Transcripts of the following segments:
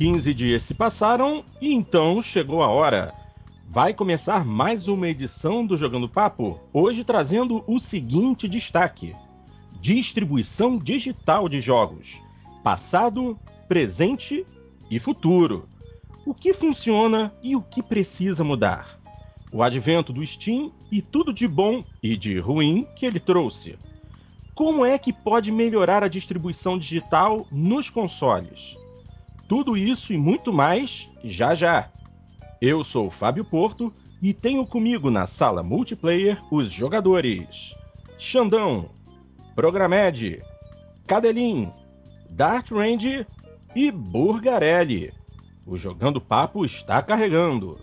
15 dias se passaram e então chegou a hora. Vai começar mais uma edição do Jogando Papo, hoje trazendo o seguinte destaque: distribuição digital de jogos, passado, presente e futuro. O que funciona e o que precisa mudar. O advento do Steam e tudo de bom e de ruim que ele trouxe. Como é que pode melhorar a distribuição digital nos consoles? Tudo isso e muito mais já já. Eu sou Fábio Porto e tenho comigo na sala multiplayer os jogadores: Xandão, Programed, Cadelin, Dart Range e Burgarelli. O Jogando Papo está carregando.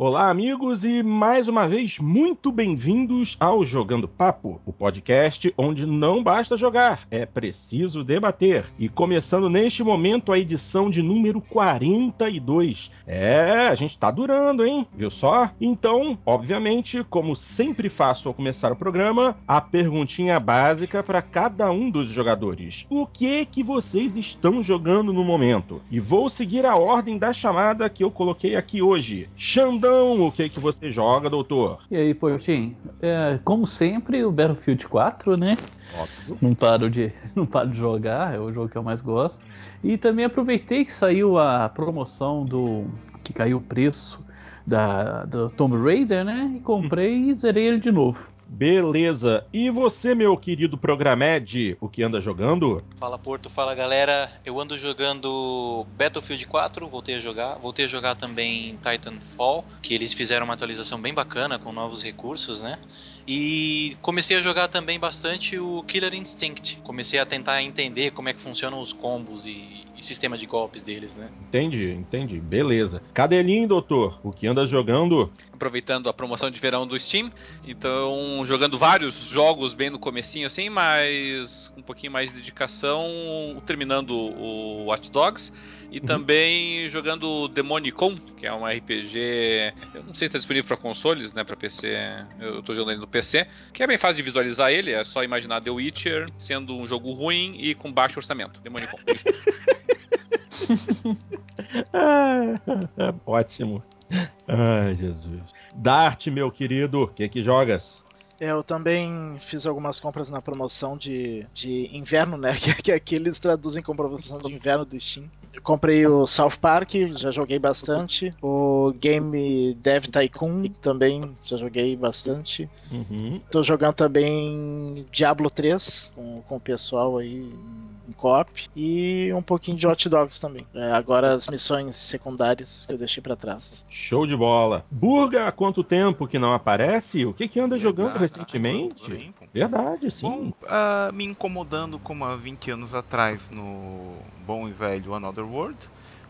Olá, amigos, e mais uma vez muito bem-vindos ao Jogando Papo, o podcast onde não basta jogar, é preciso debater. E começando neste momento a edição de número 42. É, a gente tá durando, hein? Viu só? Então, obviamente, como sempre faço ao começar o programa, a perguntinha básica para cada um dos jogadores: o que que vocês estão jogando no momento? E vou seguir a ordem da chamada que eu coloquei aqui hoje. Xandão o que que você joga, doutor? E aí, Portinho? É, como sempre, o Battlefield 4, né? Ótimo. Não paro, de, não paro de jogar, é o jogo que eu mais gosto. E também aproveitei que saiu a promoção do. que caiu o preço da, do Tomb Raider, né? E comprei e zerei ele de novo. Beleza. E você, meu querido Programed, o que anda jogando? Fala Porto, fala galera. Eu ando jogando Battlefield 4, voltei a jogar. Voltei a jogar também Titanfall, que eles fizeram uma atualização bem bacana com novos recursos, né? E comecei a jogar também bastante o Killer Instinct. Comecei a tentar entender como é que funcionam os combos e, sistema de golpes deles, né? Entendi, entendi. Beleza. Cadelinho, doutor, o que anda jogando? Aproveitando a promoção de verão do Steam, então jogando vários jogos bem no comecinho assim, mas um pouquinho mais de dedicação, terminando o Watch Dogs e uhum. também jogando Demonicon, que é um RPG, eu não sei se está disponível para consoles, né, para PC. Eu estou jogando ele no PC, que é bem fácil de visualizar ele, é só imaginar The Witcher sendo um jogo ruim e com baixo orçamento. Demonicon. Ótimo. Ai, Jesus. Dart, meu querido, o que que jogas? Eu também fiz algumas compras na promoção de, de inverno, né? Que, que aqui eles traduzem como promoção de inverno do Steam. Eu comprei o South Park, já joguei bastante. O Game Dev Tycoon também já joguei bastante. Uhum. Tô jogando também Diablo 3 com, com o pessoal aí em co-op e um pouquinho de Hot Dogs também. É, agora as missões secundárias que eu deixei para trás. Show de bola. Burga, há quanto tempo que não aparece? O que que anda jogando recentemente? Verdade, sim. Bom, uh, me incomodando como há 20 anos atrás no bom e velho Another World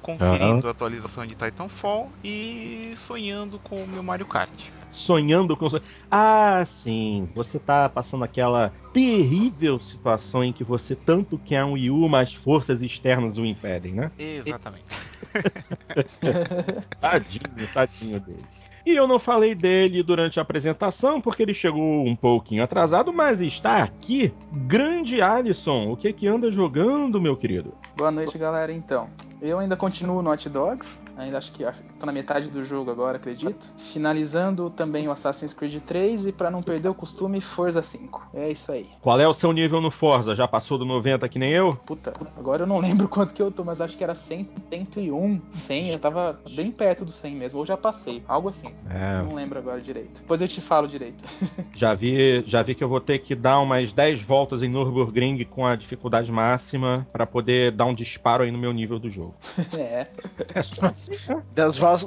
conferindo uhum. a atualização de Titanfall e sonhando com o meu Mario Kart. Sonhando com. Ah, sim. Você tá passando aquela terrível situação em que você tanto quer um Wii U, mas forças externas o impedem, né? Exatamente. tadinho, tadinho dele. E eu não falei dele durante a apresentação porque ele chegou um pouquinho atrasado, mas está aqui. Grande Alisson, o que que anda jogando, meu querido? Boa noite, galera. Então, eu ainda continuo no Hot Dogs, ainda acho que tô na metade do jogo agora, acredito. Finalizando também o Assassin's Creed 3 e para não perder o costume, Forza 5. É isso aí. Qual é o seu nível no Forza? Já passou do 90 que nem eu? Puta, agora eu não lembro quanto que eu tô, mas acho que era 100, 101, 100, eu tava bem perto do 100 mesmo, ou já passei, algo assim. É. Não lembro agora direito. Depois eu te falo direito. já vi, já vi que eu vou ter que dar umas 10 voltas em Nürburgring com a dificuldade máxima para poder dar um disparo aí no meu nível do jogo jogo. É. É só assim, né?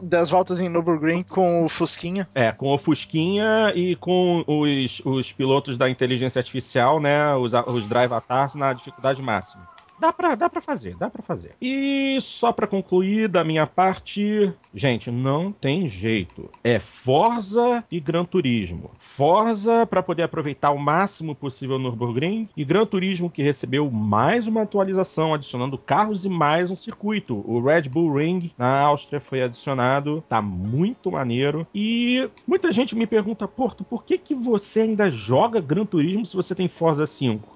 Dez, voltas em Nürburgring com o Fusquinha. É, com o Fusquinha e com os, os pilotos da inteligência artificial, né? Os, os drive avatars na dificuldade máxima. Dá pra, dá pra fazer, dá pra fazer. E só pra concluir da minha parte, gente, não tem jeito. É Forza e Gran Turismo. Forza para poder aproveitar o máximo possível no Nürburgring e Gran Turismo que recebeu mais uma atualização adicionando carros e mais um circuito. O Red Bull Ring na Áustria foi adicionado, tá muito maneiro. E muita gente me pergunta, Porto, por que que você ainda joga Gran Turismo se você tem Forza 5?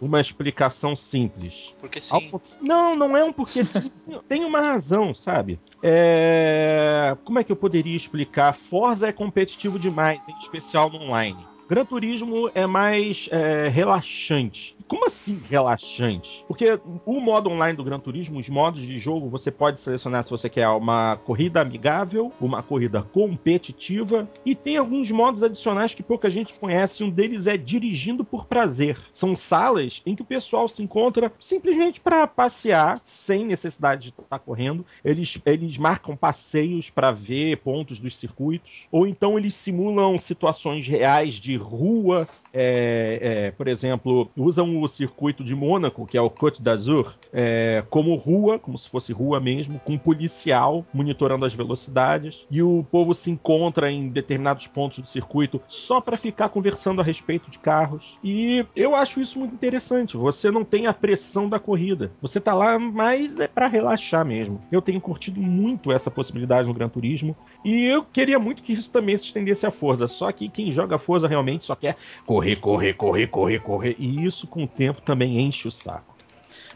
Uma explicação simples. Porque sim. Não, não é um porque sim. Tem uma razão, sabe? É... Como é que eu poderia explicar? Forza é competitivo demais, em especial no online. Gran Turismo é mais é, relaxante. Como assim relaxante? Porque o modo online do Gran Turismo, os modos de jogo, você pode selecionar se você quer uma corrida amigável, uma corrida competitiva, e tem alguns modos adicionais que pouca gente conhece. Um deles é dirigindo por prazer. São salas em que o pessoal se encontra simplesmente para passear, sem necessidade de estar correndo. Eles, eles marcam passeios para ver pontos dos circuitos, ou então eles simulam situações reais de rua. É, é, por exemplo, usam o circuito de Mônaco, que é o Côte d'Azur, é, como rua, como se fosse rua mesmo, com policial monitorando as velocidades. E o povo se encontra em determinados pontos do circuito só para ficar conversando a respeito de carros. E eu acho isso muito interessante. Você não tem a pressão da corrida. Você tá lá, mas é para relaxar mesmo. Eu tenho curtido muito essa possibilidade no Gran Turismo. E eu queria muito que isso também se estendesse à Forza. Só que quem joga Forza realmente só quer correr, correr, correr, correr, correr. E isso com o tempo também enche o saco.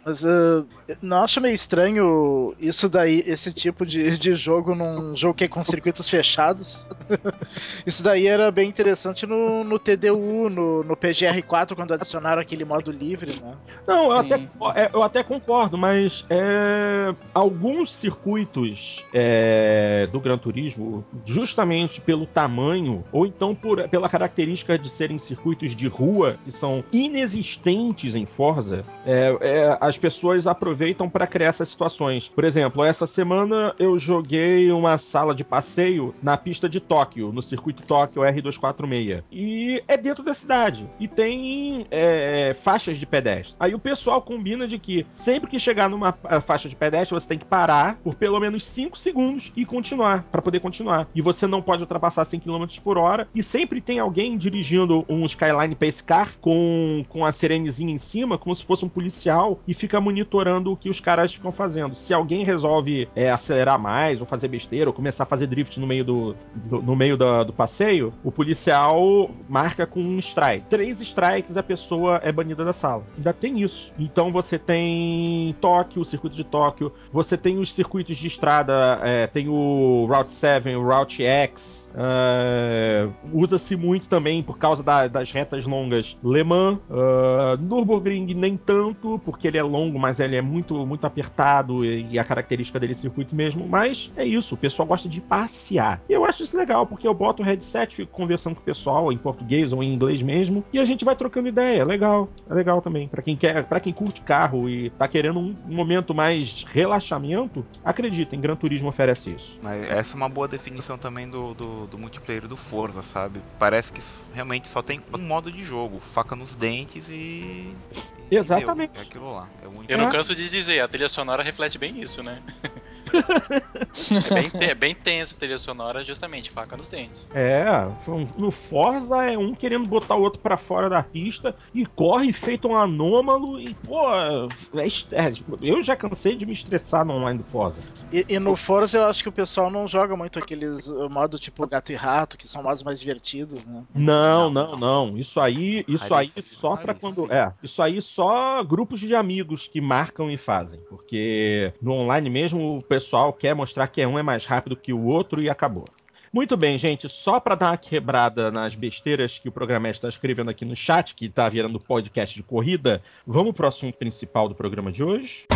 Mas uh, não acho meio estranho isso daí, esse tipo de, de jogo num jogo que é com circuitos fechados? isso daí era bem interessante no, no TDU, no, no PGR4, quando adicionaram aquele modo livre, né? Não, eu até, é, eu até, concordo, mas é, alguns circuitos é, do Gran Turismo, justamente pelo tamanho, ou então por, pela característica de serem circuitos de rua, que são inexistentes em Forza, é, é as pessoas aproveitam para criar essas situações. Por exemplo, essa semana eu joguei uma sala de passeio na pista de Tóquio, no circuito Tóquio R246. E é dentro da cidade. E tem é, faixas de pedestre. Aí o pessoal combina de que sempre que chegar numa faixa de pedestre, você tem que parar por pelo menos 5 segundos e continuar, para poder continuar. E você não pode ultrapassar 100 km por hora. E sempre tem alguém dirigindo um Skyline Pace Car com, com a sirenezinha em cima, como se fosse um policial, e fica monitorando o que os caras ficam fazendo. Se alguém resolve é, acelerar mais, ou fazer besteira, ou começar a fazer drift no meio do, do no meio do, do passeio, o policial marca com um strike. Três strikes, a pessoa é banida da sala. Ainda tem isso. Então você tem Tóquio, o circuito de Tóquio, você tem os circuitos de estrada, é, tem o Route 7, o Route X, Uh, Usa-se muito também por causa da, das retas longas Le Mans. Uh, Nürburgring nem tanto, porque ele é longo, mas ele é muito, muito apertado e, e, a característica dele é circuito mesmo. Mas é isso, o pessoal gosta de passear. E eu acho isso legal, porque eu boto o headset, fico conversando com o pessoal em português ou em inglês mesmo, e a gente vai trocando ideia. É legal, é legal também. para quem quer, para quem curte carro e tá querendo um, um momento mais relaxamento, acreditem, Gran Turismo oferece isso. Mas essa é uma boa definição também do, do, do multiplayer do Forza, sabe? Parece que realmente só tem um modo de jogo, faca nos dentes e. Exatamente. Deu, é aquilo lá. É Eu não canso de dizer, a trilha sonora reflete bem isso, né? é, bem, é bem tensa a trilha sonora, justamente, faca nos dentes. É, no Forza é um querendo botar o outro para fora da pista e corre feito um anômalo e, pô, é, é, eu já cansei de me estressar no online do Forza. E, e, no Forza eu acho que o pessoal não joga muito aqueles modo tipo gato e rato, que são modos mais divertidos, né? Não, não, não. Isso aí, isso aí só para quando. É, isso aí só grupos de amigos que marcam e fazem. Porque no online mesmo o pessoal quer mostrar que um é mais rápido que o outro e acabou. Muito bem, gente. Só para dar uma quebrada nas besteiras que o programete está escrevendo aqui no chat, que está virando podcast de corrida, vamos para o assunto principal do programa de hoje.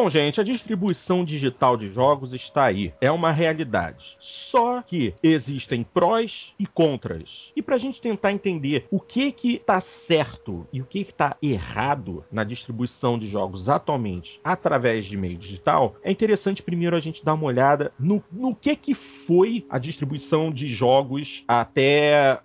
Bom, gente, a distribuição digital de jogos está aí. É uma realidade. Só que existem prós e contras. E para a gente tentar entender o que que está certo e o que está errado na distribuição de jogos atualmente através de meio digital, é interessante primeiro a gente dar uma olhada no, no que que foi a distribuição de jogos até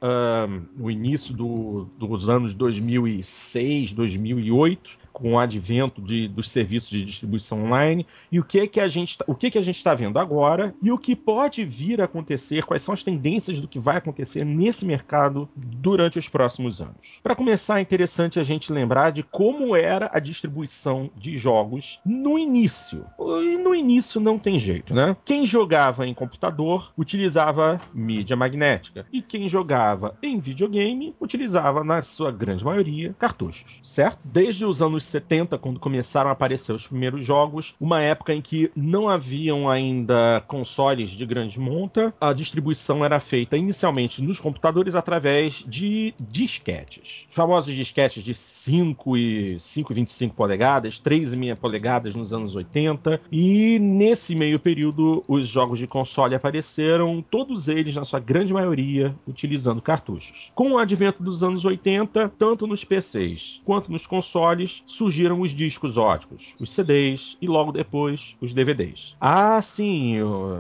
o início do, dos anos 2006, 2008 com o advento de, dos serviços de distribuição online e o que que a gente tá, o que que a gente está vendo agora e o que pode vir a acontecer, quais são as tendências do que vai acontecer nesse mercado durante os próximos anos. Para começar, é interessante a gente lembrar de como era a distribuição de jogos no início. E no início não tem jeito, né? Quem jogava em computador utilizava mídia magnética e quem jogava em videogame utilizava na sua grande maioria cartuchos, certo? Desde os anos anos 70, quando começaram a aparecer os primeiros jogos, uma época em que não haviam ainda consoles de grande monta, a distribuição era feita inicialmente nos computadores através de disquetes. Os famosos disquetes de 5 e 5,25 polegadas, 3,5 polegadas nos anos 80, e nesse meio período os jogos de console apareceram, todos eles, na sua grande maioria, utilizando cartuchos. Com o advento dos anos 80, tanto nos PCs quanto nos consoles, surgiram os discos óticos, os CDs e logo depois os DVDs. Ah, sim,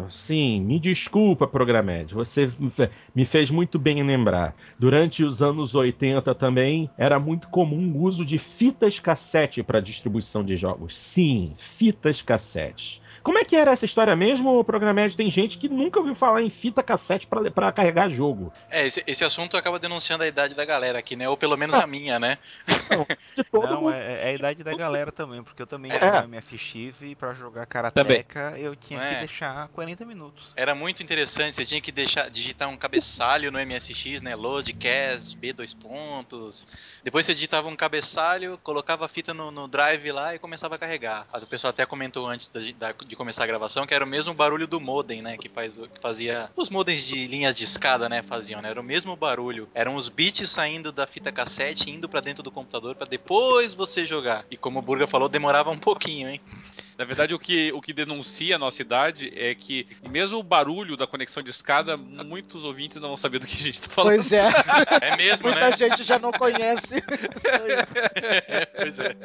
sim, me desculpa, Programed, você me fez muito bem lembrar. Durante os anos 80 também era muito comum o uso de fitas cassete para distribuição de jogos. Sim, fitas cassete. Como é que era essa história mesmo, Programed? Tem gente que nunca ouviu falar em fita cassete para carregar jogo. É, esse, esse, assunto acaba denunciando a idade da galera aqui, né? Ou pelo menos ah. a minha, né? Não, Não é, é, a idade da galera também, porque eu também é. jogava MFX e para jogar Karateka eu tinha é. que deixar 40 minutos. Era muito interessante, você tinha que deixar digitar um cabeçalho no MSX, né? Load, cast, B dois pontos. Depois você digitava um cabeçalho, colocava a fita no, no drive lá e começava a carregar. O pessoal até comentou antes da, da, de começar a gravação que era o mesmo barulho do modem, né? Que, faz, que fazia. Os modems de linhas de escada, né? Faziam, né? Era o mesmo barulho. Eram os bits saindo da fita cassete indo para dentro do computador para depois você jogar. E como o Burga falou, demorava um pouquinho, hein? Na verdade, o que, o que denuncia a nossa idade é que, mesmo o barulho da conexão de escada, muitos ouvintes não vão saber do que a gente está falando. Pois é. É mesmo, Muita né? Muita gente já não conhece. pois é.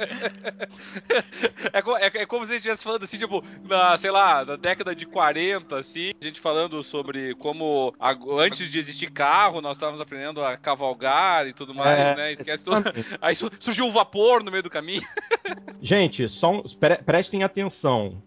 É, é, é como se a gente estivesse falando assim, tipo, na, sei lá, na década de 40, assim, a gente falando sobre como a, antes de existir carro, nós estávamos aprendendo a cavalgar e tudo mais, é, né? Esquece tudo. Aí surgiu o vapor no meio do caminho. Gente, só um, pre prestem atenção.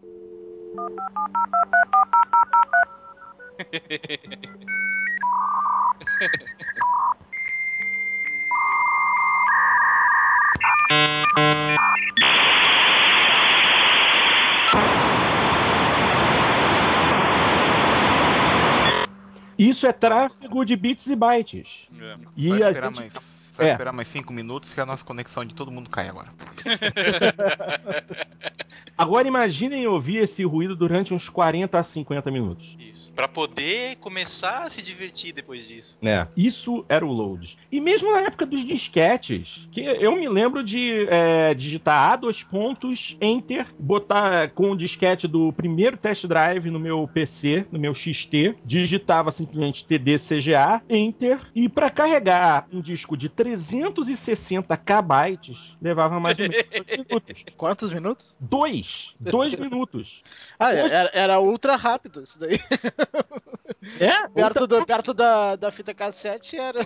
Isso é tráfego de bits e bytes. É. E a gente... mais só é. esperar mais 5 minutos que a nossa conexão de todo mundo cai agora. agora imaginem ouvir esse ruído durante uns 40 a 50 minutos. Isso. Para poder começar a se divertir depois disso. É. Isso era o load. E mesmo na época dos disquetes, que eu me lembro de é, digitar A dois pontos, Enter, botar com o disquete do primeiro test drive no meu PC, no meu XT, digitava simplesmente TDCGA, Enter, e para carregar um disco de 360 KB levava mais ou menos dois minutos. Quantos minutos? Dois. Dois minutos. Ah, Hoje... era, era, ultra rápido isso daí. É? Perto, do, perto da, da fita cassete era.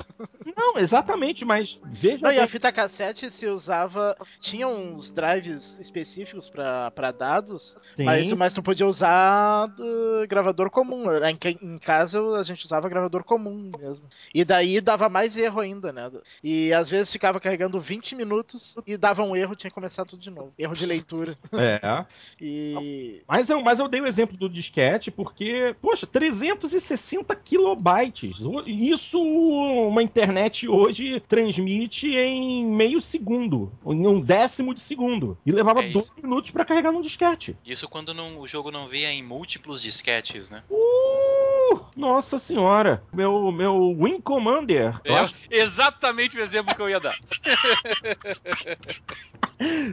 Não, exatamente, mas veja. Não, bem... e a fita cassete se usava. Tinha uns drives específicos para dados, Sim. mas, mas tu podia usar uh, gravador comum. Em, em casa a gente usava gravador comum mesmo. E daí dava mais erro ainda, né? E às vezes ficava carregando 20 minutos e dava um erro, tinha que começar tudo de novo. Erro de leitura. É. e... mas, eu, mas eu dei o exemplo do disquete porque, poxa, 360 kilobytes. Isso uma internet hoje transmite em meio segundo, em um décimo de segundo. E levava é dois minutos para carregar num disquete. Isso quando não, o jogo não via em múltiplos disquetes, né? Uh, nossa senhora. Meu, meu Wing Commander. É, acho... Exatamente o exemplo que eu ia dar.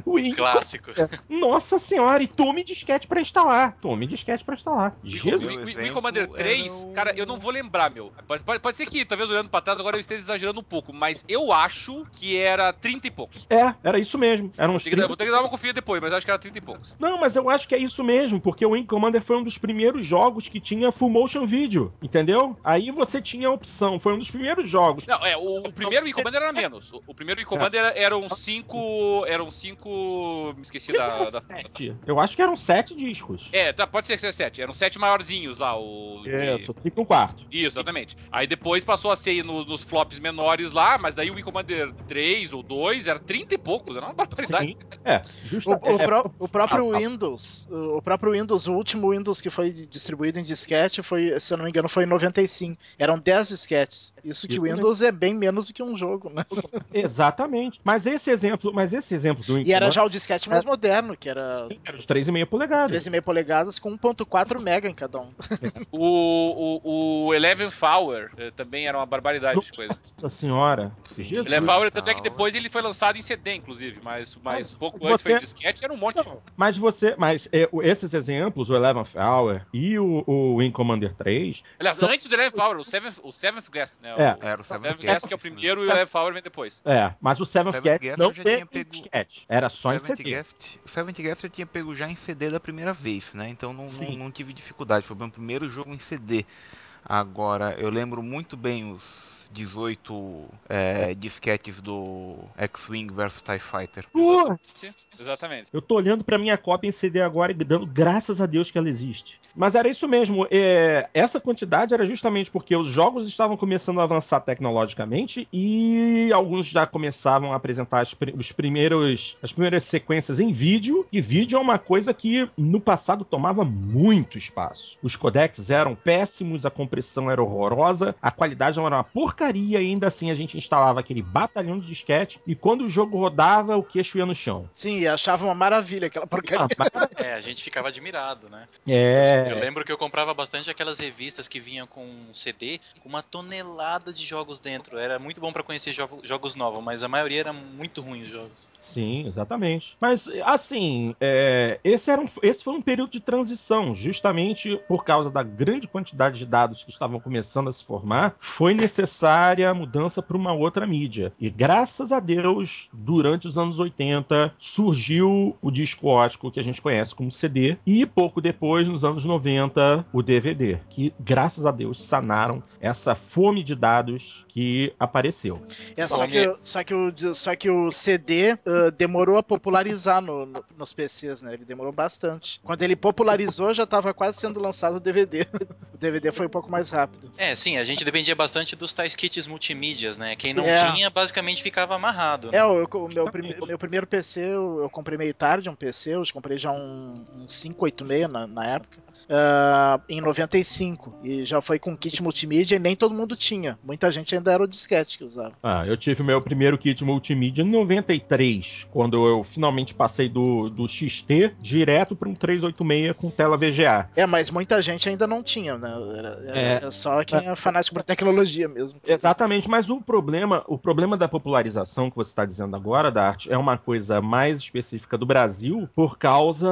Wing Clássico. Nossa senhora, e tome disquete pra instalar. Tome disquete pra instalar. Jesus. Wing- Wing Commander era 3, o- cara, eu não vou lembrar, meu. Pode, pode- pode ser que, talvez olhando pra trás, agora eu esteja exagerando um pouco, mas eu acho que era 30 e poucos. É, era isso mesmo. Eram uns Tem que dar- 30 Vou ter que dar uma conferida depois, mas acho que era 30 e poucos. Não, mas eu acho que é isso mesmo, porque o Wing Commander foi um dos primeiros jogos que tinha full motion video, entendeu? Aí você tinha a opção, foi um dos primeiros jogos. Não, é, o, o primeiro Wing Commander era menos. O, o primeiro Wing Commander era- eram cinco. Eram cinco. Me esqueci da. da- Sete. Eu acho que eram sete discos. É, tá, pode ser que seja sete. Eram sete maiorzinhos lá, o. de- Isso, cinco e um quarto. Isso, exatamente. Aí depois passou a ser no- nos flops menores lá, mas daí o Wing Commander 3 ou 2 era 30 e poucos, era uma barbaridade. Sim. É, O, justa, o é, o próprio Ah. Windows, o o próprio Windows, o último Windows que foi distribuído em disquete foi, se eu não me engano, foi em 95. Eram 10 disquetes. Isso que o Windows é bem menos do que um jogo, né? Exatamente. Mas esse exemplo, mas esse exemplo do E era já o disquete mais moderno, que era era de 3,5 polegadas. 13,5 polegadas com 1.4 mega em cada um. O, o, o Eleven Hour eh, também era uma barbaridade de coisa. Nossa senhora. Jesus. Eleven Hour, tanto é que depois ele foi lançado em CD, inclusive, mas, mas Mas pouco você- antes foi em disquete, era um monte. Não, mas você, mas é, esses exemplos, o Eleventh Hour e o, o Wing Commander 3, Aliás, são- antes do Eleven Hour, o Seventh, o Seventh Guest, né? É. O, Era o Seventh Seventh Guest, que é o primeiro, e o. Eleven Hour vem depois. é, mas o Seventh, Seventh Guest Guest não eu já tem tinha pego- disquete, era só em Seventh CD. Guest, o Seventh Guest eu tinha pego já em CD da primeira vez, né? Então não, não, não tive dificuldade. Foi o meu primeiro jogo em CD. Agora, eu lembro muito bem os 18 é, disquetes do X-Wing vs TIE Fighter. Putz! Exatamente. Eu tô olhando pra minha cópia em CD agora e dando graças a Deus que ela existe. Mas era isso mesmo. é, essa quantidade era justamente porque os jogos estavam começando a avançar tecnologicamente e alguns já começavam a apresentar as, os primeiros, as primeiras sequências em vídeo. E vídeo é uma coisa que no passado tomava muito espaço. Os codecs eram péssimos, a compressão era horrorosa, a qualidade não era uma porcaria e ainda assim a gente instalava aquele batalhão de disquete e quando o jogo rodava, o queixo ia no chão. Sim, e achava uma maravilha aquela porcaria. Ah, É, a gente ficava admirado, né? é. Eu lembro que eu comprava bastante aquelas revistas que vinham com um CD com uma tonelada de jogos dentro. Era muito bom pra conhecer jogo- jogos novos, mas a maioria era muito ruim os jogos. Sim, exatamente. Mas, assim, é, esse, era um, esse foi um período de transição, justamente por causa da grande quantidade de dados que estavam começando a se formar, foi necessária a mudança para uma outra mídia. E graças a Deus, durante os anos 80, surgiu o disco ótico que a gente conhece como CD, e pouco depois, nos anos 90, o DVD, que graças a Deus sanaram essa fome de dados que apareceu. É, Só que, só, que o, só que o CD ah, demorou a popularizar no- no- nos PCs, né? Ele demorou bastante. Quando ele popularizou, já estava quase sendo lançado o DVD. o DVD foi um pouco mais rápido. É, sim, a gente dependia bastante dos tais kits multimídias, né? Quem não É. tinha, basicamente ficava amarrado. né? É, o, o meu, meu primeiro PC, eu, eu comprei meio tarde um PC, eu comprei já um, um 586 na, na época, ah, em 95. E já foi com kit multimídia e nem todo mundo tinha. Muita gente ainda era o disquete que usava. Ah, eu tive meu primeiro kit multimídia em 93, quando eu finalmente passei do, do XT direto para um 386 com tela VGA. É, mas muita gente ainda não tinha, né? Era, era- É. era só quem é fanático por tecnologia mesmo. Exatamente, mas o problema, o problema da popularização que você está dizendo agora, Dart, é uma coisa mais específica do Brasil por causa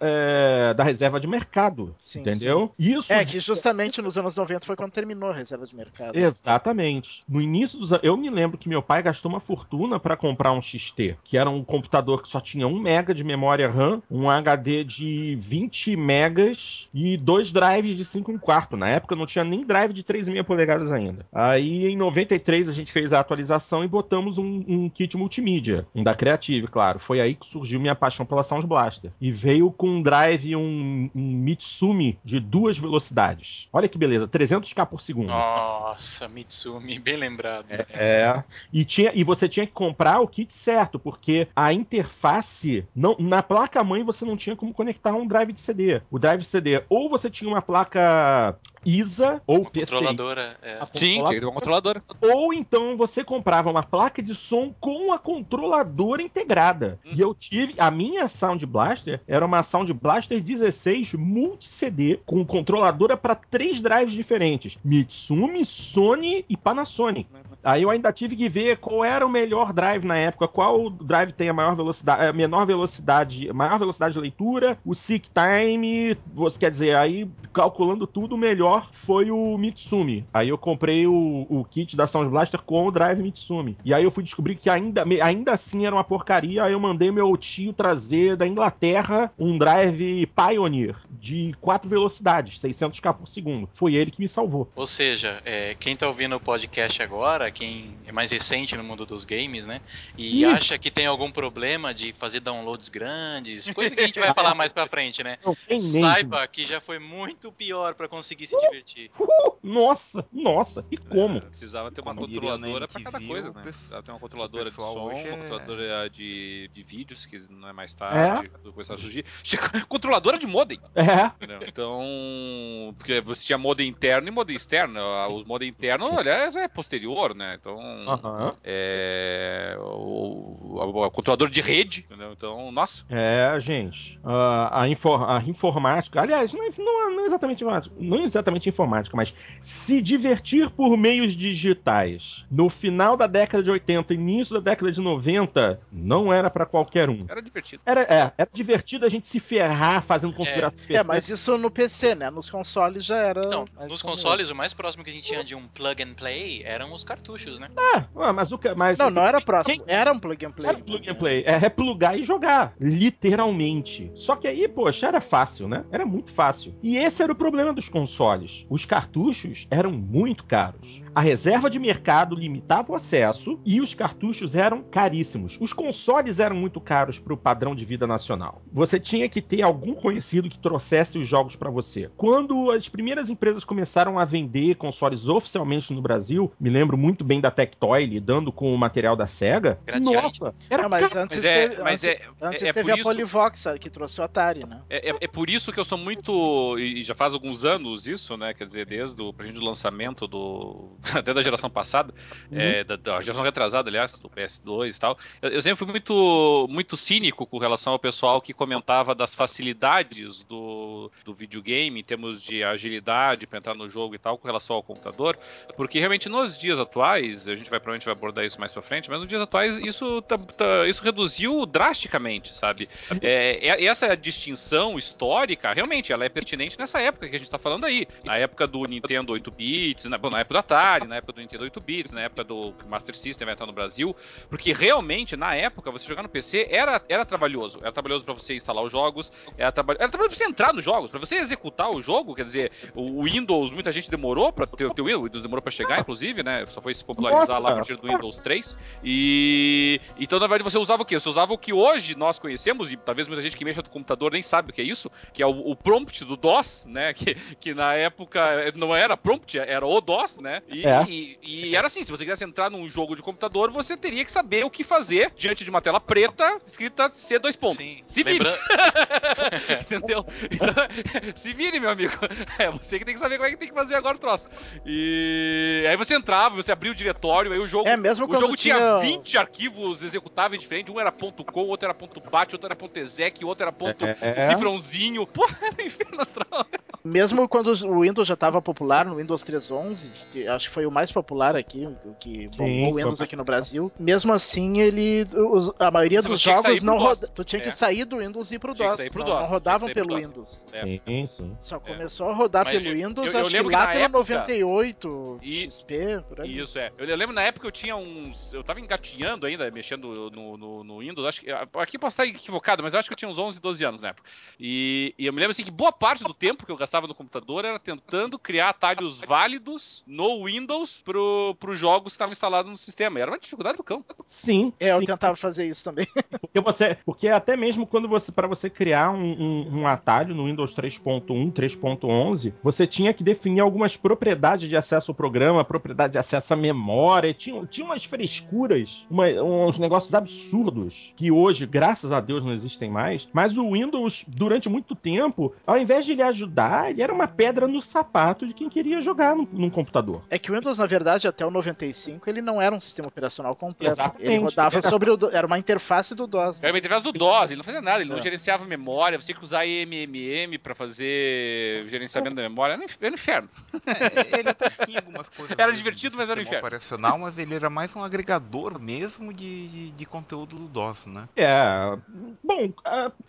é, da reserva de mercado, Sim, entendeu? Isso É, que justamente nos anos 90 foi quando terminou a reserva de mercado. Exatamente. No início dos anos. Eu me lembro que meu pai gastou uma fortuna para comprar um XT, que era um computador que só tinha 1 mega de memória RAM, um HD de 20 megas e dois drives de 5 em quarto. Na época não tinha nem drive de 3,5 polegadas ainda. Aí em 93 a gente fez a atualização e botamos um, um kit multimídia, um da Creative, claro. Foi aí que surgiu minha paixão pela Sound Blaster. E veio com um drive, um, um Mitsumi de duas velocidades. Olha que beleza, 300k por segundo. Nossa, Mitsumi, bem lembrado. É. E, tinha, e você tinha que comprar o kit certo, porque a interface. Não, na placa-mãe você não tinha como conectar um drive de CD. O drive de CD, ou você tinha uma placa ISA ou Uma PCI. controladora. É. a Sim, uma controladora. Ou então você comprava uma placa de som com a controladora integrada. Hum. E eu tive. A minha Sound Blaster era uma Sound Blaster 16 multi-CD com controladora para três drives diferentes: Mitsumi, Sony e Panasonic. Aí eu ainda tive que ver qual era o melhor drive na época, qual drive tem a maior velocidade, a menor velocidade, maior velocidade de leitura, o seek time, você quer dizer, aí calculando tudo, o melhor foi o Mitsumi. Aí eu comprei o, o kit da Sound Blaster com o drive Mitsumi. E aí eu fui descobrir que ainda, ainda assim era uma porcaria, aí eu mandei meu tio trazer da Inglaterra um drive Pioneer de quatro velocidades, 600k por segundo. Foi ele que me salvou. Ou seja, é, quem tá ouvindo o podcast agora, quem é mais recente no mundo dos games, né? E Ih. acha que tem algum problema de fazer downloads grandes, coisa que a gente vai falar mais pra frente, né? Saiba que já foi muito pior pra conseguir se divertir. Uh, nossa, nossa, e como? É, precisava ter uma Como controladora pra cada coisa, né? pes- Precisava ter uma controladora de som, hoje uma é- controladora de, de vídeos, que não é mais tarde, tudo começar a surgir. Controladora de modem, É? Então, porque você tinha modem interno e modem externo. Ah, O modem interno, aliás, é posterior, né? Então, aham. é... O, o, o controlador de rede, entendeu? Então, nossa. É, gente. a, infor- a informática. Aliás, não é, não é- não é exatamente informática. Não é exatamente informática, mas se divertir por meios digitais no final da década de 80 início da década de 90 não era pra qualquer um. Era divertido. Era, é, era divertido a gente se ferrar fazendo configuração É, mas isso no PC, né? Nos consoles já era. Então, mais nos consoles, o mais próximo que a gente tinha de um plug and play eram os cartuchos, né? Ah, mas o que. Mas Não, não era próximo. Quem- Era um plug and play. Era plug and play, é replugar e jogar, literalmente. Só que aí, poxa, era fácil, né? Era muito fácil. E esse era o problema dos consoles. Os cartuchos eram muito caros. A reserva de mercado limitava o acesso e os cartuchos eram caríssimos. Os consoles eram muito caros para o padrão de vida nacional. Você tinha que ter algum conhecido que trouxesse os jogos para você. Quando as primeiras empresas começaram a vender consoles oficialmente no Brasil, me lembro muito bem da Tectoy lidando com o material da Sega. Nossa, era Não, mas caro. antes Mas é, teve, mas antes, é, antes é, é teve por a isso... Polyvox que trouxe o Atari, né? É, é- é por isso que eu sou muito. E já faz alguns anos isso, né? Quer dizer, desde o pra gente, do lançamento do. Até da geração passada, é, da, da geração retrasada, aliás, do PS2 e tal. Eu, eu sempre fui muito, muito cínico com relação ao pessoal que comentava das facilidades do, do videogame, em termos de agilidade para entrar no jogo e tal, com relação ao computador. Porque realmente nos dias atuais, a gente vai provavelmente vai abordar isso mais pra frente, mas nos dias atuais isso, tá- tá- isso reduziu drasticamente, sabe? É, é- essa distinção histórica, realmente, ela é pertinente nessa época que a gente tá falando aí. Na época do Nintendo 8 bits, na, na época do Atari, na época do Nintendo 8 bits, na época do Master System vai entrar no Brasil, porque realmente, na época, você jogar no PC era, era trabalhoso. Era trabalhoso pra você instalar os jogos, era, traba era trabalhoso pra você entrar nos jogos, pra você executar o jogo, quer dizer, o Windows, muita gente demorou pra ter, ter o Windows, demorou pra chegar, inclusive, né? Só foi se popularizar Nossa! lá a partir do Windows 3. E então, na verdade, você usava o quê? Você usava o que hoje nós conhecemos, e talvez muita gente que mexa no computador nem sabe o que é isso, que é o, o prompt do DOS, né? Que, que na época não era prompt, era o DOS, né? E, É. e- e era assim: se você quisesse entrar num jogo de computador, você teria que saber o que fazer diante de uma tela preta escrita C2 pontos. Sim. Se vire, Lembra... entendeu? Então, se vire, meu amigo. É você que tem que saber como é que tem que fazer agora o troço. E aí você entrava, você abria o diretório, aí o jogo. É, mesmo o jogo tinha tinha- 20 arquivos executáveis diferentes. Um era ponto .com, outro era ponto .bat, outro era ponto .exec, outro era ponto É. cifrãozinho. Porra, era um inferno astral. Mesmo quando o Windows já estava popular, no Windows 3.11, que acho que foi o mais popular aqui, o que Sim, bombou o Windows aqui no Brasil. Mesmo assim, ele, os- a maioria Você dos jogos não roda, tu tinha que É. sair do Windows e ir pro Tinha que DOS, sair pro não, DOS, não rodavam pelo DOS. Windows. É. Sim, sim. Só começou a rodar Mas pelo Windows, eu- eu acho que lembro que lá na pela época- 98 E- XP, por aí. Isso é. Eu, eu lembro na época eu tinha uns. Eu tava engatinhando ainda, mexendo no, no, no Windows. Acho que. Aqui posso estar equivocado, mas eu acho que eu tinha uns 11, 12 anos na época. E, e eu me lembro assim que boa parte do tempo que eu gastava no computador era tentando criar atalhos válidos no Windows pro, pros jogos que estavam instalados no sistema. E era uma dificuldade do cão. Sim, É, eu sim. tentava fazer isso também. Porque você, porque até mesmo quando você, para você criar um, um- um atalho no Windows 3.1, 3.11, você tinha que definir algumas propriedades de acesso ao programa, propriedade de acesso à memória, tinha, tinha umas frescuras, uma- uns negócios absurdos que hoje, graças a Deus, não existem mais. Mas o Windows, durante muito tempo, ao invés de lhe ajudar ele era uma pedra no sapato de quem queria jogar num, num computador. É que o Windows, na verdade, até o 95, ele não era um sistema operacional completo. Exatamente. Ele rodava Era- sobre o. do- Era uma interface do DOS. né? Era uma interface do DOS, ele não fazia nada, ele não É. gerenciava memória, você tinha que usar IMMM pra fazer gerenciamento da memória, era um inferno. É, ele até tinha algumas coisas. Era do- divertido, do mas era um sistema inferno. operacional, mas ele era mais um agregador mesmo de, de, de conteúdo do DOS, né? É. Bom,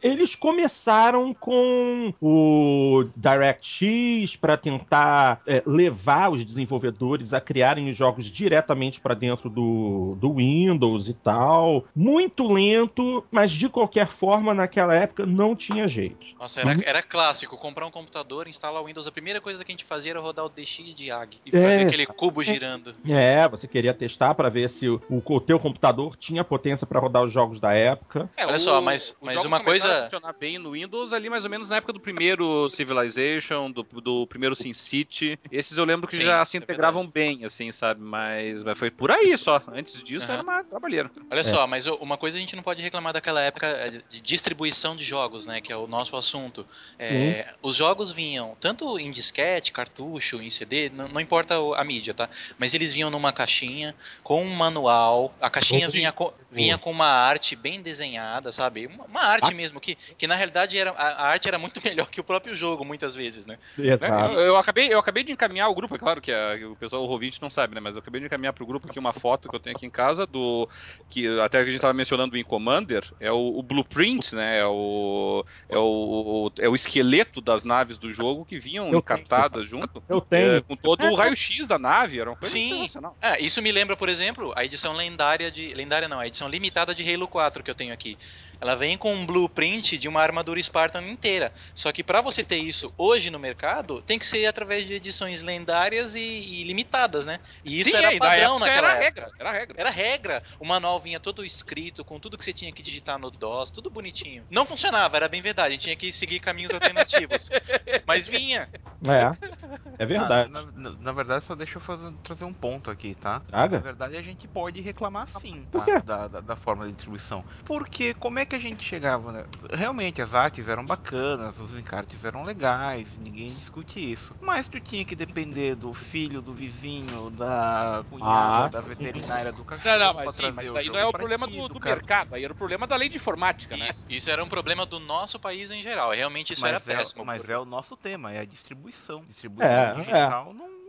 eles começaram com o DirectX para tentar é, levar os desenvolvedores a criarem os jogos diretamente para dentro do, do Windows e tal. Muito lento, mas de qualquer forma, naquela época não tinha jeito. Nossa, era, Uhum. era clássico. Comprar um computador, instalar o Windows. A primeira coisa que a gente fazia era rodar o DX de AG. E É. fazer aquele cubo girando. É, você queria testar para ver se o, o teu computador tinha potência para rodar os jogos da época. É, Olha só, mas- mas uma coisa- a funcionar bem no Windows ali mais ou menos na época do primeiro Civilization, do, do primeiro SimCity. Esses eu lembro que Sim, já se é integravam bem, assim, sabe? Mas, mas foi por aí só. Antes disso Aham. era uma trabalheira. Olha só, mas uma coisa a gente não pode reclamar daquela época é, de- distribuição de jogos, né? Que é o nosso assunto. É, os jogos vinham tanto em disquete, cartucho, em CD, não, não importa a mídia, tá? Mas eles vinham numa caixinha com um manual. A caixinha vinha com, vinha com uma arte bem desenhada, sabe? Uma, uma arte mesmo, que, que na realidade era, a, a arte era muito melhor que o próprio jogo, muitas vezes, né? Né? Eu, eu acabei, eu acabei de encaminhar o grupo, é claro que, a- que o pessoal, o ouvinte não sabe, né? Mas eu acabei de encaminhar pro grupo aqui uma foto que eu tenho aqui em casa do. que Até que a gente tava mencionando o In Commander, é o, o blueprint, né? É o, é, o, é o esqueleto das naves do jogo que vinham Eu encartadas junto. Eu tenho. é, com todo o raio-x da nave, era uma coisa Sim. sensacional. Ah, isso me lembra, por exemplo, a edição lendária de. Lendária não, a edição limitada de Halo 4 que eu tenho aqui. Ela vem com um blueprint de uma armadura Spartan inteira. Só que pra você ter isso hoje no mercado, tem que ser através de edições lendárias e, e limitadas, né? E isso Sim, era na padrão época naquela era época. regra, era regra. Era regra. O manual vinha todo escrito, com tudo que você tinha que digitar no DOS, tudo bonitinho. Não funcionava, era bem verdade. A gente tinha que seguir caminhos alternativos. Mas vinha. É. É verdade. Ah, na, na- na verdade, só deixa eu fazer- trazer um ponto aqui, tá? Traga. Na verdade, a gente pode reclamar sim, Por tá? quê? Da, da, da forma de distribuição. Porque como é que a gente chegava, né? Realmente, as artes eram bacanas, os encartes eram legais, ninguém discute isso. Mas tu tinha que depender do filho, do vizinho, da cunhada, Ah. da veterinária, do cachorro Não, não, pra mas sim, mas daí não é o problema ti, do, do mercado, aí era o problema da lei de informática, né? Isso, isso era um problema do nosso país em geral. Realmente isso mas era é, péssimo. Mas por- é o nosso tema, é a distribuição. Distribuição É, digital Não, não,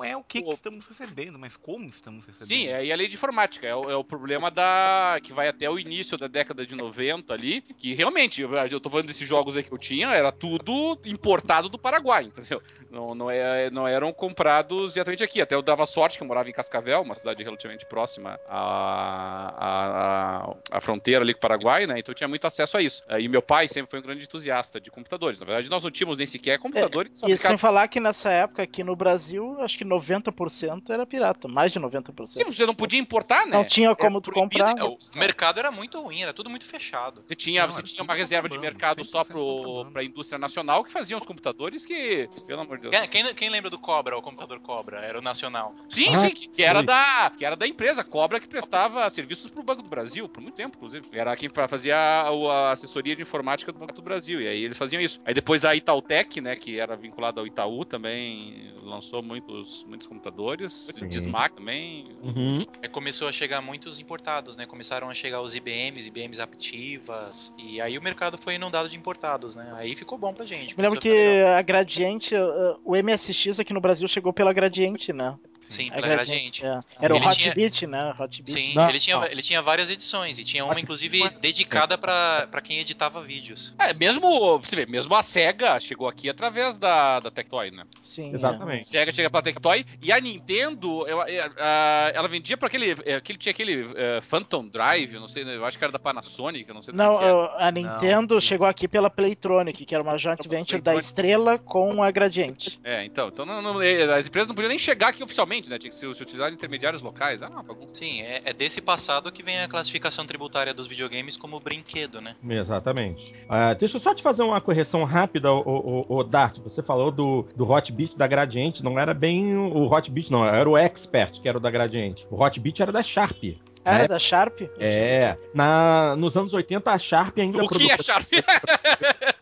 não é o que, que estamos recebendo, mas como estamos recebendo. Sim, é, e a lei de informática. É o, é o problema da. que vai até o início da década de 90 ali. Que realmente, eu, tô falando desses jogos aí que eu tinha, era tudo importado do Paraguai, entendeu? Não, não, é, não eram comprados diretamente aqui. Até eu dava sorte que eu morava em Cascavel, uma cidade relativamente próxima à, à, à fronteira ali com o Paraguai, né? Então eu tinha muito acesso a isso. E meu pai sempre foi um grande entusiasta de computadores. Na verdade, nós não tínhamos nem sequer computadores E sem falar que nessa época aqui no Brasil, acho que 90% era pirata, mais de 90%. Sim, você não podia importar, né? Não tinha como É tu comprar. O mercado era muito ruim, era tudo muito fechado. Você tinha, Não, você tinha uma reserva de mercado só 100% pro, pra indústria nacional que faziam os computadores que, pelo amor de Deus. Quem, quem- lembra do Cobra, o computador Cobra? Era o nacional. Sim, Ah, sim, que, que era sim. da, que era da empresa Cobra que prestava serviços pro Banco do Brasil, por muito tempo, inclusive. Era quem fa- fazia a, a assessoria de informática do Banco do Brasil, e aí eles faziam isso. Aí depois a Itautec, né, que era vinculada ao Itaú, também lançou muitos, muitos computadores. Sim. Dismac também. Uhum. Aí começou a chegar muitos importados, né? Começaram a chegar os IBMs, IBMs Aptivas. E aí o mercado foi inundado de importados, né? Aí ficou bom pra gente. Me lembro que a Gradiente, uh, o MSX aqui no Brasil chegou pela Gradiente, né? Sim, A pela Gradiente. é. Era Ele o Hot tinha- Beat, né? Hot Beat. Sim, Não, ele, tinha, não. ele tinha várias edições. E tinha uma, inclusive, dedicada pra, pra quem editava vídeos. É, mesmo, você vê, mesmo a SEGA chegou aqui através da, da Tectoy, né? Sim. é. Exatamente. Sega chega pra Tectoy e a Nintendo, eu- eu- a- ela vendia pra aquele, é, aquele tinha aquele é, Phantom Drive, eu não sei, eu acho que era da Panasonic, eu não sei Não, uh, a Nintendo Não. chegou aqui pela Playtronic, que era uma joint venture da. Estrela com a Gradiente. É, então, então não- não- é, as empresas não podiam nem chegar aqui oficialmente, né? Tinha que se, se utilizar intermediários locais. Ah, não, bagunça. Sim, é, é desse passado que vem a classificação tributária dos videogames como brinquedo, né? Exatamente. Ah, deixa eu só te fazer uma correção rápida, o, o, o Dart. Você falou do, do Hot Beat da Gradiente. Não era bem o Hot Beat, não. Era o Expert, que era o da Gradiente. O Hot Beat era da Sharp. Ah, era É. da Sharp? É. Na, nos anos 80, a Sharp ainda O que é produzia- Sharp?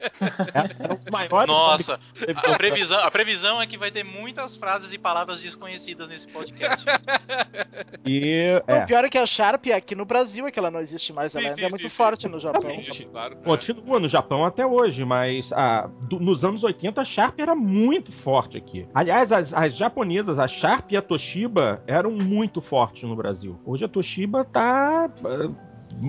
O maior Nossa, a previsão, a previsão é que vai ter muitas frases e palavras desconhecidas nesse podcast. E, O é, pior é que a Sharp aqui no Brasil é que ela não existe mais, ela Sim, ainda sim, é muito sim, forte sim. no Japão. Claro. continua no Japão até hoje, mas ah, do- nos anos 80 a Sharp era muito forte aqui. Aliás, as, as japonesas, a Sharp e a Toshiba, eram muito fortes no Brasil. Hoje a Toshiba tá.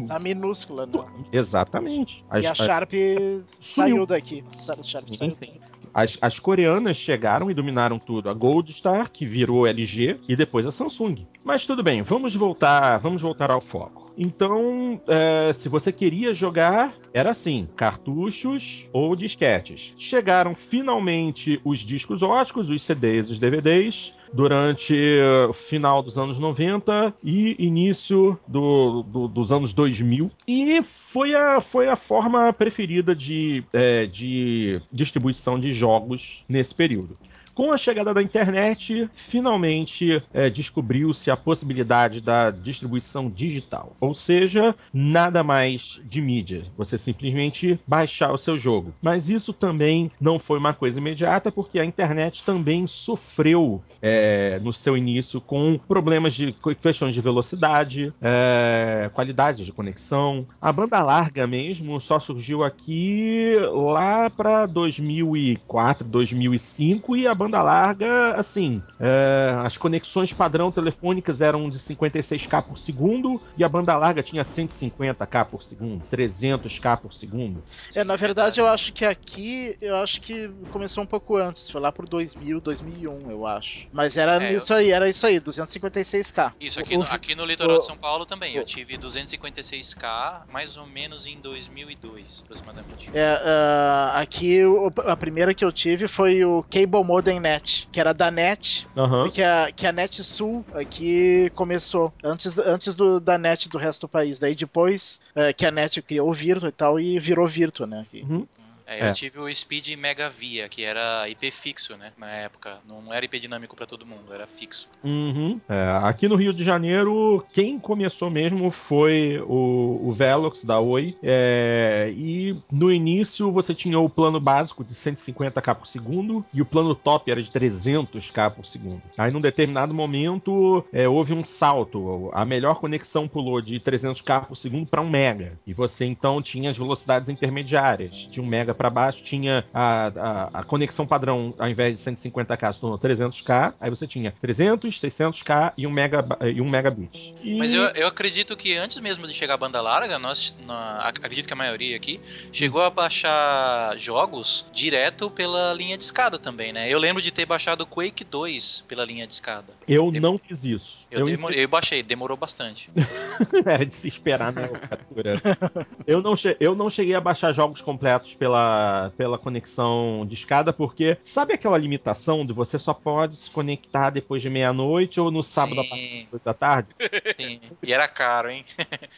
Tá minúscula, né? Exatamente. As, E a Sharp sumiu. saiu daqui. Sharp Sim, saiu daqui. As, as coreanas chegaram e dominaram tudo. A Gold Star, que virou LG, e depois a Samsung. Mas tudo bem, vamos voltar, vamos voltar ao foco. Então, é, se você queria jogar, era assim: cartuchos ou disquetes. Chegaram finalmente os discos óticos, os CDs, os DVDs, durante eh, o final dos anos 90 e início do- do- dos anos 2000. E foi a, foi a forma preferida de, eh, de distribuição de jogos nesse período. Com a chegada da internet, finalmente eh, descobriu-se a possibilidade da distribuição digital. Ou seja, nada mais de mídia. Você simplesmente baixar o seu jogo. Mas isso também não foi uma coisa imediata, porque a internet também sofreu é, no seu início com problemas de questões de velocidade, é, qualidade de conexão. A banda larga mesmo só surgiu aqui lá para 2004, 2005 e a banda larga, assim, é, as conexões padrão telefônicas eram de 56k por segundo e a banda larga tinha 150k por segundo, 300k por segundo. É, na verdade, eu acho que aqui, eu acho que começou um pouco antes, foi lá por 2000, 2001, eu acho. Mas era É, isso aí, era isso aí, 256k. Isso, aqui, O- no, o- aqui no litoral o- de São Paulo também. Eu tive 256k, mais ou menos em 2002, aproximadamente. É, ah, aqui o- a primeira que eu tive foi o Cable Modem Net, que era da NET, Aham. que a, que a NET Sul aqui começou, antes, antes do, da NET do resto do país. Daí depois eh, que a NET criou o Virtua e tal, e virou Virtua, né? aqui. Uhum. É, eu É. tive o Speed Mega Via, que era IP fixo, né? Na época. Não era IP dinâmico pra todo mundo, era fixo. Uhum. É, aqui no Rio de Janeiro, quem começou mesmo foi o, o Velox da Oi. É, e no início você tinha o plano básico de 150k por segundo e o plano top era de 300k por segundo. Aí num determinado momento é, houve um salto. A melhor conexão pulou de 300k por segundo para 1 mega. E você então tinha as velocidades intermediárias. De 1 mega para baixo tinha a, a, a conexão padrão, ao invés de 150k, se tornou 300k. Aí você tinha 300, 600k e 1 mega, e 1 megabit. E- Mas eu, eu acredito que antes mesmo de chegar a banda larga, nós, na- ac- acredito que a maioria aqui, chegou a baixar jogos direto pela linha de escada também, né? Eu lembro de ter baixado Quake 2 pela linha de escada. eu Dem- não fiz isso. Eu, demo- eu baixei, demorou bastante. Era de se esperar, né, eu, não che- eu não cheguei a baixar jogos completos pela, pela conexão de escada, porque sabe aquela limitação de você só pode se conectar depois de meia-noite ou no sábado Sim, das 8 da tarde? sim. E era caro, hein?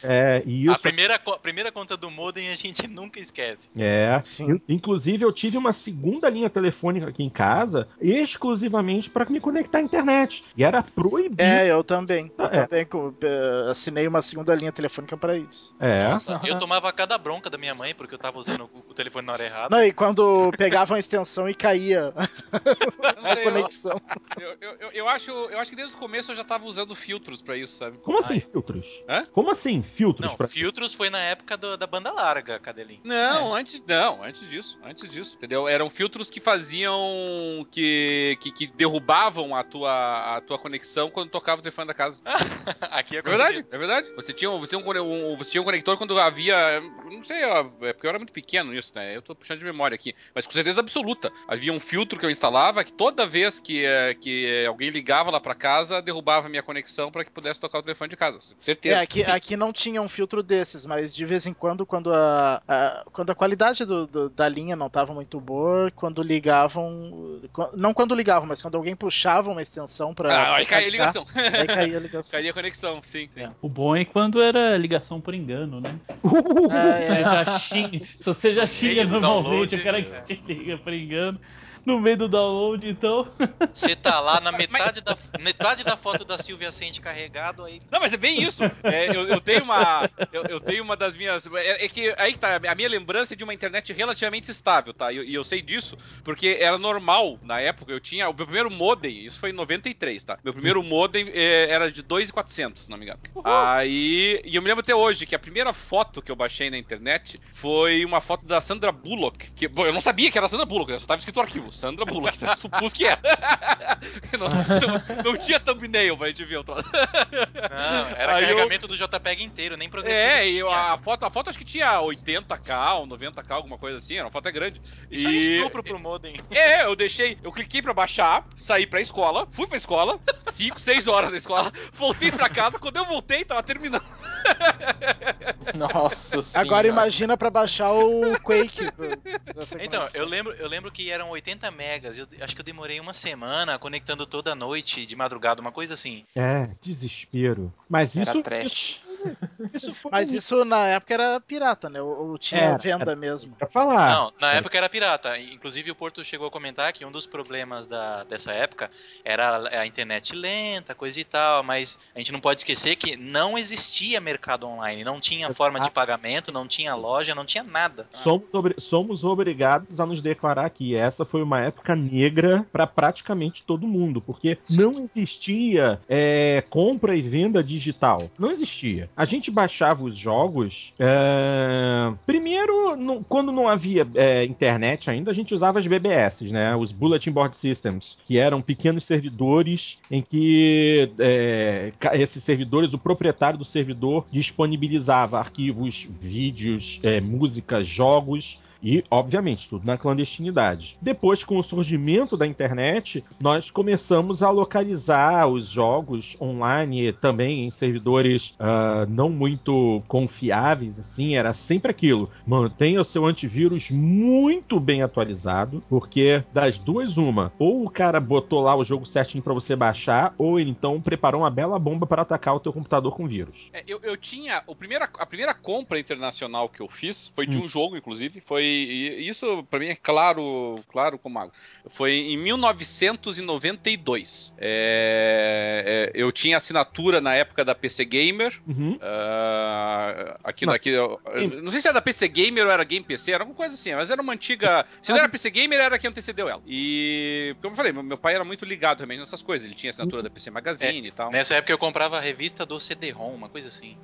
É, e A isso primeira, co- a primeira conta do modem a gente nunca esquece. É, Sim. in- inclusive eu tive uma segunda linha telefônica aqui em casa, exclusivamente para me conectar à internet. E era proibido. É, eu também. Eu É. também eh, assinei uma segunda linha telefônica pra isso. É. Nossa, eu tomava cada bronca da minha mãe porque eu tava usando o, telefone na hora errada. Não, e quando pegava uma extensão e caía Eu a eu- conexão. Eu, eu, eu, eu acho, eu acho que desde o começo eu já tava usando filtros pra isso, sabe? Como assim Ai. filtros? Hã? Como assim filtros? Não, pra- filtros foi na época do- da banda larga, Cadelinho. Não, antes não, antes disso, antes disso, entendeu? Eram filtros que faziam que, que, que derrubavam a tua, a tua conexão quando tocava o telefone da casa. Aqui É verdade, é verdade. Você tinha, você tinha, um, um- você tinha um conector quando havia. Não sei, é porque eu era muito pequeno nisso, né? Eu tô puxando de memória aqui. Mas com certeza absoluta. Havia um filtro que eu instalava que toda vez que, eh, que alguém ligava lá pra casa, derrubava a minha conexão pra que pudesse tocar o telefone de casa. É, Certeza. aqui, aqui não tinha um filtro desses, mas de vez em quando, quando a, a- quando a qualidade do- do- da linha não estava muito boa, quando ligavam. Não quando ligavam, mas quando alguém puxava uma extensão pra. Ah, aí caía a ligação. Aí caía a ligação. Caía a conexão, sim. sim. É. O bom é quando era ligação por engano, né? É, Você é. já xinga, se você já xinga normalmente, download, o cara é. que te liga por engano. No meio do download, então. Você tá lá na metade, da, metade da foto da Silvia Sente carregado aí. Não, mas é bem isso. É, eu, eu, tenho uma. Eu, eu, tenho uma das minhas. É, é, que aí tá, a minha lembrança é de uma internet relativamente estável, tá? E eu, eu, sei disso, porque era normal na época. Eu tinha. O meu primeiro modem, isso foi em 93, tá? Meu primeiro modem é, era de 2,400, se não me engano. Uhum. Aí. E eu me lembro até hoje que a primeira foto que eu baixei na internet foi uma foto da Sandra Bullock. Que, bom, eu não sabia que era a Sandra Bullock, só tava escrito no arquivo. Sandra Bullock, né? supus que era. não, não, não, tinha thumbnail pra gente ver o troço. Não, era Aí carregamento eu... do JPEG inteiro, nem progressivo. É, e a foto, a foto acho que tinha 80k ou 90k, alguma coisa assim, era uma foto é grande. Isso e... é estupro pro modem. É, eu deixei, eu cliquei pra baixar, saí pra escola, fui pra escola, 5, 6 horas na escola, voltei pra casa, quando eu voltei, tava terminando. Nossa senhora. Agora imagina pra baixar o Quake. Então, eu lembro, eu lembro que eram 80 megas. Eu acho que eu demorei uma semana conectando toda noite, de madrugada, uma coisa assim. É, desespero. Mas Era isso. Trash. Isso Mas isso na época era pirata, né? Ou, tinha era, venda era, mesmo. Pra falar. Não, na época era pirata. Inclusive o Porto chegou a comentar que um dos problemas da, dessa época era a internet lenta, coisa e tal, mas a gente não pode esquecer que não existia mercado online, não tinha forma de pagamento, não tinha loja, não tinha nada. Somos, obri somos obrigados a nos declarar que essa foi uma época negra para praticamente todo mundo, porque Sim. não existia é, compra e venda digital. Não existia. A gente baixava os jogos. É... Primeiro, quando não havia é, internet ainda, a gente usava as BBS, né? Os Bulletin Board Systems, que eram pequenos servidores em que é, esses servidores, o proprietário do servidor disponibilizava arquivos, vídeos, é, músicas, jogos e, obviamente, tudo na clandestinidade. Depois, com o surgimento da internet, nós começamos a localizar os jogos online também em servidores uh, não muito confiáveis, assim, era sempre aquilo. Mantenha o seu antivírus muito bem atualizado, porque das duas, uma, ou o cara botou lá o jogo certinho para você baixar, ou ele então preparou uma bela bomba para atacar o teu computador com vírus. É, eu, eu tinha. O primeira, a primeira compra internacional que eu fiz foi de hum. um jogo, inclusive. Foi e isso para mim é claro, claro como água. Foi em 1992. É, é, eu tinha assinatura na época da PC Gamer. Uhum. Uh, aqui, não. Aqui, não sei se era da PC Gamer ou era Game PC, era alguma coisa assim, mas era uma antiga. Se não era PC Gamer, era quem antecedeu ela. E, como eu falei, meu pai era muito ligado também nessas coisas. Ele tinha assinatura da PC Magazine é, e tal. Nessa época eu comprava a revista do CD-ROM, uma coisa assim.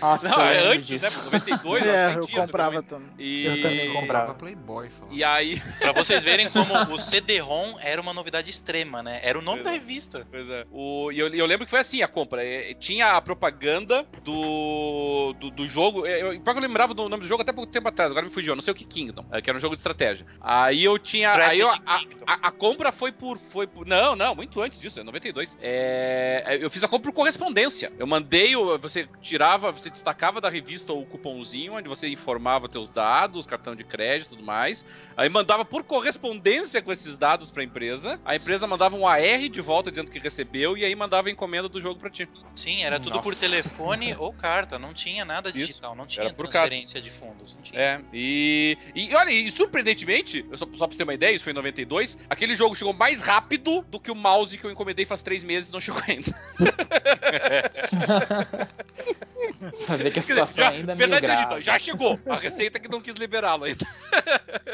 Nossa, não, é antes, disso. né? 92, é, eu comprava também. E... Eu também comprava Playboy. Só. E aí. pra vocês verem como o CD-ROM era uma novidade extrema, né? Era o nome pois da é. revista. Pois é. O, e eu, eu, lembro que foi assim a compra. É, tinha a propaganda do, do, do jogo. É, eu, eu lembrava do nome do jogo até pouco tempo atrás, agora me fugiu. Não sei o que Kingdom, que era um jogo de estratégia. Aí eu tinha. aí eu, a, a, a, compra foi por, foi por. Não, não, muito antes disso, é 92. É, eu fiz a compra por correspondência. Eu mandei, você tirava, você destacava da revista o cupomzinho, onde você informava teus dados, cartão de crédito tudo mais. Aí mandava por correspondência com esses dados para a empresa. A empresa mandava um AR de volta dizendo que recebeu e aí mandava a encomenda do jogo para ti. Sim, era tudo Nossa. por telefone ou carta, não tinha nada digital, Isso. não tinha transferência de fundos, não tinha. É, e, e olha, e surpreendentemente, só, só pra você ter uma ideia, isso foi em 92, aquele jogo chegou mais rápido do que o mouse que eu encomendei faz três meses e não chegou ainda. pra ver que a situação já, ainda é meio grave. Já chegou, a receita que não quis liberá-lo ainda.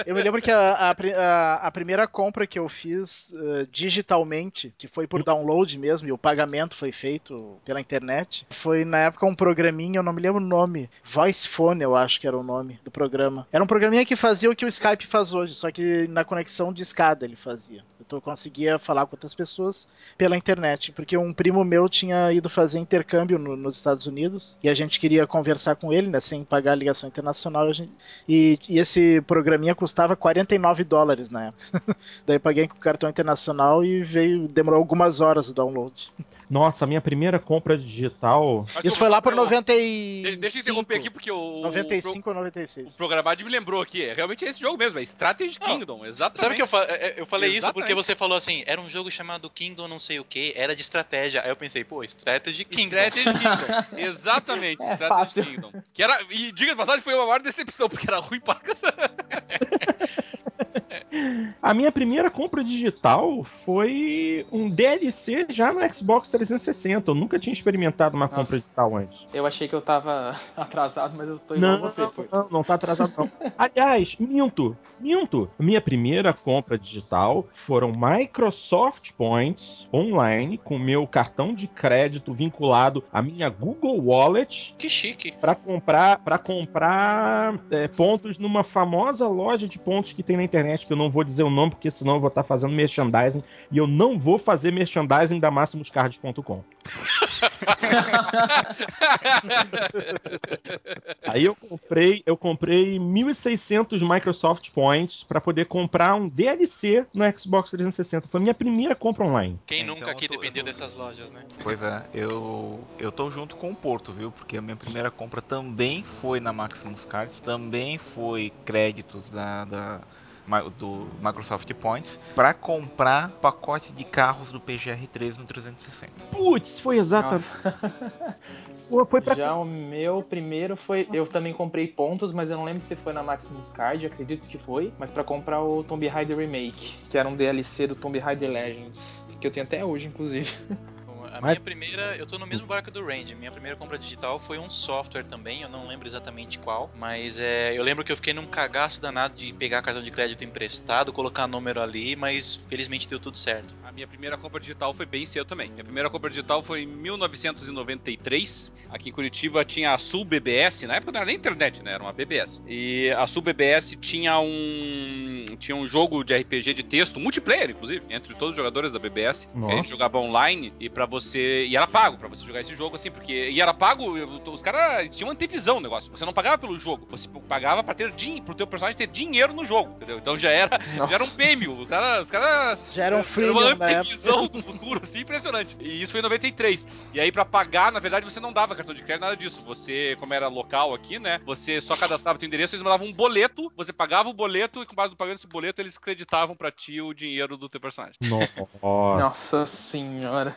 Eu me lembro que a, a, a, primeira compra que eu fiz uh, digitalmente, que foi por download mesmo, e o pagamento foi feito pela internet, foi na época um programinha, eu não me lembro o nome, Voice Phone, eu acho que era o nome do programa. Era um programinha que fazia o que o Skype faz hoje, só que na conexão de escada ele fazia. Eu conseguia falar com outras pessoas pela internet, porque um primo meu tinha ido fazer intercâmbio no, nos Estados Unidos e a gente queria conversar com ele, né, sem pagar a ligação internacional. Gente, e, e esse programinha custava 49 dólares na época. Daí paguei com cartão internacional e veio, demorou algumas horas o download. Nossa, a minha primeira compra digital. Isso foi lá por 95. Deixa eu interromper aqui, porque o. 95 ou 96. O programado me lembrou aqui. É realmente esse jogo mesmo, é Strategy Kingdom. Exatamente. Sabe que eu, fa é, é, eu falei exatamente. isso porque você falou assim: era um jogo chamado Kingdom não sei o que, era de estratégia. Aí eu pensei, pô, Strategy Kingdom. Strategy Kingdom. Exatamente, é Strategy fácil. Kingdom. Que era, e diga de passagem, foi uma maior decepção, porque era ruim pra A minha primeira compra digital foi um DLC já no Xbox 360. Eu nunca tinha experimentado uma Nossa. compra digital antes. Eu achei que eu tava atrasado, mas eu tô igual Não, você, pô. não, não tá atrasado não. Aliás, minto, minto. Minha primeira compra digital foram Microsoft Points online com meu cartão de crédito vinculado à minha Google Wallet Que chique. para comprar para comprar é, pontos numa famosa loja de pontos que tem na internet que eu não vou dizer o nome porque senão eu vou estar fazendo merchandising e eu não vou fazer merchandising da maximuscards.com. Aí eu comprei, eu comprei 1.600 Microsoft Points para poder comprar um DLC no Xbox 360. Foi a minha primeira compra online. Quem É, nunca então aqui eu tô- eu dependeu tô- dessas lojas, né? Pois é, eu, eu tô junto com o Porto, viu? Porque a minha primeira compra também foi na Maximus Cards, também foi créditos da, da- do Microsoft Points para comprar pacote de carros do PGR3 no 360. Putz, foi exatamente. Foi pra Já o meu primeiro foi. Eu também comprei pontos, mas eu não lembro se foi na Maximus Card, acredito que foi. Mas pra comprar o Tomb Raider Remake, que era um DLC do Tomb Raider Legends. Que eu tenho até hoje, inclusive. A Mas- minha primeira, eu tô no mesmo barco do Range. Minha primeira compra digital foi um software também, eu não lembro exatamente qual, mas é, eu lembro que eu fiquei num cagaço danado de pegar cartão de crédito emprestado, colocar número ali, mas felizmente deu tudo certo. A minha primeira compra digital foi bem cedo também. Minha primeira compra digital foi em 1993. Aqui em Curitiba tinha a Sul BBS, na época não era nem internet, né? Era uma BBS. E a Sul BBS tinha um tinha um jogo de RPG de texto, multiplayer inclusive, entre todos os jogadores da BBS. Nossa. A gente jogava online e para você e era pago pra você jogar esse jogo assim, porque e era pago, os caras tinham antevisão o negócio. Você não pagava pelo jogo, você pagava pra ter din pro teu personagem ter dinheiro no jogo, entendeu? Então já era Nossa. já era um prêmio. Os caras os cara Já era um uma freemium época. antevisão do futuro, assim, impressionante. E isso foi em 93. E aí, pra pagar, na verdade, você não dava cartão de crédito, nada disso. Você, como era local aqui, né? Você só cadastrava teu endereço, eles mandavam um boleto, você pagava o boleto, e com base no pagamento desse boleto, eles creditavam pra ti o dinheiro do teu personagem. Nossa. Nossa senhora.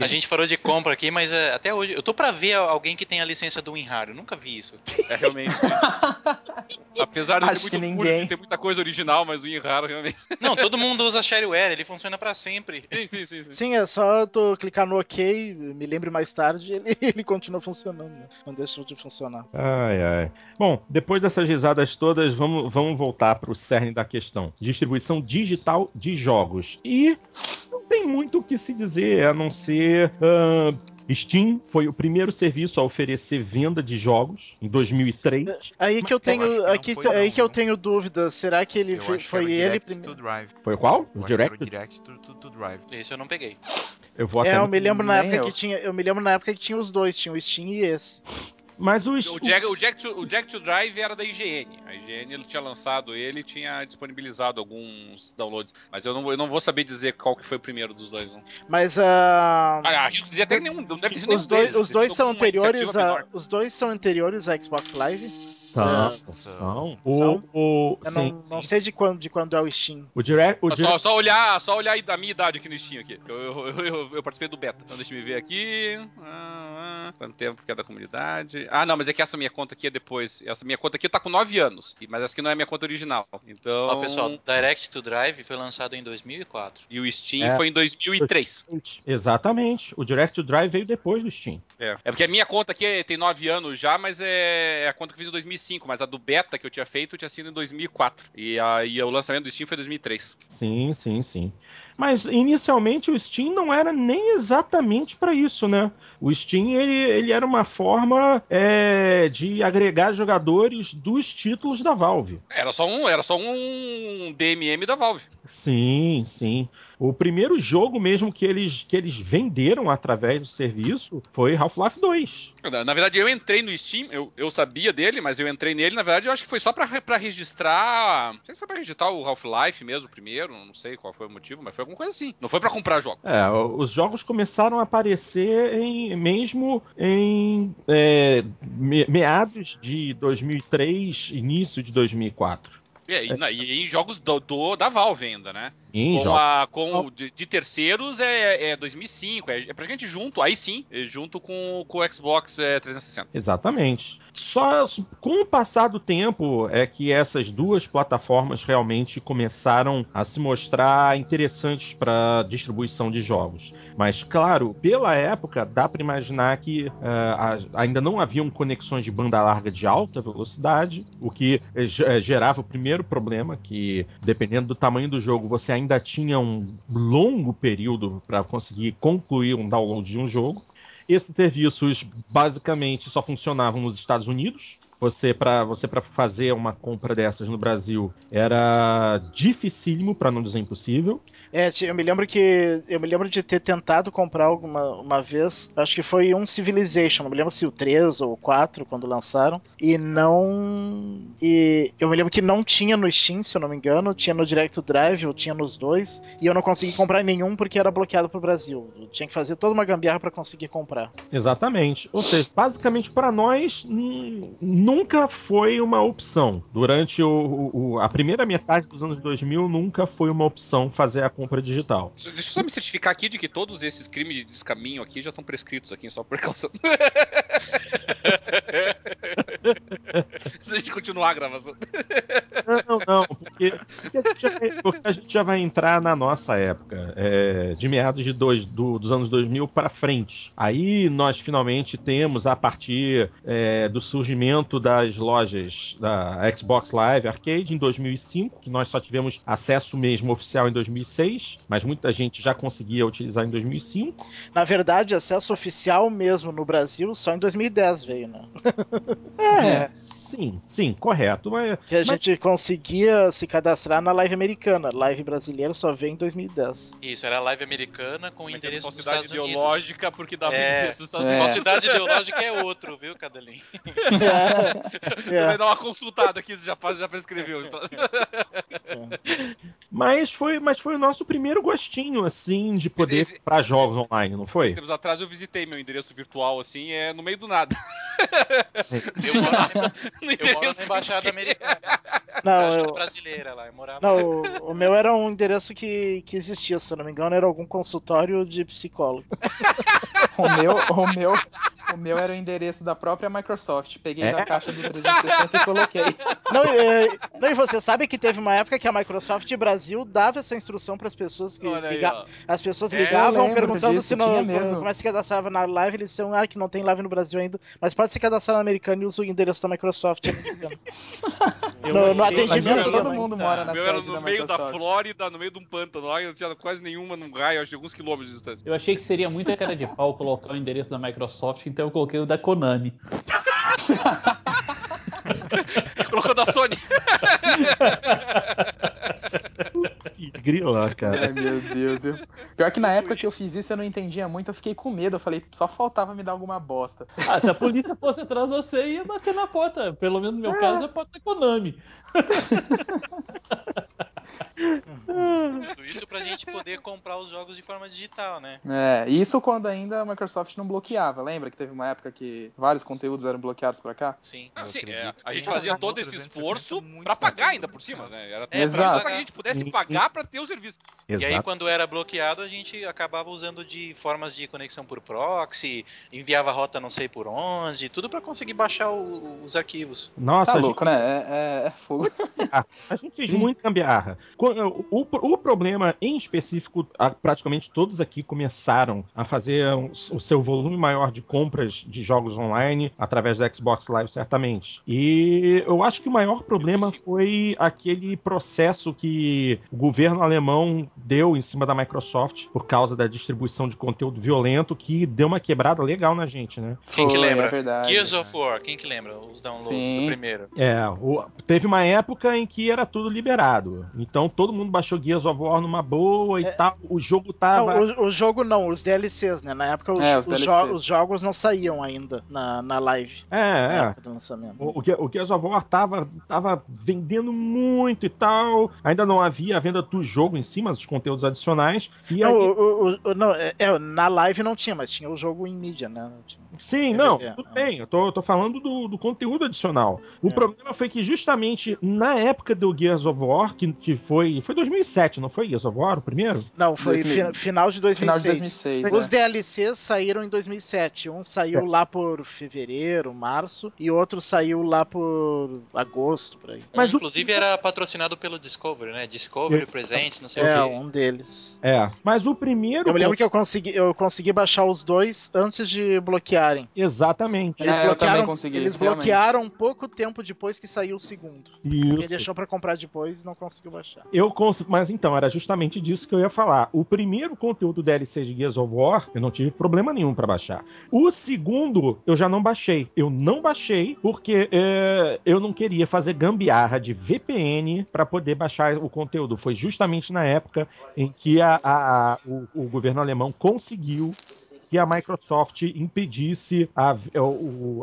A gente falou de compra aqui, mas é, até hoje, eu tô pra ver alguém que tem a licença do WinRAR, eu nunca vi isso. É realmente. Apesar de ter muito ninguém. de ter muita coisa original, mas o IN raro, realmente. Não, todo mundo usa shareware, ele funciona pra sempre. Sim, sim, sim. sim. Sim, é só tu clicar no OK, me lembre mais tarde, ele, ele continua funcionando. né? Não deixa de funcionar. Ai, ai. Bom, depois dessas risadas todas, vamos, vamos voltar para o cerne da questão. Distribuição digital de jogos. E tem muito o que se dizer, a não ser. ah, Steam foi o primeiro serviço a oferecer venda de jogos em 2003. Aí que eu tenho, que não aqui, foi aí não, que eu viu? tenho dúvida. Será que ele Eu foi, acho que foi ele primeiro? to Drive. Foi qual? Eu O acho que era Direct? o Direct to, to- to Drive. Esse eu não peguei. Eu vou É, até. eu me lembro na época eu. que tinha, eu me lembro na época que tinha os dois, tinha o Steam e esse. Mas os. O Jack, o, Jack to, o Jack to Drive era da IGN. A IGN ele tinha lançado ele e tinha disponibilizado alguns downloads. Mas eu não, eu não vou saber dizer qual que foi o primeiro dos dois, não. Mas ah, Ah, a gente dizia até que nenhum. Não deve ter sido nenhum os dois, deles, os dois são anteriores a, menor. os dois são anteriores a Xbox Live. São, É. são. São? O, o, Eu sim, não, não sei de quando, de quando é o Steam. o Direct. O Só, Direct só olhar, só olhar a minha idade aqui no Steam aqui. Eu, eu, eu, eu- participei do beta. Então deixa eu me ver aqui. Ah, ah, quanto tempo que é da comunidade? Ah, não, mas é que essa minha conta aqui é depois. Essa minha conta aqui tá com 9 anos. Mas essa aqui não é a minha conta original. Então. Ó, pessoal, Direct to Drive foi lançado em 2004. E o Steam É. foi em 2003. Exatamente. O Direct to Drive veio depois do Steam. É. é porque a minha conta aqui tem 9 anos já, mas é a conta que eu fiz em 2005. Mas a do beta que eu tinha feito tinha sido em 2004. E aí o lançamento do Steam foi em 2003. Sim, sim, sim. Mas inicialmente o Steam não era nem exatamente para isso, né? O Steam ele, ele era uma forma é, de agregar jogadores dos títulos da Valve. Era só um, era só um DMM da Valve. Sim, sim. O primeiro jogo mesmo que eles, que eles venderam através do serviço foi Half-Life 2. Na, verdade, eu entrei no Steam, eu, eu sabia dele, mas eu entrei nele, na verdade, eu acho que foi só pra registrar. Não sei se foi pra registrar o Half-Life mesmo primeiro, não sei qual foi o motivo, mas foi alguma coisa assim. Não foi pra comprar jogo. É, os jogos começaram a aparecer em, mesmo em é, me- meados de 2003, início de 2004. É, e, na- e em jogos do, do- da Valve ainda, né? Em com jogos. a, com de, de terceiros é, é 2005, é, é praticamente junto, aí sim, é junto com, com o Xbox é, 360. Exatamente. Só com o passar do tempo é que essas duas plataformas realmente começaram a se mostrar interessantes para distribuição de jogos. Mas, claro, pela época, dá para imaginar que a- ainda não haviam conexões de banda larga de alta velocidade, o que eh, eh, gerava o primeiro problema, que dependendo do tamanho do jogo, você ainda tinha um longo período para conseguir concluir um download de um jogo. Esses serviços basicamente só funcionavam nos Estados Unidos. Você para você para fazer uma compra dessas no Brasil era dificílimo, para não dizer impossível. É, eu me lembro que. Eu me lembro de ter tentado comprar alguma uma vez. Acho que foi um Civilization. Não me lembro se o 3 ou o 4, quando lançaram. E não. E eu me lembro que não tinha no Steam, se eu não me engano. Tinha no Direct Drive, ou tinha nos dois. E eu não consegui comprar nenhum porque era bloqueado pro Brasil. Eu tinha que fazer toda uma gambiarra pra conseguir comprar. Exatamente. Ou seja, basicamente para nós hum, nunca foi uma opção. Durante o, o- a primeira metade dos anos 2000 nunca foi uma opção fazer a compra digital. Deixa eu só me certificar aqui de que todos esses crimes de descaminho aqui já estão prescritos aqui, só por causa. Se a gente continuar a gravação. Não, não, porque, porque a, gente já vai, porque a gente já vai entrar na nossa época, é, de meados de dois, do- dos anos 2000 para frente. Aí nós finalmente temos, a partir é, do surgimento das lojas da Xbox Live Arcade em 2005, que nós só tivemos acesso mesmo oficial em 2006, mas muita gente já conseguia utilizar em 2005. Na verdade, acesso oficial mesmo no Brasil só em 2010 veio, né? É, sim, sim, correto. Mas, Que a Mas- gente conseguia se cadastrar na live americana. Live brasileira só veio em 2010. Isso, era live americana com é é endereço dos falsidade Estados Unidos. ideológica porque dava É. endereço dos Estados É. Unidos. Falsidade ideológica é outro, viu, Cadelin? Você É. vai dar uma consultada aqui, você já, faz- já prescreveu. mas, foi, mas foi o nosso primeiro gostinho, assim, de poder Esse- comprar jogos online, não foi? Uns tempos atrás eu visitei meu endereço virtual, assim, é no meio do nada. Eu na, No eu moro na embaixada americana. Não, embaixada eu, brasileira lá. Eu morava. não o, o meu era um endereço que, que existia, se eu não me engano, era algum consultório de psicólogo. O meu, o meu, o meu era o endereço da própria Microsoft. Peguei É? da caixa do 360 e coloquei. Não, é, não, e você sabe que teve uma época que a Microsoft Brasil dava essa instrução para as pessoas que Olha aí, liga- ó. as pessoas É, ligavam lembro perguntando disso, se não, mesmo. como é que se cadastrava na live, eles disseram ah, que não tem live no Brasil ainda, mas pode se cadastrar na americana e usa o endereço da Microsoft. Eu no, no atendimento todo mundo mora O na era no da meio da Microsoft. Flórida, no meio de um pântano lá, e não tinha quase nenhuma num raio, acho de alguns quilômetros de distância. Eu achei que seria muita cara de pau colocar o endereço da Microsoft, então eu coloquei o da Konami. Colocou da Sony. Se grila, cara. Ai, meu Deus. eu- Pior que na época que eu fiz isso, eu não entendia muito, eu fiquei com medo. Eu falei, só faltava me dar alguma bosta. Ah, se a polícia fosse atrás de você, ia bater na porta. Pelo menos no meu caso, é a porta da Konami. Tudo isso pra gente poder comprar os jogos de forma digital, né? É, isso quando ainda a Microsoft não bloqueava. Lembra que teve uma época que vários conteúdos eram bloqueados pra cá? Sim. Não, sim, é, a gente fazia todo esse 360 esforço pra pagar ainda por cima, né? Era É, Exato. pra que a gente pudesse pagar pra ter o serviço. E aí, Exato. quando era bloqueado, a gente acabava usando de formas de conexão por proxy, enviava rota não sei por onde, tudo pra conseguir baixar o- os arquivos. Nossa, Tá a gente- louco, né? É, é, é fogo. A gente fez muito gambiarra. Quando- O, o problema em específico, a- praticamente todos aqui começaram a fazer um- o seu volume maior de compras de jogos online através da Xbox Live, certamente. E eu acho que o maior problema foi aquele processo que o governo alemão deu em cima da Microsoft por causa da distribuição de conteúdo violento, que deu uma quebrada legal na gente, né? Quem que Foi, lembra? É verdade. Gears of War, quem que lembra? Os downloads Sim. do primeiro. É, o- teve uma época em que era tudo liberado. Então todo mundo baixou Gears of War numa boa e É. tal. O jogo Não, tava. o, o jogo não, os DLCs, né? Na época os, É, os os jo- os jogos não saíam ainda na, na live. É, Na é. época do lançamento. O, o, o Gears of War tava, tava vendendo muito e tal. Ainda não havia a venda do jogo em si, mas os conteúdos adicionais. E Não, aí, o- o- o- não, é, é, na live não tinha, mas tinha o jogo em mídia, né? Tinha- Sim, não, tudo bem. Eu tô, eu tô falando do, do conteúdo adicional. O é. problema foi que justamente na época do Gears of War, que, que foi. Foi 2007, não foi of War o primeiro? Não, foi 2000... final de 2006. Final de 2006 Os é. DLCs saíram em 2007. Um saiu certo. lá por fevereiro, março, e outro saiu lá por agosto, por aí. Mas inclusive o... era patrocinado pelo Discovery, né? Discovery Presents, não sei é, o quê. É, um deles. É, mas o primeiro. Eu me lembro que eu consegui, eu consegui baixar os dois antes de bloquearem. Exatamente. Eles, é, bloquearam, consegui, eles bloquearam pouco tempo depois que saiu o segundo. Isso. Quem deixou para comprar depois não conseguiu baixar. Eu consigo, mas então, era justamente disso que eu ia falar. O primeiro conteúdo DLC de Gears of War, eu não tive problema nenhum para baixar. O segundo, eu já não baixei. Eu não baixei porque é, eu não queria fazer gambiarra de VPN para poder baixar o conteúdo. Foi justamente na época em que a, a, a o, o governo alemão conseguiu que a Microsoft impedisse a,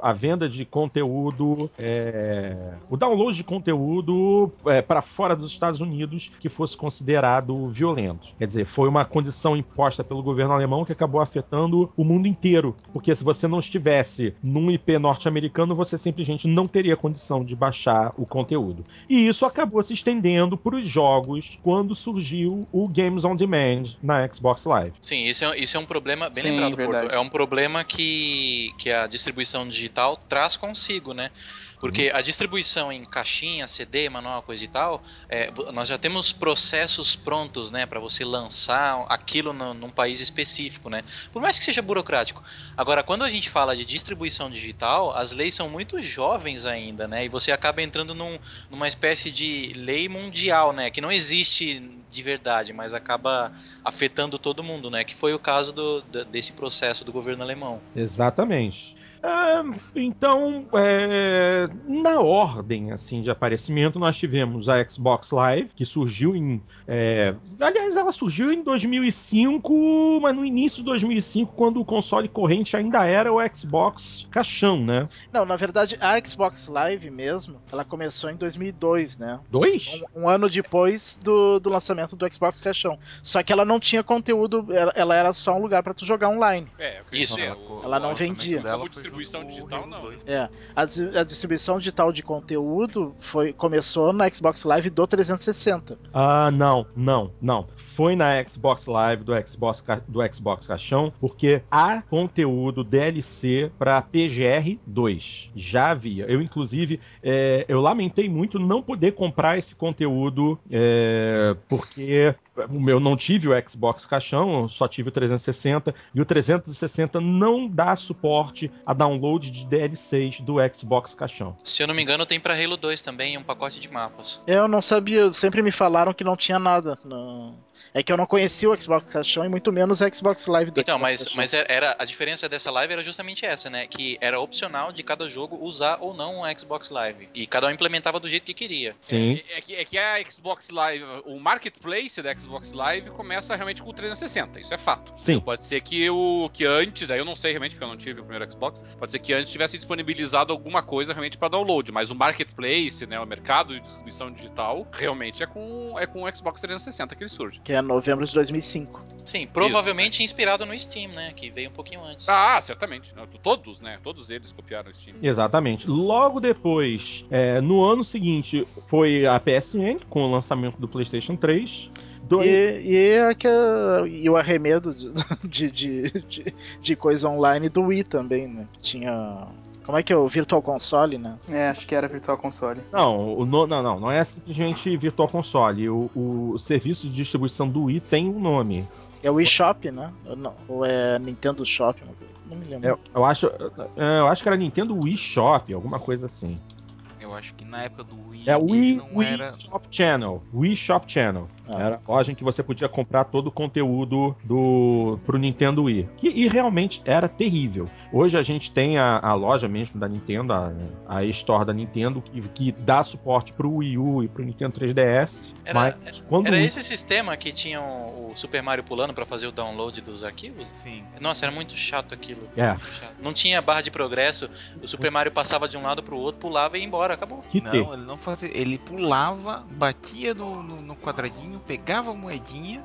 a venda de conteúdo, é, o download de conteúdo é, para fora dos Estados Unidos que fosse considerado violento. Quer dizer, foi uma condição imposta pelo governo alemão que acabou afetando o mundo inteiro. Porque se você não estivesse num IP norte-americano, você simplesmente não teria condição de baixar o conteúdo. E isso acabou se estendendo para os jogos quando surgiu o Games on Demand na Xbox Live. Sim, isso é, isso é um problema bem Sim. lembrado Verdade. É um problema que, que a distribuição digital traz consigo, né? Porque a distribuição em caixinha, CD, manual, coisa e tal, é, nós já temos processos prontos, né, para você lançar aquilo no, num país específico, né? Por mais que seja burocrático. Agora, quando a gente fala de distribuição digital, as leis são muito jovens ainda, né? E você acaba entrando num, numa espécie de lei mundial, né, que não existe de verdade, mas acaba afetando todo mundo, né? Que foi o caso do, desse processo do governo alemão. Exatamente. Ah, então, é, na ordem assim de aparecimento, nós tivemos a Xbox Live, que surgiu em. É, aliás, ela surgiu em 2005, mas no início de 2005, quando o console corrente ainda era o Xbox caixão, né? Não, na verdade, a Xbox Live mesmo, ela começou em 2002, né? Dois? Um, um ano depois do, do lançamento do Xbox caixão. Só que ela não tinha conteúdo, ela, ela era só um lugar para tu jogar online. É, isso. É, ela não vendia. Dela distribuição digital, não. É. A, a, distribuição digital de conteúdo foi, começou na Xbox Live do 360. Ah, não, não, não. Foi na Xbox Live do Xbox, do Xbox Caixão, porque há conteúdo DLC para PGR 2. Já havia. Eu, inclusive, é, eu lamentei muito não poder comprar esse conteúdo, é, porque o meu não tive o Xbox Caixão, só tive o 360, e o 360 não dá suporte a download download de DLCs do Xbox Caixão. Se eu não me engano, tem para Halo 2 também um pacote de mapas. Eu não sabia, sempre me falaram que não tinha nada. Não. É que eu não conhecia o Xbox Caixão e muito menos o Xbox Live do Então, Xbox mas, mas era a diferença dessa live era justamente essa, né? Que era opcional de cada jogo usar ou não o Xbox Live. E cada um implementava do jeito que queria. Sim. É, é, que, é que a Xbox Live, o marketplace da Xbox Live começa realmente com o 360, isso é fato. Sim. Então, pode ser que o que antes, aí eu não sei realmente porque eu não tive o primeiro Xbox, pode ser que antes tivesse disponibilizado alguma coisa realmente para download, mas o marketplace, né, o mercado de distribuição digital, realmente é com é com o Xbox 360 que ele surge. Que é novembro de 2005. Sim, provavelmente Isso. inspirado no Steam, né, que veio um pouquinho antes. Ah, certamente. Todos, né, todos eles copiaram o Steam. Exatamente. Logo depois, é, no ano seguinte, foi a PSN com o lançamento do PlayStation 3. Do... E, e, é e, o arremedo de, de, de, de, coisa online do Wii também, né? Tinha como é que é o Virtual Console, né? É, acho que era Virtual Console. Não, o, no, não, não, não é simplesmente Virtual Console. O, o serviço de distribuição do Wii tem um nome. É o Wii Shop, né? Ou é Nintendo Shop? Não me lembro. Eu, eu acho, eu acho que era Nintendo Wii Shop, alguma coisa assim. Eu acho que na época do Wii. É Wii, Wii era... Shop Channel. Wii Shop Channel. Ah. Era a loja em que você podia comprar todo o conteúdo do pro Nintendo Wii. e realmente era terrível. Hoje a gente tem a, a loja mesmo da Nintendo, a, a Store da Nintendo, que, que dá suporte pro Wii U e pro Nintendo 3DS. Era, mas quando era esse sistema que tinha o Super Mario pulando para fazer o download dos arquivos? Sim. Nossa, era muito chato aquilo. É. Chato. Não tinha barra de progresso. O Super Mario passava de um lado pro outro, pulava e ia embora, acabou. Que não, ele não fazia. Ele pulava, batia no, no, no quadradinho dinheiro, pegava a moedinha.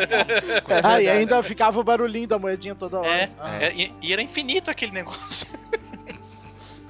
ah, e ainda ficava o barulhinho da moedinha toda hora. É, Ah. é, e, e era infinito aquele negócio.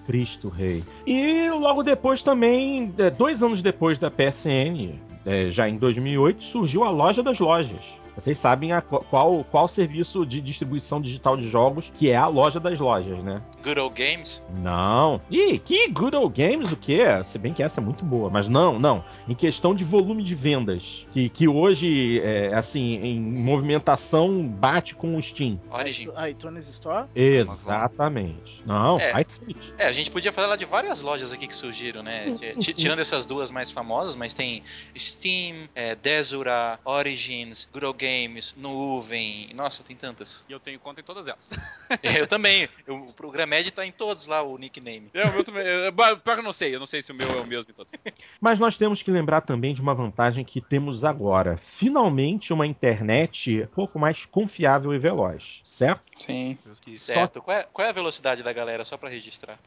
Cristo Rei. E logo depois também, é, dois anos depois da PSN, é, já em 2008, surgiu a Loja das Lojas. Vocês sabem a qual, qual, serviço de distribuição digital de jogos que é a Loja das Lojas, né? Good Old Games. Não. Ih, que Good Old Games o quê? Se bem que essa é muito boa, mas não, não. Em questão de volume de vendas, que, que hoje, é, assim, em movimentação, bate com o Steam. Origin. A iTunes Store? Exatamente. Não, É. iTunes. É, a gente podia falar de várias lojas aqui que surgiram, né? Sim, sim. Tirando essas duas mais famosas, mas tem Steam, é, Desura, Origins, Old Games, Nuvem. Nossa, tem tantas. E eu tenho conta em todas elas. Eu também. Eu, o Programed tá em todos lá, o nickname. É, o meu também. é, bah, Pior que eu não sei, eu não sei se o meu é o mesmo em todos. Mas nós temos que lembrar também de uma vantagem que temos agora. Finalmente, uma internet um pouco mais confiável e veloz, certo? Sim. Certo. Qual é, qual é a velocidade da galera, só pra registrar?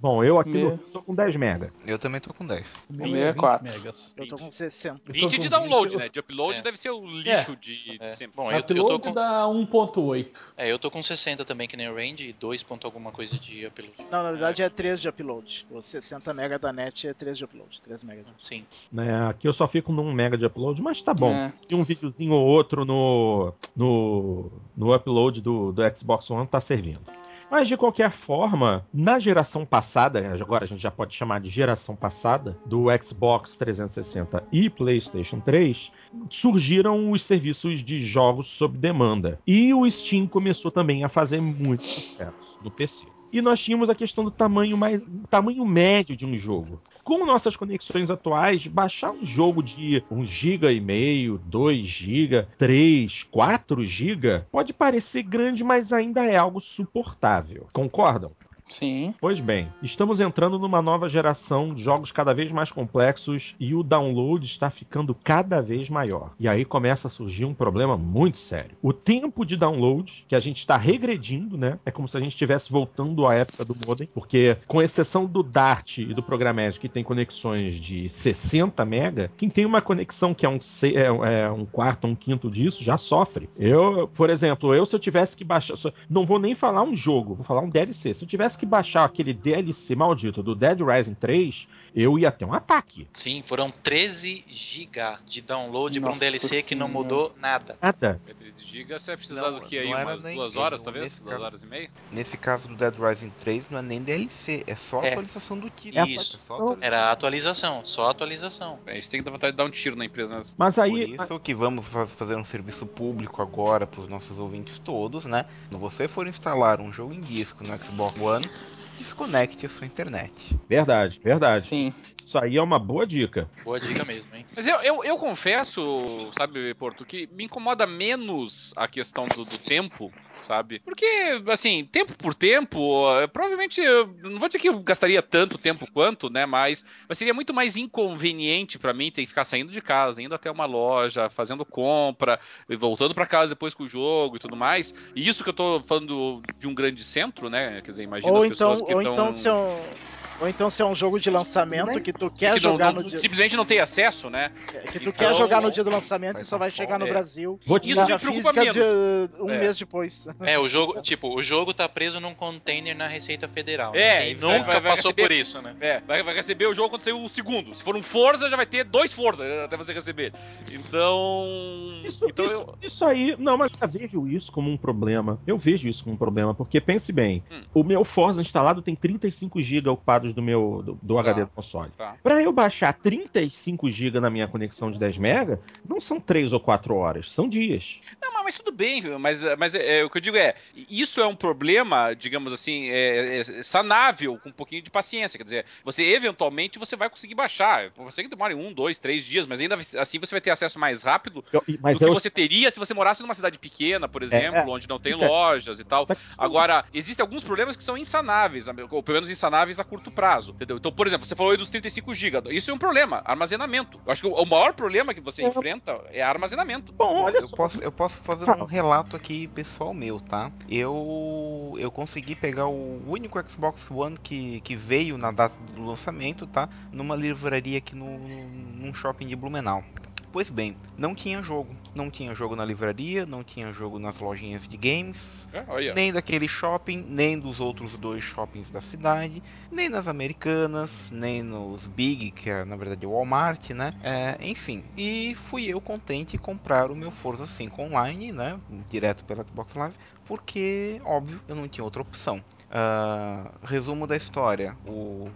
Bom, eu aqui Meu. tô com 10 mega. Eu também tô com 10. O meu é quatro. megas. Eu tô com 60. Eu tô 20 de download, 20, né? De upload É. deve ser o lixo de, de É. sempre. Bom, eu, eu tô Upload com. dá 1.8. É, eu tô com 60 também, que nem o Range, e 2 ponto alguma coisa de upload. Não, na verdade é 3 de upload. O 60 mega da net é 3 de upload. 3 mega de Sim. Né? Aqui eu só fico num mega de upload, mas tá bom. É. E um videozinho ou outro no, no, no upload do, do Xbox One tá servindo. Mas de qualquer forma, na geração passada, agora a gente já pode chamar de geração passada, do Xbox 360 e PlayStation 3, surgiram os serviços de jogos sob demanda. E o Steam começou também a fazer muito sucesso no PC. E nós tínhamos a questão do tamanho, mais, tamanho médio de um jogo. Com nossas conexões atuais, baixar um jogo de 1 GB e meio, 2 GB, 3, 4 GB pode parecer grande, mas ainda é algo suportável. Concordam? Sim. Pois bem, estamos entrando numa nova geração de jogos cada vez mais complexos e o download está ficando cada vez maior. E aí começa a surgir um problema muito sério. O tempo de download, que a gente está regredindo, né? É como se a gente estivesse voltando à época do modem, porque com exceção do Dart e do Programmatic, que tem conexões de 60 mega, quem tem uma conexão que é um, é, é um quarto, um quinto disso, já sofre. Eu, por exemplo, eu se eu tivesse que baixar, não vou nem falar um jogo, vou falar um DLC. Se eu tivesse que baixar aquele DLC maldito do Dead Rising 3, eu ia ter um ataque. Sim, foram 13 GB de download pra um DLC que não mudou nada. Nada. 13 GB, você vai precisar Não, do que aí? não era Umas nem- duas horas, talvez? nesse Duas caso- horas e meia? Nesse caso do Dead Rising 3, não é nem DLC, é só É. atualização do título. Isso. É só atualização. Era atualização, só atualização. A gente tem que dar vontade de dar um tiro na empresa mesmo. Mas Por aí. isso que vamos fa- fazer um serviço público agora para os nossos ouvintes todos, né? Quando você for instalar um jogo em disco no Xbox One, desconecte a sua internet. Verdade, verdade. Sim. Isso aí é uma boa dica. Boa dica mesmo, hein? Mas eu, eu, eu confesso, sabe, Porto, que me incomoda menos a questão do, do tempo, sabe? Porque, assim, tempo por tempo, eh, provavelmente, eu não vou dizer que eu gastaria tanto tempo quanto, né? Mas, mas seria muito mais inconveniente pra mim ter que ficar saindo de casa, indo até uma loja, fazendo compra, e voltando pra casa depois com o jogo e tudo mais. E isso que eu tô falando de um grande centro, né? Quer dizer, imagina Ou as então, pessoas que ou estão... então se um, ou então se é um jogo de lançamento que tu quer que jogar não- no dia, simplesmente não tem acesso, né? que tu então- quer jogar no dia do lançamento e só vai chegar no fora. Brasil Vou te Isso na física de um É. mês depois. É, o jogo, tipo, o jogo tá preso num container na Receita Federal. É, né? e Quem vai- nunca vai- vai passou receber- por isso, né? É, vai, vai receber o jogo quando sair o segundo. Se for um Forza, já vai ter dois Forza até você receber. Então. Isso, então isso, eu. isso aí, não, mas eu vejo isso como um problema. Eu vejo isso como um problema, porque pense bem, Hum. o meu Forza instalado tem 35 GB ocupados do meu do, do HD do console. Tá. Pra eu baixar 35 GB na minha conexão de 10 MB, não são 3 ou 4 horas, são dias. Não, mas, tudo bem, mas, mas é, é, o que eu digo é: isso é um problema, digamos assim, é, é sanável com um pouquinho de paciência. Quer dizer, você eventualmente você vai conseguir baixar. Você que demora um, dois, três dias, mas ainda assim você vai ter acesso mais rápido Eu- mas do que eu, você teria se você morasse numa cidade pequena, por exemplo, é. onde não tem é. lojas e tal. Agora, Agora, existem alguns problemas que são insanáveis, ou pelo menos insanáveis a curto prazo, entendeu? Então, por exemplo, você falou aí dos 35 GB. Isso é um problema, armazenamento. Eu acho que o maior problema que você É. enfrenta é armazenamento. bom, olha eu só. posso, eu posso fazer um relato aqui pessoal meu, tá? Eu eu consegui pegar o único Xbox One que, que veio na data do lançamento, tá? Numa livraria aqui no, no num shopping de Blumenau. Pois bem, não tinha jogo. Não tinha jogo na livraria, não tinha jogo nas lojinhas de games, É, nem daquele shopping, nem dos outros dois shoppings da cidade, nem nas americanas, nem nos Big, que é na verdade o Walmart, né? É, enfim, e fui eu contente comprar o meu Forza 5 online, né? Direto pela Xbox Live, porque, óbvio, eu não tinha outra opção. Uh, resumo da história: o,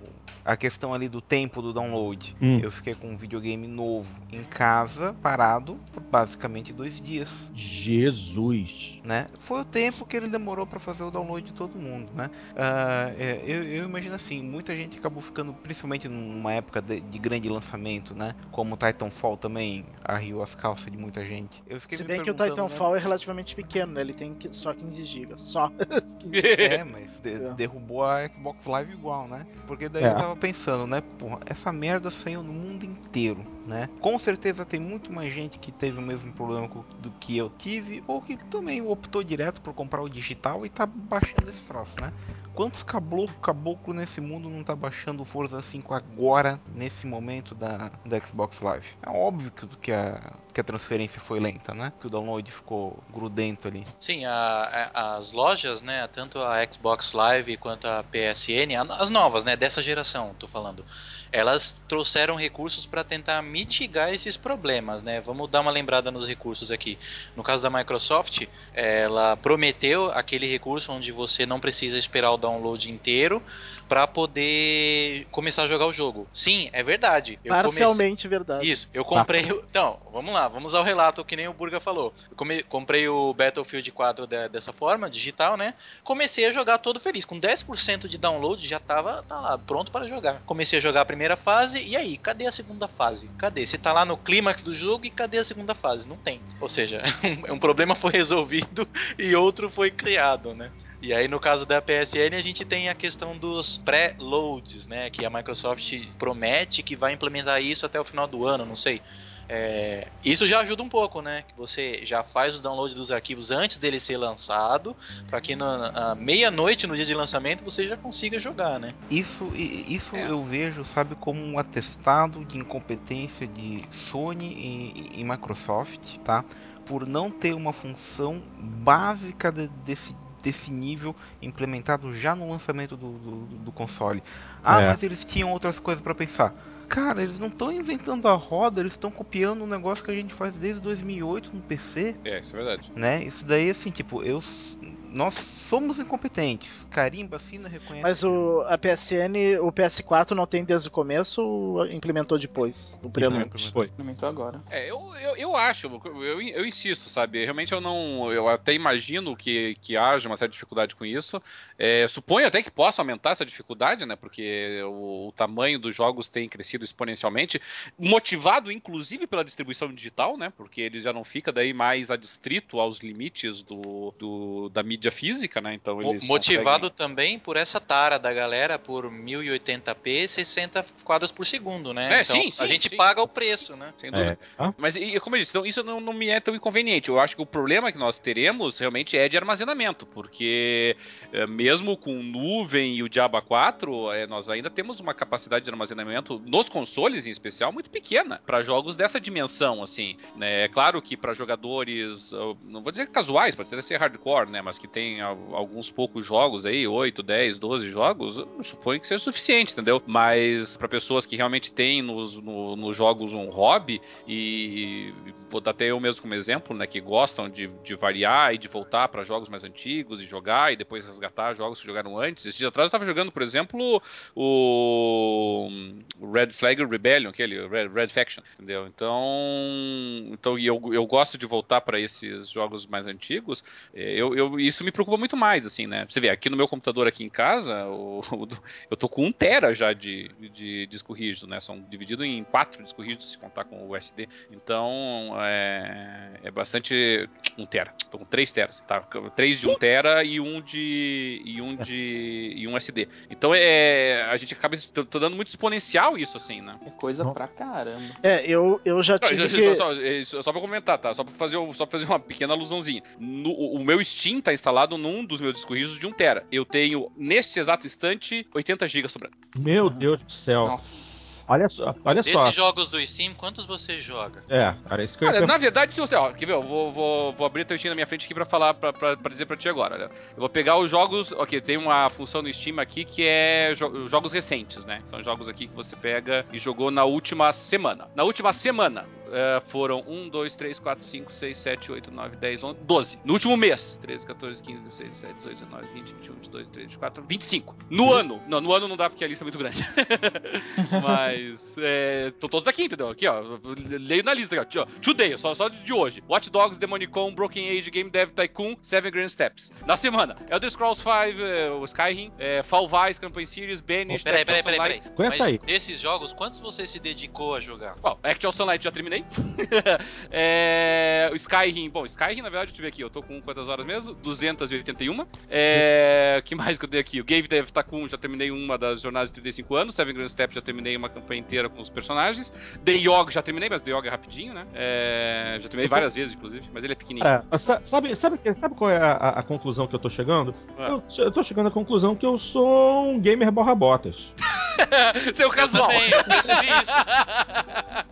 a questão ali do tempo do download. Hum. Eu fiquei com um videogame novo em casa, parado, por basicamente dois dias. Jesus. Né? Foi o tempo que ele demorou para fazer o download de todo mundo. Né? Uh, é, eu, eu, imagino assim: muita gente acabou ficando, principalmente numa época de, de grande lançamento, né? como Titanfall também arriou as calças de muita gente. Eu fiquei Se bem que o perguntando, Titanfall né? é relativamente pequeno, né? Ele tem que- só 15 GB. Só. É, mas de- É. derrubou a Xbox Live igual, né? Porque daí É. eu tava pensando, né? Porra, essa merda saiu no mundo inteiro, né? Com certeza tem muito mais gente que teve o mesmo problema do que eu tive, ou que também optou direto por comprar o digital e tá baixando esse troço, né? Quantos caboclo, caboclo nesse mundo não tá baixando o Forza 5 agora, nesse momento da, da Xbox Live? É óbvio que, a, que a transferência foi lenta, né? Que o download ficou grudento ali. Sim, a- a- as lojas, né, tanto a Xbox Live quanto a PSN, as novas, né, dessa geração, tô falando, elas trouxeram recursos para tentar mitigar esses problemas, né? Vamos dar uma lembrada nos recursos aqui. No caso da Microsoft, ela prometeu aquele recurso onde você não precisa esperar o download inteiro para poder começar a jogar o jogo. Sim, é verdade. Eu comecei- Parcialmente verdade. isso, eu comprei. Então, vamos lá, vamos ao relato que nem o Burga falou. Eu come- comprei o Battlefield 4 de- dessa forma, digital, né? Comecei a jogar todo feliz. Com 10% de download já tava tá lá, pronto para jogar. Comecei a jogar a primeira fase, e aí, cadê a segunda fase? Cadê? Você tá lá no clímax do jogo e cadê a segunda fase? Não tem. Ou seja, um problema foi resolvido e outro foi criado, né? E aí, no caso da PSN, a gente tem a questão dos pré-loads, né? Que a Microsoft promete que vai implementar isso até o final do ano, não sei. É, isso já ajuda um pouco, né? Que você já faz o download dos arquivos antes dele ser lançado, para que na na meia-noite no dia de lançamento você já consiga jogar, né? Isso, isso É. eu vejo, sabe, como um atestado de incompetência de Sony e, e Microsoft, tá? Por não ter uma função básica de- desse, desse nível implementado já no lançamento do, do, do console. Ah, É. mas eles tinham outras coisas para pensar. Cara, eles não estão inventando a roda, eles estão copiando um negócio que a gente faz desde 2008 no PC, É, isso é verdade. né? Isso daí, assim, tipo, eu, nós somos incompetentes. Carimba, assina, reconhece. Mas o, a PSN, o PS4 não tem desde o começo ou implementou depois? O prelude. Foi. Implementou agora. É, eu, eu, eu acho, eu, eu, eu insisto, sabe? Realmente eu não. Eu até imagino que, que haja uma certa dificuldade com isso. É, suponho até que possa aumentar essa dificuldade, né? Porque o, o tamanho dos jogos tem crescido exponencialmente, motivado inclusive pela distribuição digital, né? Porque ele já não fica daí mais adstrito aos limites do, do- da mídia física, né? Então Motivado conseguem- também por essa tara da galera por 1080p, 60 quadros por segundo, né? É, então sim, sim, a gente sim. paga o preço, né? Sem dúvida. É. Ah, Mas, e, como eu disse, então, isso não, não me é tão inconveniente. Eu acho que o problema que nós teremos realmente é de armazenamento, porque é, mesmo com nuvem e o Diaba 4, é, nós ainda temos uma capacidade de armazenamento nos consoles, em especial, muito pequena para jogos dessa dimensão, assim. Né? É claro que para jogadores, não vou dizer casuais, pode ser hardcore, né? Mas que tem al- alguns poucos jogos aí, 8, 10, 12 jogos, suponho que seja suficiente, entendeu? Mas para pessoas que realmente têm nos, no- nos jogos um hobby, e vou dar até eu mesmo como exemplo, né, que gostam de, de variar e de voltar para jogos mais antigos e jogar e depois resgatar jogos que jogaram antes. Esse dia atrás eu estava jogando, por exemplo, o Red Flag Rebellion, aquele Red, Red Faction, entendeu? Então, então eu, eu gosto de voltar para esses jogos mais antigos. eh, Eu, eu, isso me preocupa muito mais, assim, né? Você vê, aqui no meu computador aqui em casa, o- o eu tô com um tera já de, de disco rígido, né? São divididos em quatro discos rígidos, se contar com o SD. Então, é, é bastante... Um tera. Tô com três teras, tá? Três de um tera e um de... e um de... e um SD. Então, é... A gente acaba... Tô, tô dando muito exponencial isso, assim, né? É coisa pra caramba. É, eu, eu já Não, tive só, que... só, só, só pra comentar, tá? Só pra fazer, só pra fazer uma pequena alusãozinha. No- o o meu Steam tá instalado num dos meus discos rígidos de 1 tera. Eu tenho, neste exato instante, 80 GB sobrando. Meu. Deus do céu. Nossa. Olha só, olha Desses só. jogos do Steam, quantos você joga? É, era isso que eu Olha, na verdade, se você. Ó, quer ver? Eu vou, vou, vou abrir teu Steam na minha frente aqui pra falar, pra, pra, pra dizer pra ti agora. Olha. Eu vou pegar os jogos. Ok, tem uma função no Steam aqui que é jo- jogos recentes, né? São jogos aqui que você pega e jogou na última semana. Na última semana. Eh, foram 1, 2, 3, 4, 5, 6, 7, 8, 9, 10, 11, 12. No último mês. 13, 14, 15, 16, 17, 18, 19, 20, 21, 22, 23, 24, 25. No ano. Não, no ano não dá porque a lista é muito grande. Mas. É, tô todos aqui, entendeu? Aqui, ó. Leio na lista aqui, ó. Today, só, só de hoje. Watch Dogs, Demonicon, Broken Age, Game Dev Tycoon, Seven Grand Steps. Na semana, Elder Scrolls 5, é, o Skyrim, é, Fall Guys, Campaign Series, Banished, Peraí, peraí, peraí, peraí. Mas aí. desses jogos, quantos você se dedicou a jogar? Bom, Actual Sunlight já terminei. é, o Skyrim, bom, Skyrim na verdade, eu ver aqui, eu tô com quantas horas mesmo? 281. É, que mais que eu dei aqui? O Game Dev Takun já terminei uma das jornadas de 35 anos. Seven Grand Steps já terminei uma campanha inteira com os personagens. The Yog já terminei, mas The Yog é rapidinho, né? É, já terminei várias vezes, inclusive, mas ele é pequenininho. É, sa- sabe, sabe, que- sabe qual é a, a- conclusão que eu tô chegando? É. Eu, eu tô chegando à conclusão que eu sou um gamer borra-botas. Seu Eu casual. também, eu percebi isso.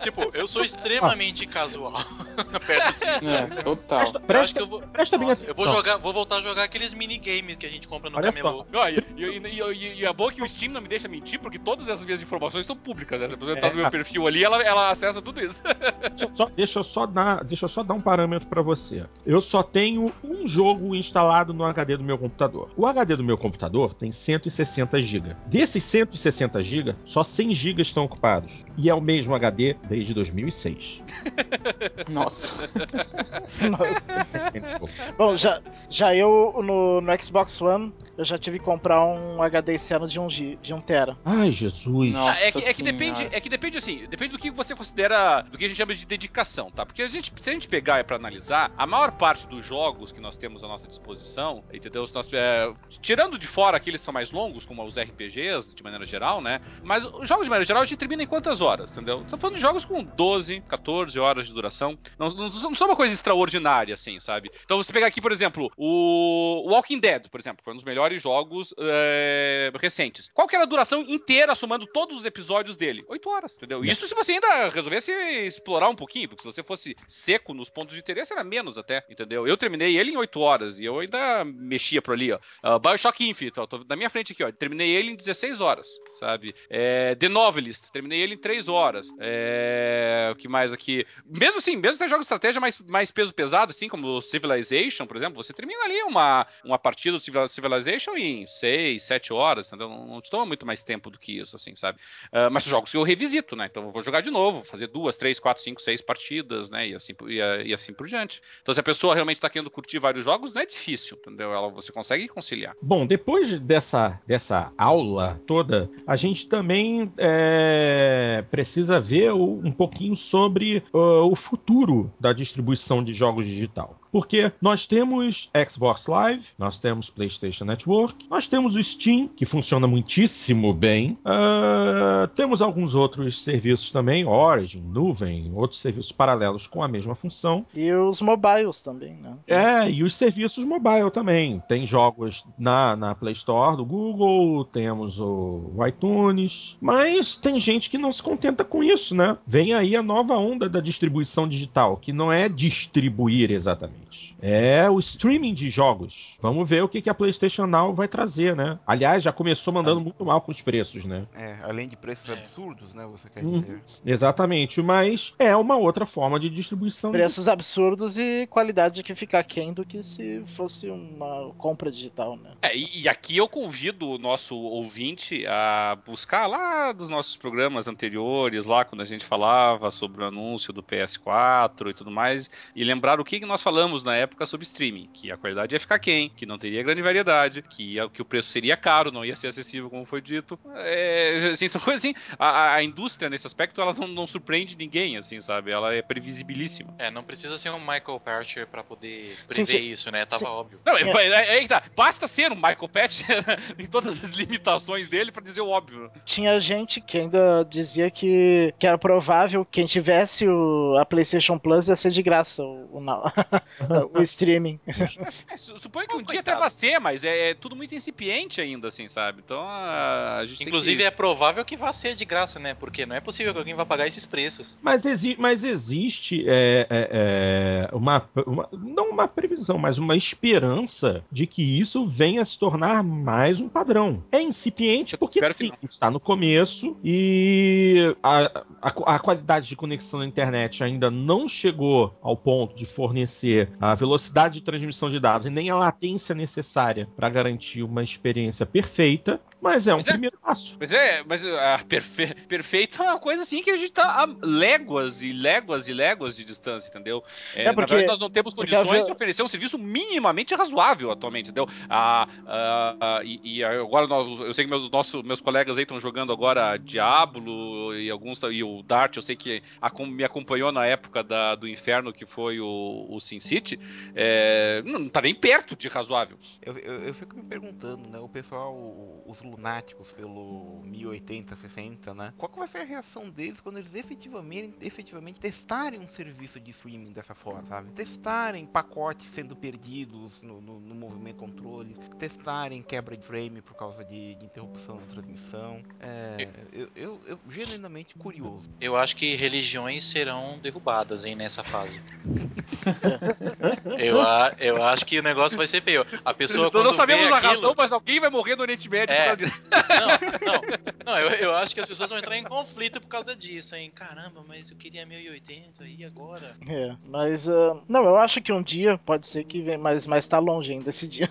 Tipo, eu sou extremamente casual perto disso. É, total. Presta, Eu acho presta, que eu vou, presta bem Nossa, eu vou atenção. jogar, vou voltar a jogar aqueles minigames que a gente compra no Olha camelô. E, e, e, e, e é bom que o Steam não me deixa mentir, porque todas essas minhas informações são públicas. Né? Se a pessoa entrar no meu perfil ali, ela, ela acessa tudo isso. Deixa eu só- deixa, eu só dar, deixa eu só dar um parâmetro pra você. Eu só tenho um jogo instalado no HD do meu computador. O HD do meu computador tem 160 GB. Desses 160 GB, só 100 GB estão ocupados. E é o mesmo HD desde 2006. Nossa. Nossa. Bom, já, já eu no, no Xbox One, eu já tive que comprar um HD esse ano de 1 um, de um tera. Ai, Jesus. Nossa é, que, é que depende, é que depende assim, depende do que você considera, do que a gente chama de dedicação, tá? Porque a gente, se a gente pegar e pra analisar, a maior parte dos jogos que nós temos à nossa disposição, entendeu? Nós, é, tirando de fora aqueles que são mais longos, como os RPGs, de maneira geral, né? Mas os jogos de maneira geral a gente termina em quantas horas, entendeu? Tô falando de jogos com 12, 14 horas de duração. Não, não, não são uma coisa extraordinária, assim, sabe? Então você pegar aqui, por exemplo, o Walking Dead, por exemplo, foi um dos melhores jogos é, recentes. Qual que era a duração inteira, somando todos os episódios dele? 8 horas, entendeu? Isso se você ainda resolvesse explorar um pouquinho, porque se você fosse seco nos pontos de interesse, era menos até, entendeu? Eu terminei ele em 8 horas e eu ainda mexia por ali, ó. Uh, Bioshock Infinite, ó, tô na minha frente aqui, ó. Terminei ele em 16 horas, sabe? É, The Novelist, terminei ele em 3 horas. É, o que mais aqui? Mesmo assim, mesmo tem jogos de estratégia mais, mais peso pesado, assim, como Civilization, por exemplo, você termina ali uma, uma partida do Civil- Civilization em 6, 7 horas, entendeu? Não, não toma muito mais tempo do que isso, assim, sabe? Uh, mas são jogos que eu revisito, né? Então eu vou jogar de novo, fazer duas, três, quatro, cinco, seis partidas, né? E assim, e, e assim por diante. Então se a pessoa realmente está querendo curtir vários jogos, não é difícil, entendeu? Ela, você consegue conciliar. Bom, depois dessa, dessa aula toda, a gente também é, precisa ver um pouquinho sobre uh, o futuro da distribuição de jogos digital. Porque nós temos Xbox Live, nós temos PlayStation Network, nós temos o Steam, que funciona muitíssimo bem, uh, temos alguns outros serviços também, Origin, Nuvem, outros serviços paralelos com a mesma função. E os mobiles também, né? É, e os serviços mobile também. Tem jogos na, na Play Store do Google, temos o, o iTunes, mas tem gente que não se contenta com isso, né? Vem aí a nova onda da distribuição digital, que não é distribuir exatamente. É o streaming de jogos. Vamos ver o que, que a PlayStation Now vai trazer, né? Aliás, já começou mandando muito mal com os preços, né? É, além de preços absurdos, né? Você quer Uhum. dizer. Exatamente, mas é uma outra forma de distribuição. Preços absurdos e qualidade que fica aquém do que se fosse uma compra digital, né? É, e, aqui eu convido o nosso ouvinte a buscar lá dos nossos programas anteriores, lá quando a gente falava sobre o anúncio do PS4 e tudo mais, e lembrar o que que nós falamos na época sobre streaming, que a qualidade ia ficar quem, que não teria grande variedade, que, que o preço seria caro, não ia ser acessível, como foi dito. É, assim, são coisas assim, a, a indústria nesse aspecto, ela não, não surpreende ninguém, assim, sabe? Ela é previsibilíssima. É, não precisa ser um Michael Parcher pra poder Sim, prever sim. isso, né? Tava Sim. óbvio. Não, Sim. é, é, é que tá. Basta ser um Michael Patch em todas as limitações dele pra dizer o óbvio. Tinha gente que ainda dizia que, que era provável quem tivesse o, a PlayStation Plus ia ser de graça o, o o streaming. É, suponho que um dia até vai ser, mas é, é, tudo muito incipiente ainda, assim, sabe? Então a, a gente Inclusive que... é provável que vá ser de graça, né? Porque não é possível que alguém vá pagar esses preços. Mas, exi mas existe é, é, é uma, uma, não uma previsão, mas uma esperança de que isso venha a se tornar mais um padrão. É incipiente porque sim, está no começo e a, a, a qualidade de conexão na internet ainda não chegou ao ponto de fornecer a velocidade de transmissão de dados e nem a latência necessária para garantir uma experiência perfeita. Mas é um mas é- primeiro é, passo. Mas é, mas a ah, perfe, perfeito é uma coisa assim que a gente tá a léguas e léguas e léguas de distância, entendeu? É, é porque, verdade, nós não temos condições de oferecer um serviço minimamente razoável atualmente, entendeu? Ah, ah, e, e, agora nós, eu sei que meus, nossos, meus colegas aí estão jogando agora Diablo e alguns e o Dart, eu sei que a, me acompanhou na época da, do inferno que foi o, o Sin City, é, não tá nem perto de razoável. Eu, eu, eu, fico me perguntando, né? O pessoal, os lunáticos pelo 1080, 60, né? Qual que vai ser a reação deles quando eles efetivamente, efetivamente testarem um serviço de streaming dessa forma, sabe? Testarem pacotes sendo perdidos no, no, no movimento controle, testarem quebra de frame por causa de, de interrupção na transmissão. É, eu, eu, eu, genuinamente curioso. Eu acho que religiões serão derrubadas hein, nessa fase. eu, a, eu acho que o negócio vai ser feio. A pessoa Nós não sabemos a aquilo... razão, mas alguém vai morrer no Oriente Médio é, não, não, não eu, eu, acho que as pessoas vão entrar em conflito por causa disso, hein? Caramba, mas eu queria 1080 e agora? É, mas. Uh, não, eu acho que um dia pode ser que venha, mas, mas tá longe ainda esse dia.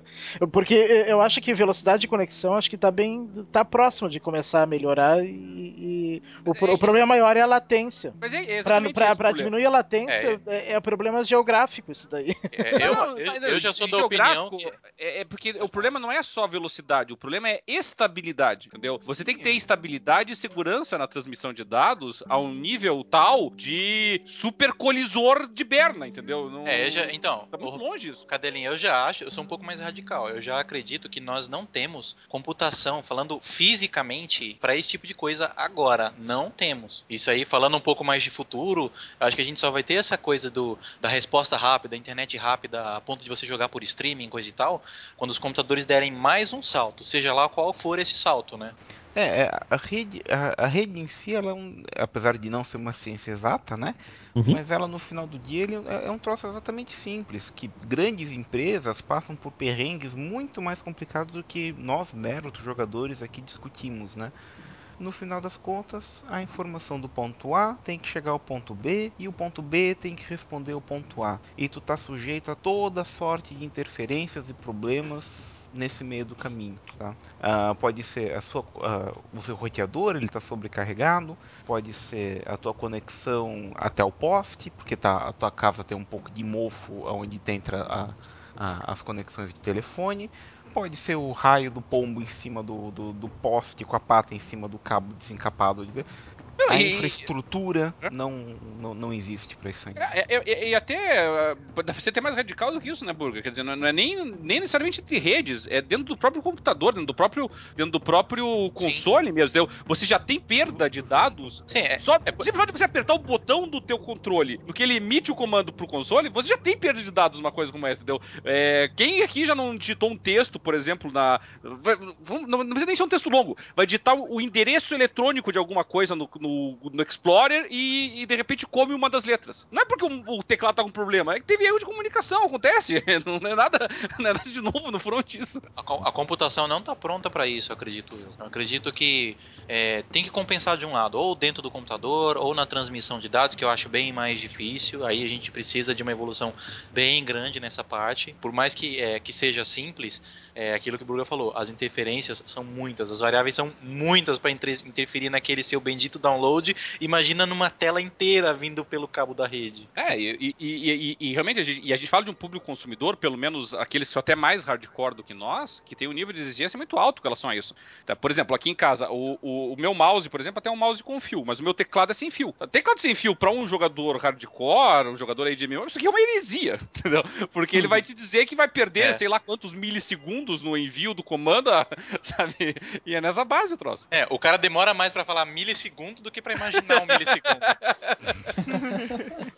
Porque eu acho que velocidade de conexão acho que tá bem. tá próximo de começar a melhorar e. e o, é, o, problema maior é a latência. Mas é, é pra, pra, pra diminuir a latência é, é, é problema geográfico isso daí. É, eu, eu, eu, já sou da opinião. Que... É, é porque o problema não é só velocidade, o problema é estabilidade, entendeu? Você tem que ter estabilidade e segurança na transmissão de dados a um nível tal de super colisor de Berna, entendeu? Não, é, já, então. Tá muito longe isso. Cadelinha, eu já acho, eu sou um pouco mais radical. Eu já acredito que nós não temos computação, falando fisicamente, para esse tipo de coisa agora. Não temos. Isso aí, falando um pouco mais de futuro, acho que a gente só vai ter essa coisa do, da resposta rápida, internet rápida, a ponto de você jogar por streaming, coisa e tal, quando os computadores derem mais um salto, seja lá qual for esse salto, né? É, é, a rede, a, a rede em si, ela é um, apesar de não ser uma ciência exata, né? Uhum. Mas ela no final do dia ele é, é um troço exatamente simples, que grandes empresas passam por perrengues muito mais complicados do que nós meros jogadores aqui discutimos, né? No final das contas, a informação do ponto A tem que chegar ao ponto B e o ponto B tem que responder ao ponto A. E tu tá sujeito a toda sorte de interferências e problemas nesse meio do caminho. Tá? Uh, pode ser a sua, uh, o seu roteador, ele está sobrecarregado, pode ser a tua conexão até o poste, porque tá, a tua casa tem um pouco de mofo onde entra a, a, as conexões de telefone, pode ser o raio do pombo em cima do, do, do poste com a pata em cima do cabo desencapado. Não, a e, infraestrutura e... não, não, não existe para isso ainda. É, é, é, e até deve ser até mais radical do que isso, né, Burger? Quer dizer, não é nem, nem necessariamente entre redes, é dentro do próprio computador, dentro do próprio, dentro do próprio console Sim. mesmo. Você já tem perda de dados. Sim, é, só é, simplesmente você apertar o botão do teu controle, no que ele emite o comando pro console, você já tem perda de dados numa coisa como essa, entendeu? É, quem aqui já não digitou um texto, por exemplo, na. Não precisa nem ser um texto longo. Vai digitar o endereço eletrônico de alguma coisa no, no, no Explorer e, e, de repente come uma das letras. Não é porque o, o, teclado tá com problema, é que teve erro de comunicação, acontece. Não é nada, não é nada de novo no front isso. A, a computação não tá pronta para isso, acredito eu. acredito que é, tem que compensar de um lado, ou dentro do computador, ou na transmissão de dados, que eu acho bem mais difícil. Aí a gente precisa de uma evolução bem grande nessa parte. Por mais que, é, que seja simples, é aquilo que o Bruno falou, as interferências são muitas, as variáveis são muitas para interferir naquele seu bendito download. Imagina numa tela inteira vindo pelo cabo da rede. É, e, e, e, e realmente a gente, a gente fala de um público consumidor, pelo menos aqueles que são até mais hardcore do que nós, que tem um nível de exigência muito alto com relação a isso. Tá, por exemplo, aqui em casa, o, o, o, meu mouse, por exemplo, até é um mouse com fio, mas o meu teclado é sem fio. Teclado sem fio para um jogador hardcore, um jogador HDMI, isso aqui é uma heresia, entendeu? Porque ele vai te dizer que vai perder, é. sei lá quantos milissegundos segundos no envio do comando, sabe? E é nessa base o troço. É, o cara demora mais para falar milissegundo do que para imaginar um milissegundo.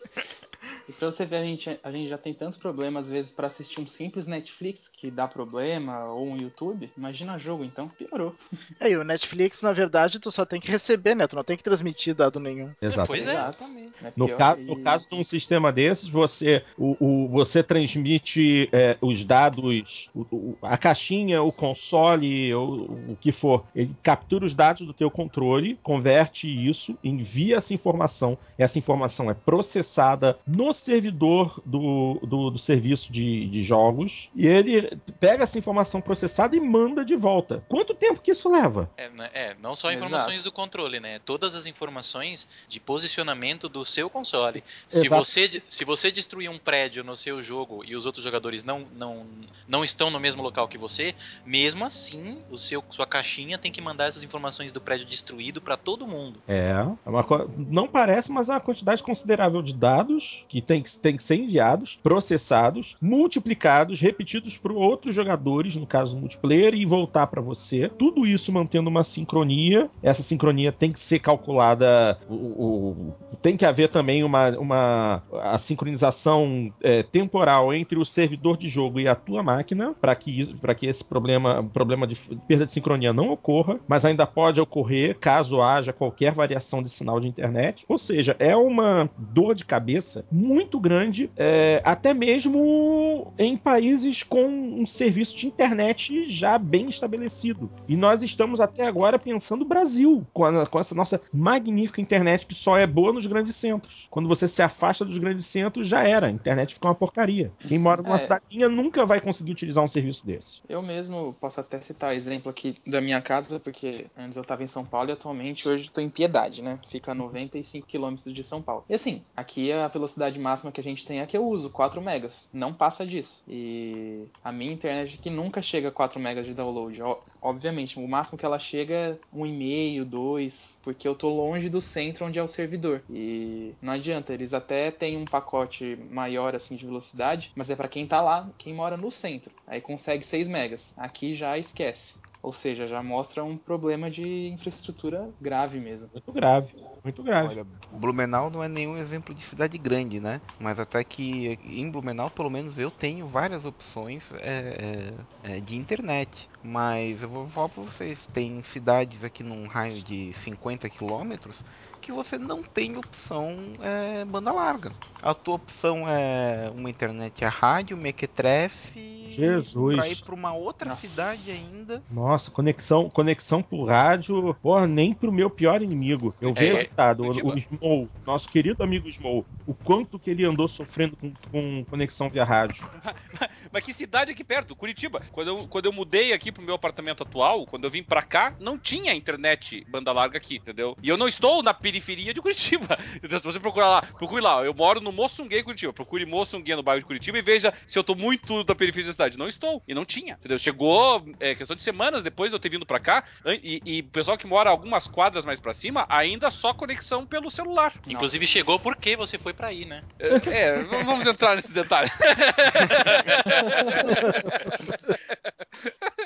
pra você ver, a gente, a gente já tem tantos problemas, às vezes, pra assistir um simples Netflix que dá problema, ou um YouTube. Imagina jogo, então, piorou. É, e o Netflix, na verdade, tu só tem que receber, né? Tu não tem que transmitir dado nenhum. Exato. Pois é. Exatamente. É No, ca- que- no caso de um sistema desses, você, o, o- você transmite é, os dados, o- o- a caixinha, o console, o, o que for. Ele captura os dados do teu controle, converte isso, envia essa informação. Essa informação é processada no servidor do, do, do serviço de, de jogos. E ele pega essa informação processada e manda de volta. Quanto tempo que isso leva? É, né, é, não só Exato. informações do controle, né? Todas as informações de posicionamento do seu console. Se Exato. você, se você destruir um prédio no seu jogo e os outros jogadores não, não, não estão no mesmo local que você, mesmo assim, o seu, sua caixinha tem que mandar essas informações do prédio destruído para todo mundo. É, é uma não parece, mas é uma quantidade considerável de dados que tem que, tem que ser enviados, processados, multiplicados, repetidos por outros jogadores, no caso multiplayer, e voltar para você. Tudo isso mantendo uma sincronia. Essa sincronia tem que ser calculada. o- o- tem que haver também uma, uma a sincronização é, temporal entre o servidor de jogo e a tua máquina para que, que esse problema, problema de perda de sincronia não ocorra, mas ainda pode ocorrer caso haja qualquer variação de sinal de internet. Ou seja, é uma dor de cabeça muito grande, é, até mesmo em países com um serviço de internet já bem estabelecido. E nós estamos até agora pensando Brasil, com, a- com essa nossa magnífica internet que só é boa nos grandes centros. Quando você se afasta dos grandes centros, já era. A internet fica uma porcaria. Quem mora numa É. cidadezinha nunca vai conseguir utilizar um serviço desse. Eu mesmo posso até citar exemplo aqui da minha casa, porque antes eu tava em São Paulo e atualmente hoje tô em Piedade, né? Fica a 95 quilômetros de São Paulo. E assim, aqui a velocidade máxima que a gente tem é que eu uso, 4 megas. Não passa disso. E a minha internet aqui nunca chega a 4 megas de download. Obviamente, o máximo que ela chega é 1,5, 2, porque eu tô longe do centro onde é o servidor. E não adianta, eles até têm um pacote maior assim de velocidade, mas é pra quem tá lá, quem mora no centro. Aí consegue 6 megas. Aqui já esquece. Ou seja, já mostra um problema de infraestrutura grave mesmo. Muito grave. Muito grave. Olha, Blumenau não é nenhum exemplo de cidade grande, né? Mas até que em Blumenau, pelo menos, eu tenho várias opções é, é, é, de internet. Mas eu vou falar pra vocês, tem cidades aqui num raio de 50 quilômetros que você não tem opção é, banda larga. A tua opção é uma internet a rádio, mequetrefe, Jesus. pra ir pra uma outra Nossa. cidade ainda. Nossa, conexão, conexão por rádio, porra, nem pro meu pior inimigo. Eu vejo, É, coitado, o, Curitiba. o Smol, nosso querido amigo Smol, o quanto que ele andou sofrendo com, com conexão via rádio. Mas que cidade aqui perto? Curitiba. Quando eu, quando eu mudei aqui pro meu apartamento atual, quando eu vim pra cá, não tinha internet banda larga aqui, entendeu? E eu não estou na periferia de Curitiba. Então, se você procurar lá, procure lá. Eu moro no Moçunguê, Curitiba. Procure Moçunguê no bairro de Curitiba e veja se eu tô muito da periferia da cidade. Não estou. E não tinha, entendeu? Chegou, é, questão de semanas depois de eu ter vindo pra cá, e, e o pessoal que mora algumas quadras mais pra cima, ainda só conexão pelo celular. Inclusive chegou porque você foi pra aí, né? É, é, vamos entrar nesses detalhes.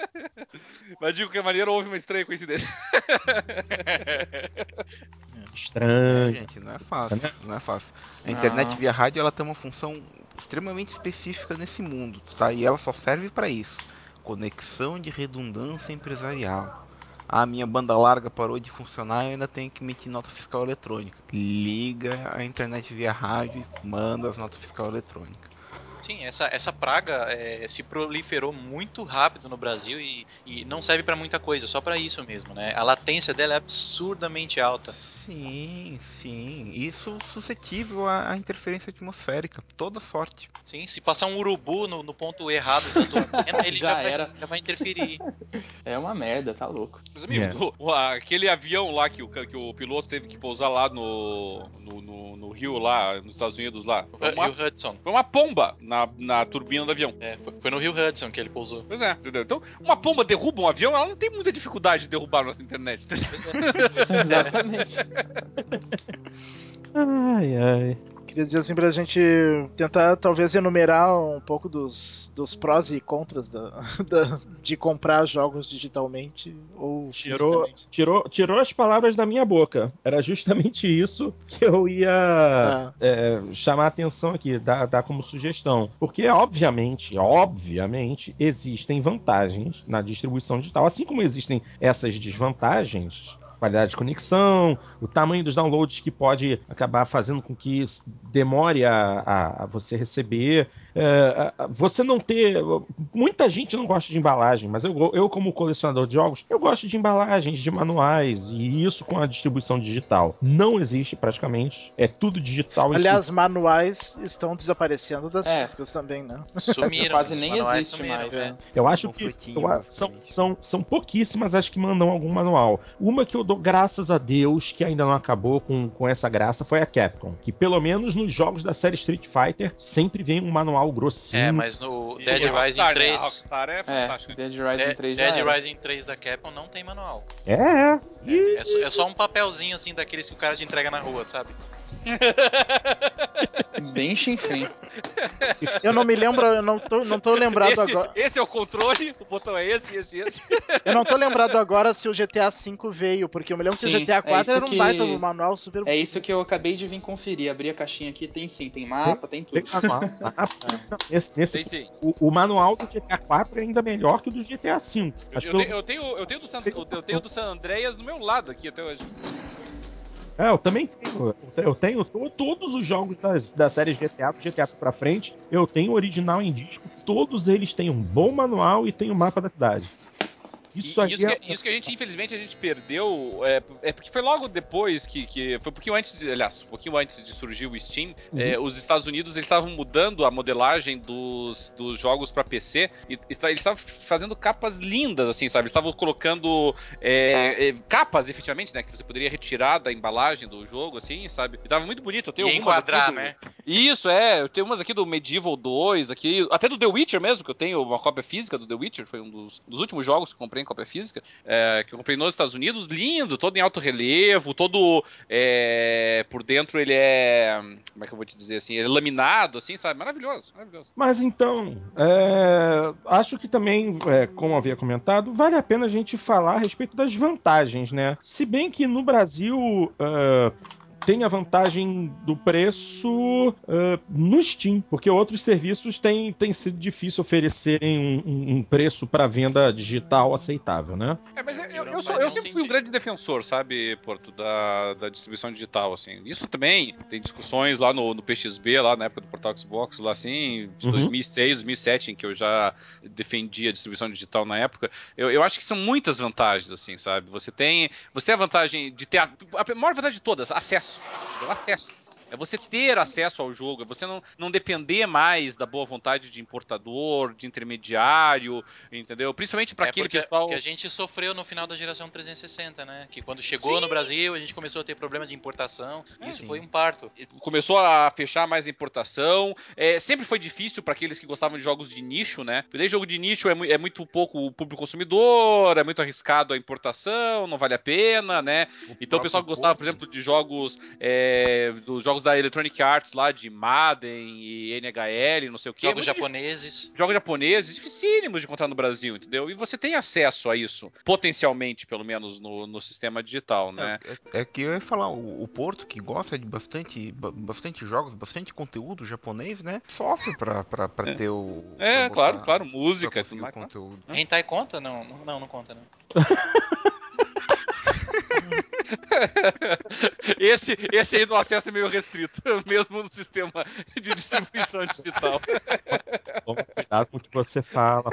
Mas digo que é maneiro, houve uma estranha coincidência. É, Estranho. gente, não é fácil, não é fácil. A Não. internet via rádio ela tem uma função extremamente específica nesse mundo, tá? E ela só serve para isso. Conexão de redundância empresarial. A minha banda larga parou de funcionar, eu ainda tenho que emitir nota fiscal eletrônica. Liga a internet via rádio e manda as notas fiscal eletrônicas. Sim, essa, essa praga é, se proliferou muito rápido no Brasil e, e não serve pra muita coisa, só pra isso mesmo, né? A latência dela é absurdamente alta. Sim, sim. Isso suscetível à à interferência atmosférica. Toda sorte. Sim, se passar um urubu no, no ponto errado da tua antena, ele já, Já vai, era. já vai interferir. É uma merda, tá louco. Meus amigos, o- o- aquele avião lá que o, que o piloto teve que pousar lá no, no, no- no Rio, lá, nos Estados Unidos, lá. Foi uma, Rio Hudson. foi uma pomba na, na turbina do avião. É, foi, foi no Rio Hudson que ele pousou. Pois é, entendeu? Então, uma pomba derruba um avião, ela não tem muita dificuldade de derrubar a nossa internet. é. Exatamente. Ai, ai. Queria dizer assim pra gente tentar talvez enumerar um pouco dos, dos prós e contras da, da- de comprar jogos digitalmente ou Tirou, tirou, tirou as palavras da minha boca. Era justamente isso que eu ia Ah, é, chamar a atenção aqui, dar, dar como sugestão. Porque, obviamente, obviamente, existem vantagens na distribuição digital. Assim como existem essas desvantagens, qualidade de conexão, o tamanho dos downloads que pode acabar fazendo com que demore a, a- a você receber. É, você não ter. Muita gente não gosta de embalagem, mas eu, eu, como colecionador de jogos, eu gosto de embalagens, de manuais, e isso com a distribuição digital. Não existe praticamente. É tudo digital. e aliás, manuais estão desaparecendo das É. físicas também, né? Sumiram. Quase nem existe sumiram, mais. é. Eu acho Um que eu são, são, são pouquíssimas as que mandam algum manual. Uma que eu dou graças a Deus que ainda não acabou com, com essa graça foi a Capcom. Que pelo menos nos jogos da série Street Fighter sempre vem um manual grossinho. É, mas no E Dead Rising Rockstar, né? A 3. Rockstar é É, fantástico. Dead Rising De- 3 já Dead era. Rising 3 da Capcom não tem manual. É, é. É só, é só um papelzinho assim daqueles que o cara te entrega na rua, sabe? Bem chinfrim. Eu não me lembro, eu não tô, não tô lembrado Esse, agora. esse é o controle, o botão é esse, esse, esse. Eu não tô lembrado agora se o GTA V veio, porque eu me lembro que Sim, o GTA é 4 isso era um que- baita do manual super. É isso que eu acabei de vir conferir. Abri a caixinha aqui, tem sim, tem mapa, tem Tem tudo. manual. Ah, Nesse, nesse- Tem sim. o, o manual do GTA 4 é ainda melhor que o do GTA 5. Eu, eu que eu- tenho, eu, tenho, eu, tenho do San, eu tenho do San Andreas no meu lado aqui até hoje. É, eu também tenho. Eu tenho to- todos os jogos das, da série GTA, GTA pra frente. Eu tenho original em disco. Todos eles têm um bom manual e tem o mapa da cidade. Isso E- aí isso, é... que, isso que a gente, infelizmente, a gente perdeu. É, é porque foi logo depois que, que. Foi um pouquinho antes de. Aliás, um pouquinho antes de surgir o Steam. é, os Estados Unidos eles estavam mudando a modelagem dos, dos jogos pra PC. E, eles estavam fazendo capas lindas, assim, sabe? Eles estavam colocando é, é, capas, efetivamente, né? Que você poderia retirar da embalagem do jogo, assim, sabe? E tava muito bonito. Eu tenho E enquadrar, do- né? Isso, é. Eu tenho umas aqui do Medieval 2, aqui, até do The Witcher mesmo, que eu tenho uma cópia física do The Witcher, foi um dos, dos últimos jogos que eu comprei em cópia física, é, que eu comprei nos Estados Unidos, lindo, todo em alto relevo, todo é, por dentro ele é, como é que eu vou te dizer assim, ele é laminado, assim, sabe? Maravilhoso, maravilhoso. Mas então, é, acho que também, é, como havia comentado, vale a pena a gente falar a respeito das vantagens, né? Se bem que no Brasil é, tem a vantagem do preço é, no Steam, porque outros serviços têm, têm sido difícil oferecerem um, um- preço para venda digital aceitável, né? É, mas eu, eu, eu sou- eu sempre fui um grande defensor, sabe, Porto, da, da distribuição digital, assim. Isso também, tem discussões lá no, no PXB, lá na época do Portal Xbox, lá assim, de Uhum. 2006, 2007, em que eu já defendia a distribuição digital na época. Eu, eu acho que são muitas vantagens, assim, sabe? Você tem, você tem a vantagem de ter, a, a maior vantagem de todas, acesso. O acesso. É você ter acesso ao jogo, é você não, não depender mais da boa vontade de importador, de intermediário, entendeu? Principalmente para é aquele pessoal. que a gente sofreu no final da geração 360, né? Que quando chegou Sim. no Brasil, a gente começou a ter problema de importação. É, Isso sim. foi um parto. começou a fechar mais a importação. É, sempre foi difícil para aqueles que gostavam de jogos de nicho, né? Porque jogo de nicho é, mu- é muito pouco o público consumidor, é muito arriscado a importação, não vale a pena, né? Então o pessoal que gostava, por exemplo, de jogos é, dos jogos da Electronic Arts lá, de Madden e NHL, não sei o quê. Jogos é japoneses. jogos japoneses dificílimos de encontrar no Brasil, entendeu? E você tem acesso a isso, potencialmente, pelo menos, no, no sistema digital, né? É, é que eu ia falar, o, o Porto, que gosta de bastante, ba- bastante jogos, bastante conteúdo japonês, né? Sofre pra, pra, pra ter o. É, pra claro, botar- claro, pra música conseguir tudo mais. claro. conteúdo. Hentai conta? Não, não, não, não conta, não. Esse, esse aí do acesso é meio restrito, mesmo no sistema de distribuição digital. Toma cuidado com o que você fala.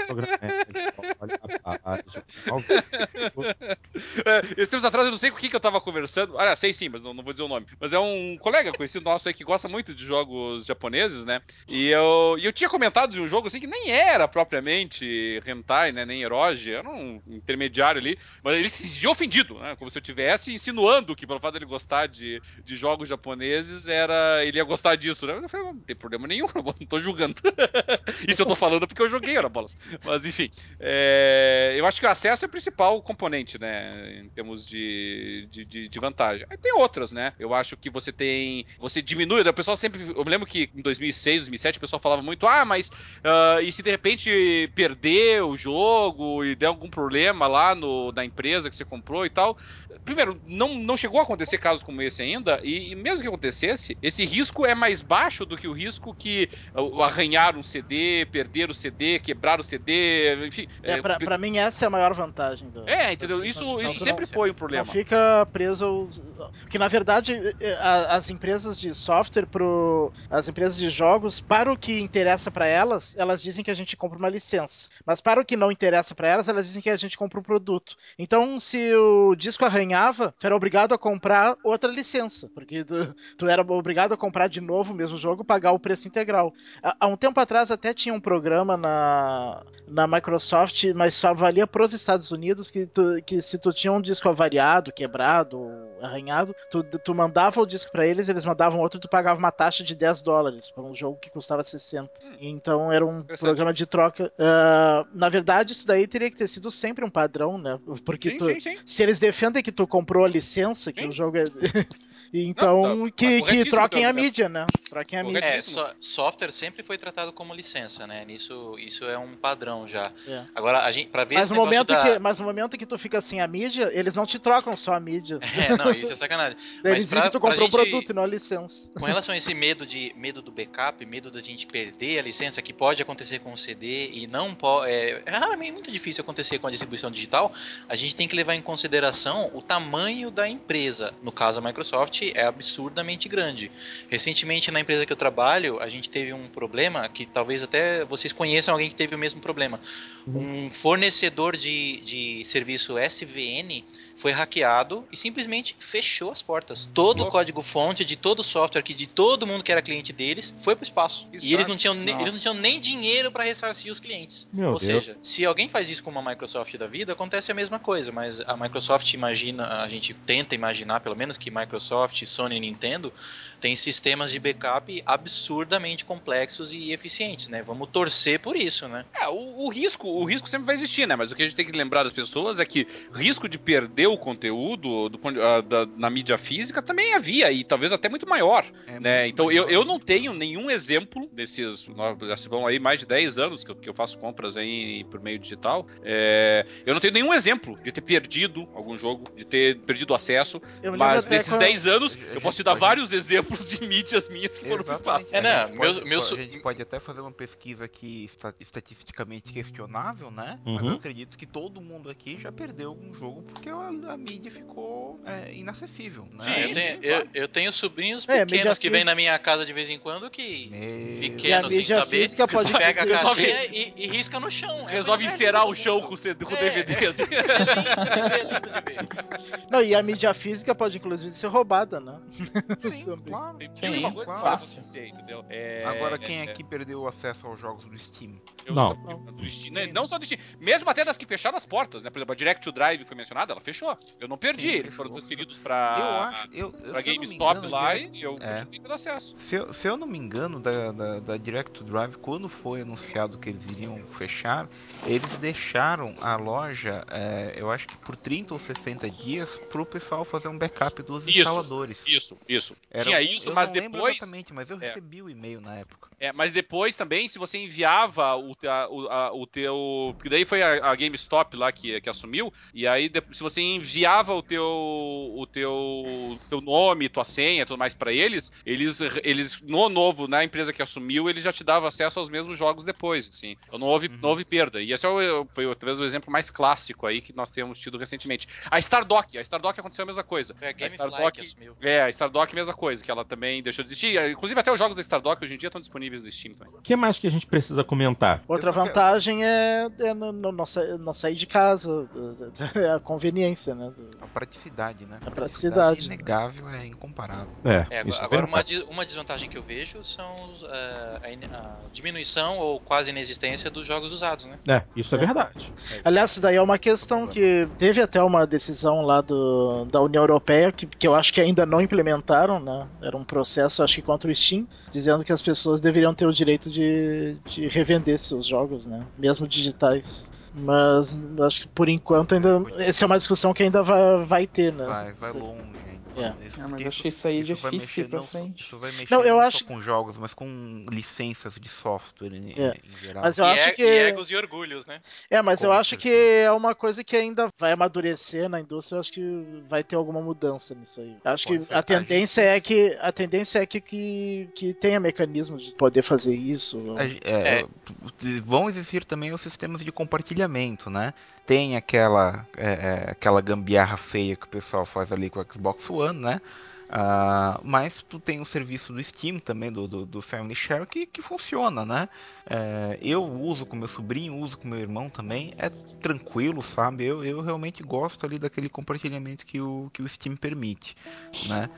É, esses tempos atrás eu não sei com quem que eu tava conversando. Ah, sei sim, mas não, não vou dizer o nome. Mas é um colega conhecido nosso aí que gosta muito de jogos japoneses, né? E eu, e eu tinha comentado de um jogo assim que nem era propriamente hentai, né? Nem eroge, era um intermediário ali. Mas ele se sentia ofendido, né? Como se eu estivesse insinuando que pelo fato dele gostar de, de jogos japoneses, era ele ia gostar disso, né? Eu falei, não tem problema nenhum, não tô julgando. Isso eu tô falando porque eu joguei, era bolas. Mas enfim. é, eu acho que o acesso é o principal componente, né? Em termos de, de, de, de vantagem. Aí tem outras, né? Eu acho que você tem. Você diminui. O pessoal sempre. Eu me lembro que em 2006, 2007, o pessoal falava muito: ah, mas. Uh, e se de repente perder o jogo e der algum problema lá no, na empresa que você comprou e tal? Primeiro, não, não chegou a acontecer casos como esse ainda. E, e mesmo que acontecesse, esse risco é mais baixo do que o risco que uh, arranhar um CD, perder o CD, quebrar o CD, enfim. É, é, pra, mim, essa é a maior vantagem. Do, é, entendeu? Isso, isso sempre foi um problema. Não fica preso. Que na verdade, as empresas de software, pro, as empresas de jogos, para o que interessa para elas, elas dizem que a gente compra uma licença. Mas para o que não interessa para elas, elas dizem que a gente compra um produto. Então, se o disco arranhava, tu era obrigado a comprar outra licença. Porque tu, tu era obrigado a comprar de novo o mesmo jogo, pagar o preço integral. Há, há um tempo atrás até tinha um programa na, na Microsoft, mas só valia pros Estados Unidos, que, tu, que se tu tinha um disco avariado, quebrado, arranhado, tu, tu mandava o disco para eles, eles mandavam outro e tu pagava uma taxa de 10 dólares para um jogo que custava 60. Hum, então era um programa de troca. Uh, na verdade, isso daí teria que ter sido sempre um padrão, né? Porque sim, tu, sim, sim. se eles defendem que tu comprou a licença, que o jogo é. então, Não, tá- que, tá que corretíssimo troquem teu a mídia, né? Troquem a mídia. É, so- software sempre foi tratado como licença, né? Nisso, isso é um padrão já. É. Agora, a gente, pra ver Mas esse no, momento da... que, mas no momento que tu fica sem a mídia, eles não te trocam só a mídia. É, não, isso é sacanagem. Mas eles dizem pra, que tu comprou o gente, produto e não a licença. com relação a esse medo de medo do backup, medo da gente perder a licença, que pode acontecer com o CD e não pode. É, é muito difícil acontecer com a distribuição digital. A gente tem que levar em consideração o tamanho da empresa. No caso, a Microsoft é absurdamente grande. Recentemente, na empresa que eu trabalho, a gente teve um problema que talvez até vocês conheçam alguém que teve o mesmo problema. Um fornecedor de, de serviço SVN foi hackeado e simplesmente fechou as portas. Todo o código-fonte de todo o software que de todo mundo que era cliente deles foi pro espaço. Isso, E eles não tinham, ne- eles não tinham nem dinheiro para ressarcir os clientes. Meu Ou Deus. seja, se alguém faz isso com uma Microsoft da vida, acontece a mesma coisa, mas a Microsoft imagina, a gente tenta imaginar pelo menos que Microsoft, Sony e Nintendo têm sistemas de backup absurdamente complexos e eficientes, né? Vamos torcer por isso, né? É, o, o risco, o risco sempre vai existir, né? Mas o que a gente tem que lembrar das pessoas é que risco de perder o conteúdo do, ah, da- na mídia física também havia, e talvez até muito maior. É né? muito Então eu, melhor. eu não tenho nenhum exemplo desses. nós Já se vão aí mais de 10 anos que eu, que eu faço compras aí por meio digital. É, eu não tenho nenhum exemplo de ter perdido algum jogo, de ter perdido acesso. Eu Mas nesses quando- 10 anos, eu posso te dar vários exemplos de mídias minhas que foram pro Exatamente. espaço. É, né? A gente Meu- pode- meu a gente pode até fazer uma pesquisa aqui esta- estatisticamente questionável, né? Mas Uhum. eu acredito que todo mundo aqui já perdeu algum jogo porque a, a mídia ficou é, inacessível, né? Sim, eu, tenho, eu, eu tenho sobrinhos É, pequenos mídia que vêm na minha casa de vez em quando que Meu E a pequenos sem mídia saber, física pode pega a caixinha e, e risca no chão. É Resolve encerar o chão com, É, DVD. assim. É lindo de ver, é lindo de ver. Não, e a mídia física pode inclusive ser roubada, né? Sim. claro. Tem Sim, uma coisa claro. acontecer, entendeu? É, Agora, quem é, aqui perdeu o acesso aos jogos do Steam? eu Não. do Steam, né? não só do Steam, mesmo até das que fecharam as portas, né? Por exemplo, a Direct to Drive que foi mencionada, ela fechou. Eu não perdi, Sim, eles fechou. foram transferidos eu pra, acho. Eu, pra se eu me GameStop engano, lá e eu É. continuei tendo acesso. Se eu, se eu não me engano, da, da, da Direct to Drive, quando foi anunciado que eles iriam fechar, eles deixaram a loja, é, eu acho que por 30 ou 60 dias, pro pessoal fazer um backup dos Isso, instaladores. Isso, isso. Era Tinha isso, eu mas depois. exatamente, mas eu É. recebi o e-mail na época. É, mas depois também, se você enviava o, te- a- o, a- o teu. Porque daí foi a, a GameStop lá que, que assumiu. E aí, se você enviava o teu. o teu. teu nome, tua senha, tudo mais pra eles, eles, eles, no novo, na empresa que assumiu, eles já te davam acesso aos mesmos jogos depois, assim. Então não houve, Uhum. não houve perda. E esse é o, foi talvez o exemplo mais clássico aí que nós temos tido recentemente. A Stardock, a Stardock aconteceu a mesma coisa. Foi a Gamefly Stardock- que assumiu. É, a Stardock, mesma coisa, que ela também deixou de existir. Inclusive, até os jogos da Stardock hoje em dia estão disponíveis no Steam também. O que mais que a gente precisa comentar? Outra vantagem é, é não, não- não sa- não sair de casa, é a conveniência, né? A praticidade, né? A praticidade. inegável, é incomparável. É, É, agora é agora uma, uma desvantagem que eu vejo são os, eh, a, a diminuição ou quase inexistência dos jogos usados, né? É, isso é verdade. Aliás, isso daí é uma questão que teve até uma decisão lá do, da União Europeia, que, que eu acho que ainda não implementaram, né? Era um processo, acho que contra o Steam, dizendo que as pessoas deveriam ter o direito de, de revender seus jogos, né? Mesmo digitais. Mas acho que por enquanto ainda. Essa é uma discussão que ainda vai, vai ter, né? Vai, vai longe É. Isso, Ah, mas porque eu achei isso aí isso vai difícil mexer pra não frente. Isso vai mexer Não, eu não acho- só com jogos, mas com licenças de software em, É. em geral. Mas eu e, acho e que. egos e orgulhos, né? É, mas eu Com acho que é uma coisa que ainda vai amadurecer na indústria. Eu acho que vai ter alguma mudança nisso aí. Eu acho Pode que ser. a A tendência gente- é que a tendência é que, que, que tenha mecanismos de poder fazer isso. A é, É. Vão existir também os sistemas de compartilhamento, né? Tem aquela, é, é, aquela gambiarra feia que o pessoal faz ali com o Xbox One, né? Ah, mas tu tem o serviço do Steam também, do, do, do Family Share, que, que funciona, né? É, eu uso com meu sobrinho, uso com meu irmão também, é tranquilo, sabe? Eu, eu realmente gosto ali daquele compartilhamento que o, que o Steam permite, né?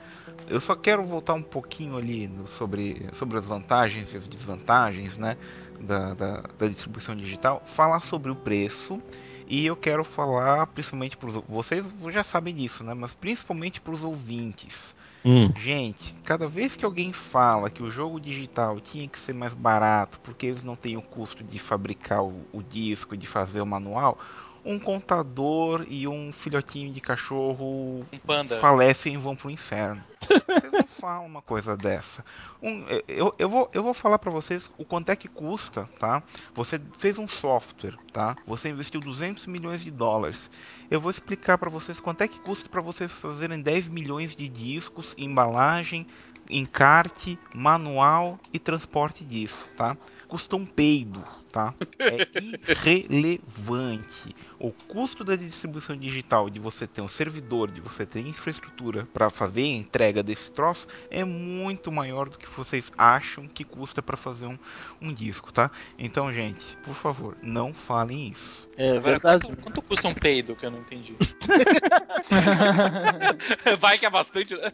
Eu só quero voltar um pouquinho ali no- sobre, sobre as vantagens e as desvantagens, né? Da, da, da distribuição digital, falar sobre o preço e eu quero falar principalmente para os vocês já sabem disso, né? Mas principalmente para os ouvintes. Hum. Gente, cada vez que alguém fala que o jogo digital tinha que ser mais barato porque eles não têm o custo de fabricar o, o disco, de fazer o manual, um contador e um filhotinho de cachorro Um panda. falecem e vão pro inferno. Vocês não falam uma coisa dessa. Um, eu, eu, vou, eu vou falar pra vocês o quanto é que custa, tá? Você fez um software, tá? Você investiu 200 milhões de dólares. Eu vou explicar pra vocês quanto é que custa pra vocês fazerem 10 milhões de discos, embalagem, encarte, manual e transporte disso, tá? Custa um peido, tá? É irrelevante. O custo da distribuição digital, de você ter um servidor, de você ter infraestrutura para fazer a entrega desse troço, é muito maior do que vocês acham que custa para fazer um, um disco, tá? Então, gente, por favor, não falem isso. É Agora, verdade. quanto, quanto custa um peido que eu não entendi? Vai que é bastante. né?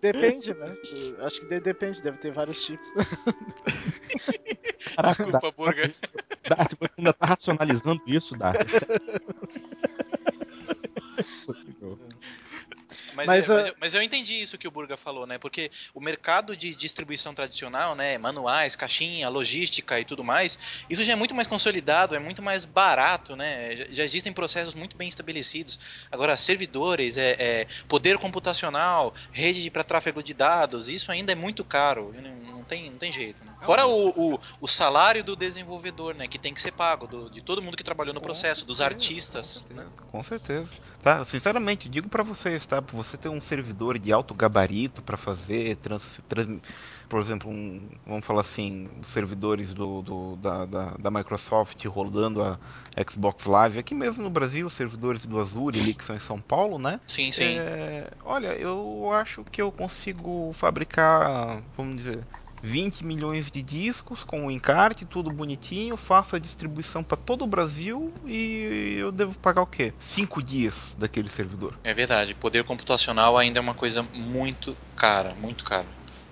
Depende, né? Eu Acho que de- depende, deve ter vários tipos. Caraca, Desculpa, Burger. Dart, você ainda tá racionalizando isso, Dart? Mas, Mas, é- ah, mas eu, mas eu entendi isso que o Burga falou, né? Porque o mercado de distribuição tradicional, né? Manuais, caixinha, logística e tudo mais, isso já é muito mais consolidado, é muito mais barato, né? Já, já existem processos muito bem estabelecidos. Agora, servidores, é, é, poder computacional, rede para tráfego de dados, isso ainda é muito caro. Não, não tem, não tem jeito, né? Fora o, o, o salário do desenvolvedor, né? Que tem que ser pago, do- de todo mundo que trabalhou no processo, dos artistas. Com né? certeza, com certeza. Tá, sinceramente, digo para vocês, tá? Você ter um servidor de alto gabarito para fazer, trans, trans- por exemplo, um, vamos falar assim, servidores do, do- da, da, da Microsoft rodando a Xbox Live, aqui mesmo no Brasil, servidores do Azure ali que são em São Paulo, né? Sim, sim. É, olha, eu acho que eu consigo fabricar, vamos dizer, 20 milhões de discos com o encarte, tudo bonitinho, faço a distribuição para todo o Brasil e eu devo pagar o quê? 5 dias daquele servidor. É verdade, poder computacional ainda é uma coisa muito cara, muito cara.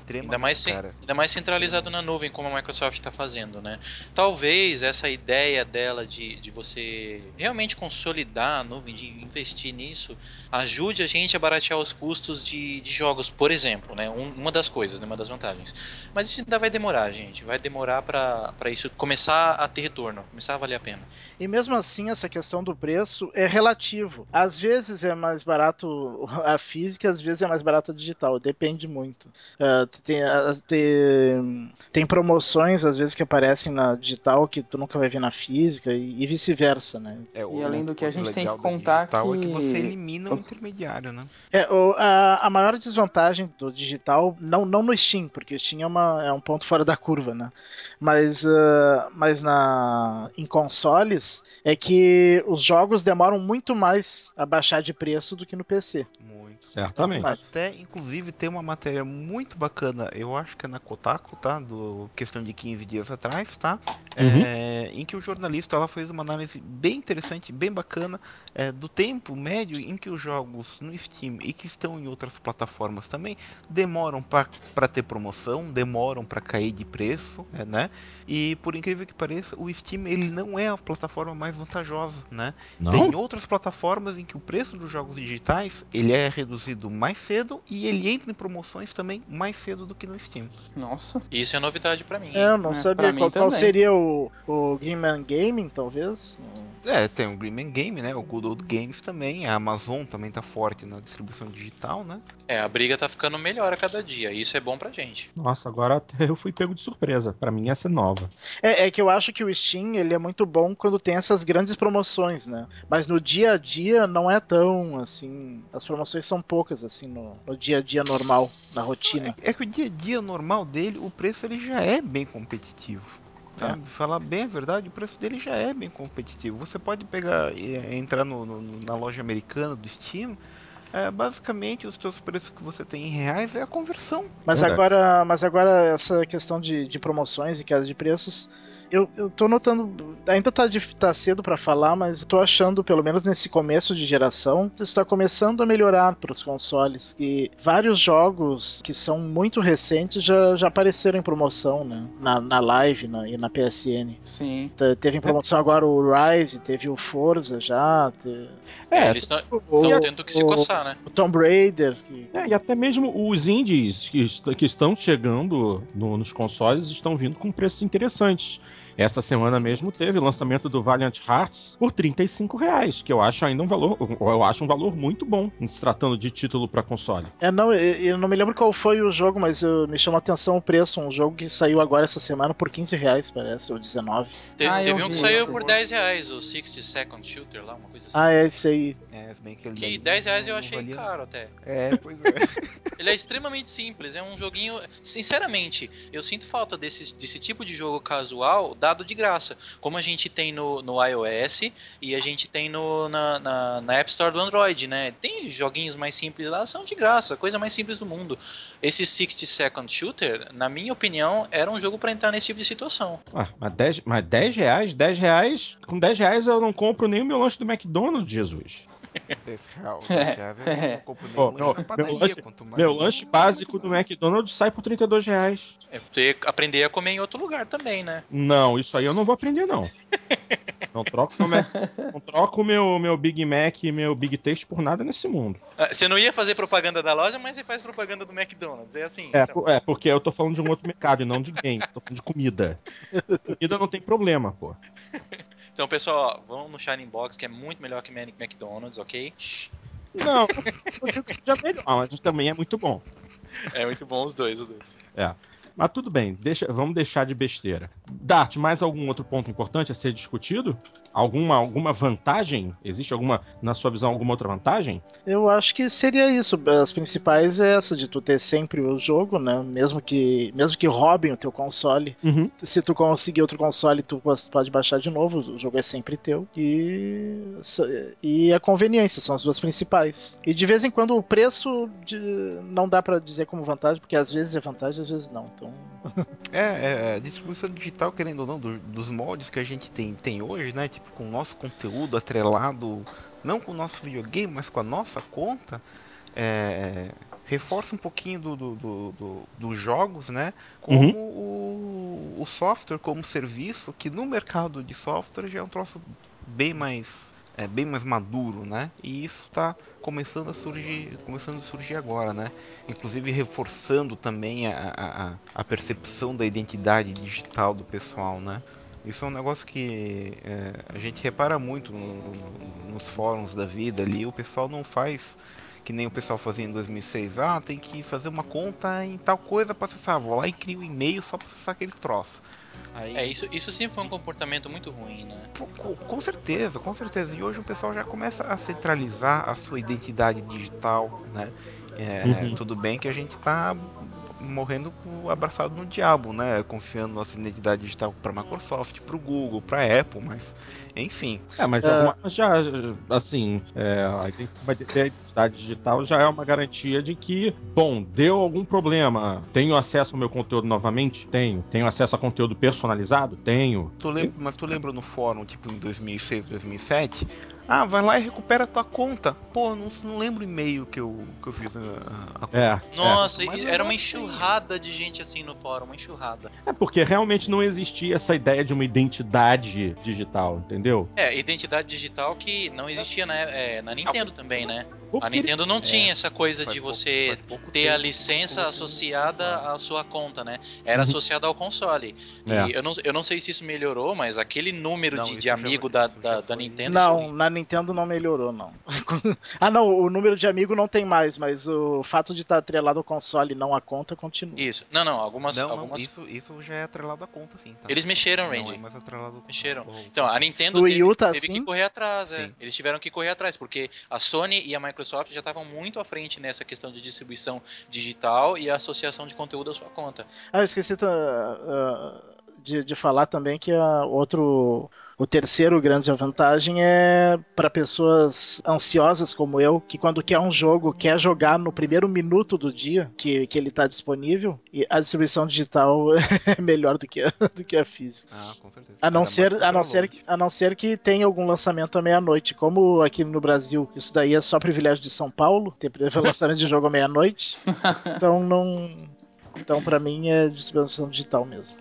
Extremamente Ainda mais, cara. ainda mais centralizado na nuvem, como a Microsoft está fazendo, né? Talvez essa ideia dela de, de você realmente consolidar a nuvem, de investir nisso, ajude a gente a baratear os custos de, de jogos, por exemplo, né? Um- uma das coisas, né? uma das vantagens. Mas isso ainda vai demorar, gente. Vai demorar para isso começar a ter retorno, começar a valer a pena. E mesmo assim, essa questão do preço é relativo. Às vezes é mais barato a física, às vezes é mais barato a digital. Depende muito. Ah, tem, ah, tem, tem promoções, às vezes, que aparecem na digital que tu nunca vai ver na física e, e vice-versa, né? É, o- E além do que a gente tem que contar é que que- você elimina o intermediário, né? É, o- a, a maior desvantagem do digital, não, não no Steam, porque o Steam é, uma, é um ponto fora da curva, né? Mas, ah, mas na, em consoles é que os jogos demoram muito mais a baixar de preço do que no PC. Muito. Certamente. Até, inclusive, tem uma matéria muito bacana, eu acho que é na Kotaku, tá? Do questão de 15 dias atrás, tá? Uhum. É, em que o jornalista ela fez uma análise bem interessante, bem bacana, é, do tempo médio em que os jogos no Steam e que estão em outras plataformas também demoram para ter promoção, demoram para cair de preço, é, né? E por incrível que pareça, o Steam ele não é a plataforma mais vantajosa, né? Não? Tem outras plataformas em que o preço dos jogos digitais ele é reduzido mais cedo e ele entra em promoções também mais cedo do que no Steam. Nossa. Isso é novidade pra mim. É, eu não É, sabia qual, qual seria o, o Greenman Gaming, talvez. É, tem o Greenman Game, né? O Good Old Games também. A Amazon também tá forte na distribuição digital, né? É, a briga tá ficando melhor a cada dia. Isso é bom pra gente. Nossa, agora até eu fui pego de surpresa. Pra mim essa é nova. É, é que eu acho que o Steam ele é muito bom quando tem essas grandes promoções, né? Mas no dia a dia não é tão assim. As promoções são poucas, assim, no, no dia a dia normal, na rotina. É que o dia a dia normal dele, o preço ele já é bem competitivo. Tá? Falar bem a verdade, o preço dele já é bem competitivo. Você pode pegar e é, entrar no- no- na loja americana do Steam. É, basicamente, os seus preços que você tem em reais é a conversão. Mas Verdade. agora, mas agora essa questão de, de promoções e queda de preços, eu, eu tô notando, ainda tá, de- tá cedo pra falar, mas tô achando, pelo menos nesse começo de geração, está começando a melhorar para os consoles, que vários jogos que são muito recentes já, já apareceram em promoção, né? Na, na live na, e na PSN. Sim. Te- Teve em promoção agora o Rise, teve o Forza já, te- É, eles estão tendo que se o- coçar, né? o Tomb Raider, que É, e até mesmo os indies que, que estão chegando no- nos consoles estão vindo com preços interessantes. Essa semana mesmo teve o lançamento do Valiant Hearts por 35 reais, que eu acho ainda um valor, eu acho um valor muito bom, se tratando de título para console. É, não, eu, não me lembro qual foi o jogo, mas eu- me chamou a atenção o preço. Um jogo que saiu agora essa semana por 15 reais, parece, ou 19. Te- Ah, teve um que saiu por 10 reais, o 60 Second Shooter lá, uma coisa assim. Ah, é esse aí. É, bem que ele Que daí 10 reais eu achei valia- caro até. É, pois é. Ele é extremamente simples, é um joguinho. Sinceramente, eu sinto falta desse, desse tipo de jogo casual dado de graça. Como a gente tem no, no iOS e a gente tem no, na, na, na App Store do Android, né? Tem joguinhos mais simples lá, são de graça, coisa mais simples do mundo. Esse 60 Second Shooter, na minha opinião, era um jogo pra entrar nesse tipo de situação. Ah, mas 10, mas 10 reais? 10 reais? Com 10 reais eu não compro nem o meu lanche do McDonald's, Jesus. 10 reais, É, 10 reais, eu não compro nem Pô, meu- lanche padaria, meu Meu básico do do McDonald's sai por 32 reais. É ter aprender a comer em outro lugar também, né? Não, isso aí eu não vou aprender, não. Não troco o meu, não troco o meu, meu Big Mac e meu Big Taste por nada nesse mundo. Ah, Você não ia fazer propaganda da loja, mas você faz propaganda do McDonald's. É assim. É, então. é, porque eu tô falando de um outro mercado e não de game. Tô falando de comida. Comida não tem problema, pô. Então, pessoal, vão no Shining Box, que é muito melhor que Manic McDonald's, ok? Não, eu digo que seja melhor, mas também é muito bom. É muito bom os dois, os dois. Mas tudo bem, deixa, vamos deixar de besteira. Dart, mais algum outro ponto importante a ser discutido? Alguma, alguma vantagem? Existe alguma, na sua visão, alguma outra vantagem? Eu acho que seria isso. As principais é essa, de tu ter sempre o jogo, né? Mesmo que, mesmo que roubem o teu console. Uhum. Se tu conseguir outro console, tu pode baixar de novo. O jogo é sempre teu. E, e a conveniência são as duas principais. E de vez em quando o preço de- não dá pra dizer como vantagem, porque às vezes é vantagem, às vezes não. Então, É, é, a distribuição digital, querendo ou não, do- dos moldes que a gente tem, tem hoje, né? Tipo, com o nosso conteúdo atrelado, não com o nosso videogame, mas com a nossa conta, é, reforça um pouquinho do, do- do- do- dos jogos, né? Como o, o software como serviço, que no mercado de software já é um troço bem mais. É, bem mais maduro, né? E isso está começando a surgir, começando a surgir agora, né? inclusive reforçando também a, a, a- a percepção da identidade digital do pessoal, né? Isso é um negócio que é, a gente repara muito no- no- nos fóruns da vida ali. O pessoal não faz que nem o pessoal fazia em 2006. Ah, tem que fazer uma conta em tal coisa para acessar. Vou lá e crio um e-mail só para acessar aquele troço. Aí, É, isso, isso sempre foi um comportamento muito ruim, né? Com, com certeza, com certeza. E hoje o pessoal já começa a centralizar a sua identidade digital, né? É, Uhum. Tudo bem que a gente tá morrendo abraçado no diabo, né? Confiando nossa identidade digital para Microsoft, para o Google, para Apple, mas enfim. É, mas É. forma já, assim, é, a identidade digital já é uma garantia de que, bom, deu algum problema, tenho acesso ao meu conteúdo novamente? Tenho. Tenho acesso a conteúdo personalizado? Tenho. Tu lembra, mas tu lembra no fórum, tipo em 2006, 2007? Ah, vai lá e recupera a tua conta. Pô, não, não lembro o e-mail que eu, que eu fiz a, a- a É. Nossa, Mas e eu era uma enxurrada de gente assim no fórum, uma enxurrada. É porque realmente não existia essa ideia de uma identidade digital, entendeu? É, identidade digital que não existia na, é, na Nintendo também, né? A Nintendo não é, tinha essa coisa de você pouco, ter tempo, a licença associada à sua conta, né? Era uhum. associada ao console. É. E eu não, eu não sei se isso melhorou, mas aquele número não, de, de amigo já, da, da, da, Nintendo. Não, na Nintendo não melhorou, não. ah, não, o número de amigo não tem mais, mas o fato de estar tá atrelado ao console e não à conta continua. Isso. Não, não, algumas. Não, algumas... Isso, isso já é atrelado à conta, sim. Tá? Eles mexeram, Randy. Não é mais atrelado Mexeram. Então, a Nintendo teve, Utah, teve que correr atrás, é. Eles tiveram que correr atrás, porque a Sony e a Microsoft já estavam muito à frente nessa questão de distribuição digital e associação de conteúdo à sua conta. Ah, eu esqueci uh, de, de falar também que uh, outro o terceiro grande vantagem é para pessoas ansiosas como eu, que quando quer um jogo, quer jogar no primeiro minuto do dia que, que ele está disponível, e a distribuição digital é melhor do que a, do que a física. Ah, com certeza. A não, ser, a, não ser, a não ser que tenha algum lançamento à meia-noite. Como aqui no Brasil, isso daí é só privilégio de São Paulo, ter lançamento de jogo à meia-noite. então não. Então, para mim, é distribuição digital mesmo.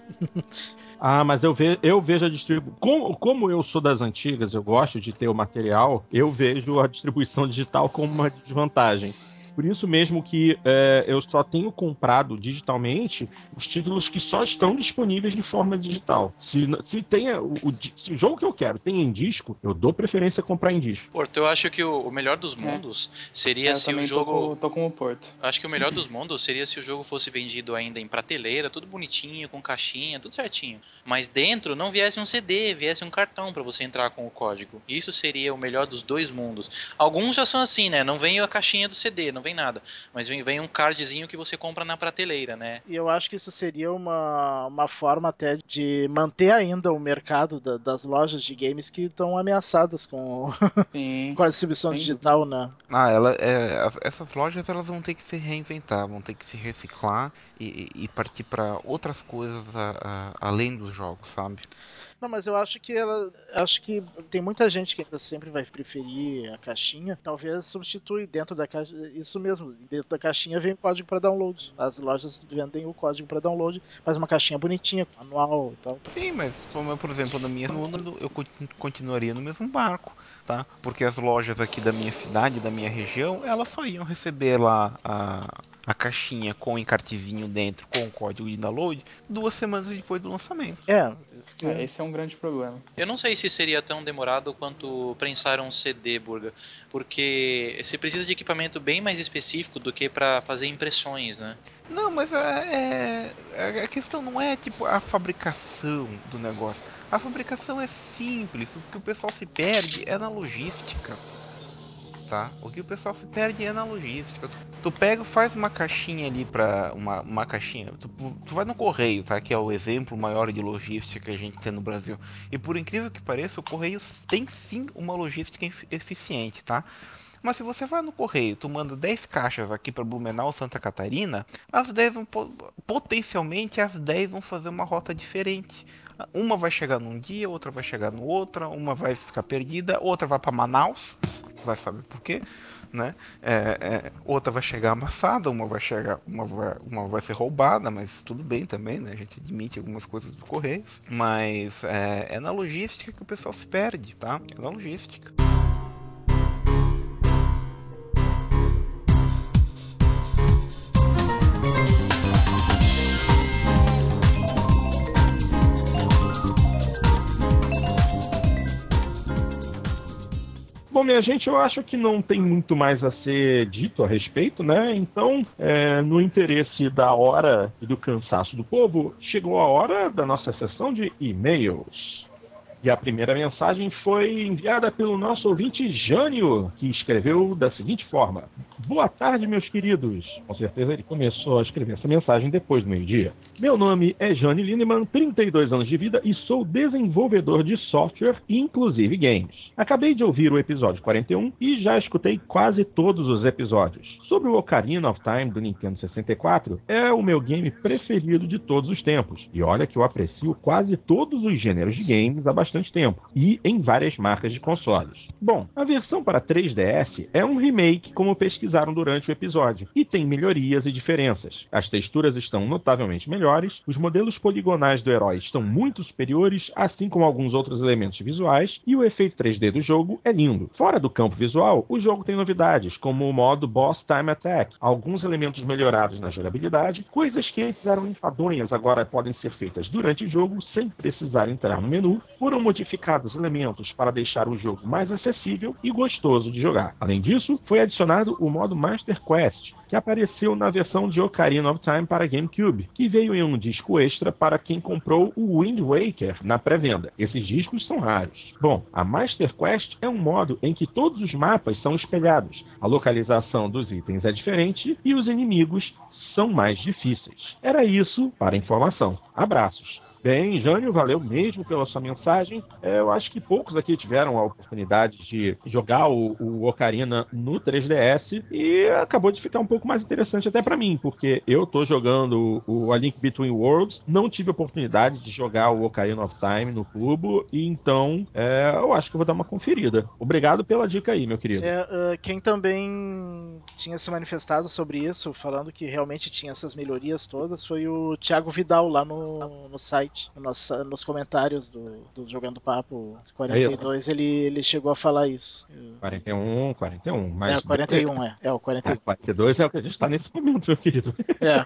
Ah, mas eu, ve eu vejo a distribuição. Como, como eu sou das antigas, eu gosto de ter o material, eu vejo a distribuição digital como uma desvantagem. Por isso mesmo que é, eu só tenho comprado digitalmente os títulos que só estão disponíveis de forma digital. Se, se, tem o, o, se o jogo que eu quero tem em disco, eu dou preferência a comprar em disco. Porto, eu acho que o, o melhor dos é. mundos é. seria é, se o jogo. Tô com, tô com o Porto. Acho que o melhor dos mundos seria se o jogo fosse vendido ainda em prateleira, tudo bonitinho, com caixinha, tudo certinho. Mas dentro não viesse um CD, viesse um cartão para você entrar com o código. Isso seria o melhor dos dois mundos. Alguns já são assim, né? Não vem a caixinha do CD, não vem nada. Mas vem, vem um cardzinho que você compra na prateleira, né? E eu acho que isso seria uma, uma forma até de manter ainda o mercado da, das lojas de games que estão ameaçadas com, com a distribuição Sim. digital, né? Ah, ela, é, essas lojas elas vão ter que se reinventar, vão ter que se reciclar e, e partir para outras coisas a, a, além dos jogos, sabe? Não, mas eu acho que ela. Acho que tem muita gente que ainda sempre vai preferir a caixinha. Talvez substitui dentro da caixa. Isso mesmo, dentro da caixinha vem código para download. As lojas vendem o código para download, faz uma caixinha bonitinha, manual e tal. Sim, mas como por exemplo na minha eu continuaria no mesmo barco, tá? Porque as lojas aqui da minha cidade, da minha região, elas só iam receber lá a a caixinha com o encartezinho dentro com o código de download duas semanas depois do lançamento. É, é, esse é um grande problema. Eu não sei se seria tão demorado quanto prensar um CD, Burga, porque você precisa de equipamento bem mais específico do que para fazer impressões, né? Não, mas é, é, a questão não é tipo a fabricação do negócio. A fabricação é simples, o que o pessoal se perde é na logística tá? O que o pessoal se perde é na logística. Tu pega, faz uma caixinha ali para uma, uma caixinha. Tu, tu, vai no correio, tá? Que é o exemplo maior de logística que a gente tem no Brasil. E por incrível que pareça, o correio tem sim uma logística eficiente, tá? Mas se você vai no correio, tu manda 10 caixas aqui para Blumenau, Santa Catarina, as 10 vão potencialmente as 10 vão fazer uma rota diferente. Uma vai chegar num dia, outra vai chegar no outro, uma vai ficar perdida, outra vai para Manaus, vai saber por quê, né? É, é, outra vai chegar amassada, uma vai chegar, uma vai, uma vai ser roubada, mas tudo bem também, né? A gente admite algumas coisas do Correios, mas é, é na logística que o pessoal se perde, tá? É na logística. Minha gente, eu acho que não tem muito mais a ser dito a respeito, né? Então, é, no interesse da hora e do cansaço do povo, chegou a hora da nossa sessão de e-mails. E a primeira mensagem foi enviada pelo nosso ouvinte Jânio, que escreveu da seguinte forma: Boa tarde, meus queridos. Com certeza ele começou a escrever essa mensagem depois do meio-dia. Meu nome é Jânio Lineman, 32 anos de vida e sou desenvolvedor de software, inclusive games. Acabei de ouvir o episódio 41 e já escutei quase todos os episódios. Sobre o Ocarina of Time do Nintendo 64, é o meu game preferido de todos os tempos. E olha que eu aprecio quase todos os gêneros de games há bastante tempo, e em várias marcas de consoles. Bom, a versão para 3DS é um remake, como pesquisaram durante o episódio, e tem melhorias e diferenças. As texturas estão notavelmente melhores, os modelos poligonais do herói estão muito superiores, assim como alguns outros elementos visuais, e o efeito 3D do jogo é lindo. Fora do campo visual, o jogo tem novidades, como o modo Boss Time Attack, alguns elementos melhorados na jogabilidade, coisas que antes eram enfadonhas agora podem ser feitas durante o jogo sem precisar entrar no menu, foram modificados elementos para deixar o jogo mais acessível e gostoso de jogar. Além disso, foi adicionado o modo Master Quest, que apareceu na versão de Ocarina of Time para GameCube, que veio em um disco extra para quem comprou o Wind Waker na pré-venda. Esses discos são raros. Bom, a Master Quest é um modo em que todos os mapas são espelhados, a localização dos itens é diferente e os inimigos são mais difíceis. Era isso para informação. Abraços. Bem, Jânio, valeu mesmo pela sua mensagem. É, eu acho que poucos aqui tiveram a oportunidade de jogar o, o Ocarina no 3DS e acabou de ficar um pouco mais interessante até para mim, porque eu tô jogando o A Link Between Worlds, não tive oportunidade de jogar o Ocarina of Time no cubo, e então é, eu acho que eu vou dar uma conferida. Obrigado pela dica aí, meu querido. É, uh, quem também tinha se manifestado sobre isso, falando que realmente tinha essas melhorias todas, foi o Thiago Vidal lá no, no site nos, nos comentários do, do Jogando Papo 42, é ele, ele chegou a falar isso. 41, 41. Mas é, 41, é. É, o 41. É, 42 é o que a gente está nesse momento, meu querido. É.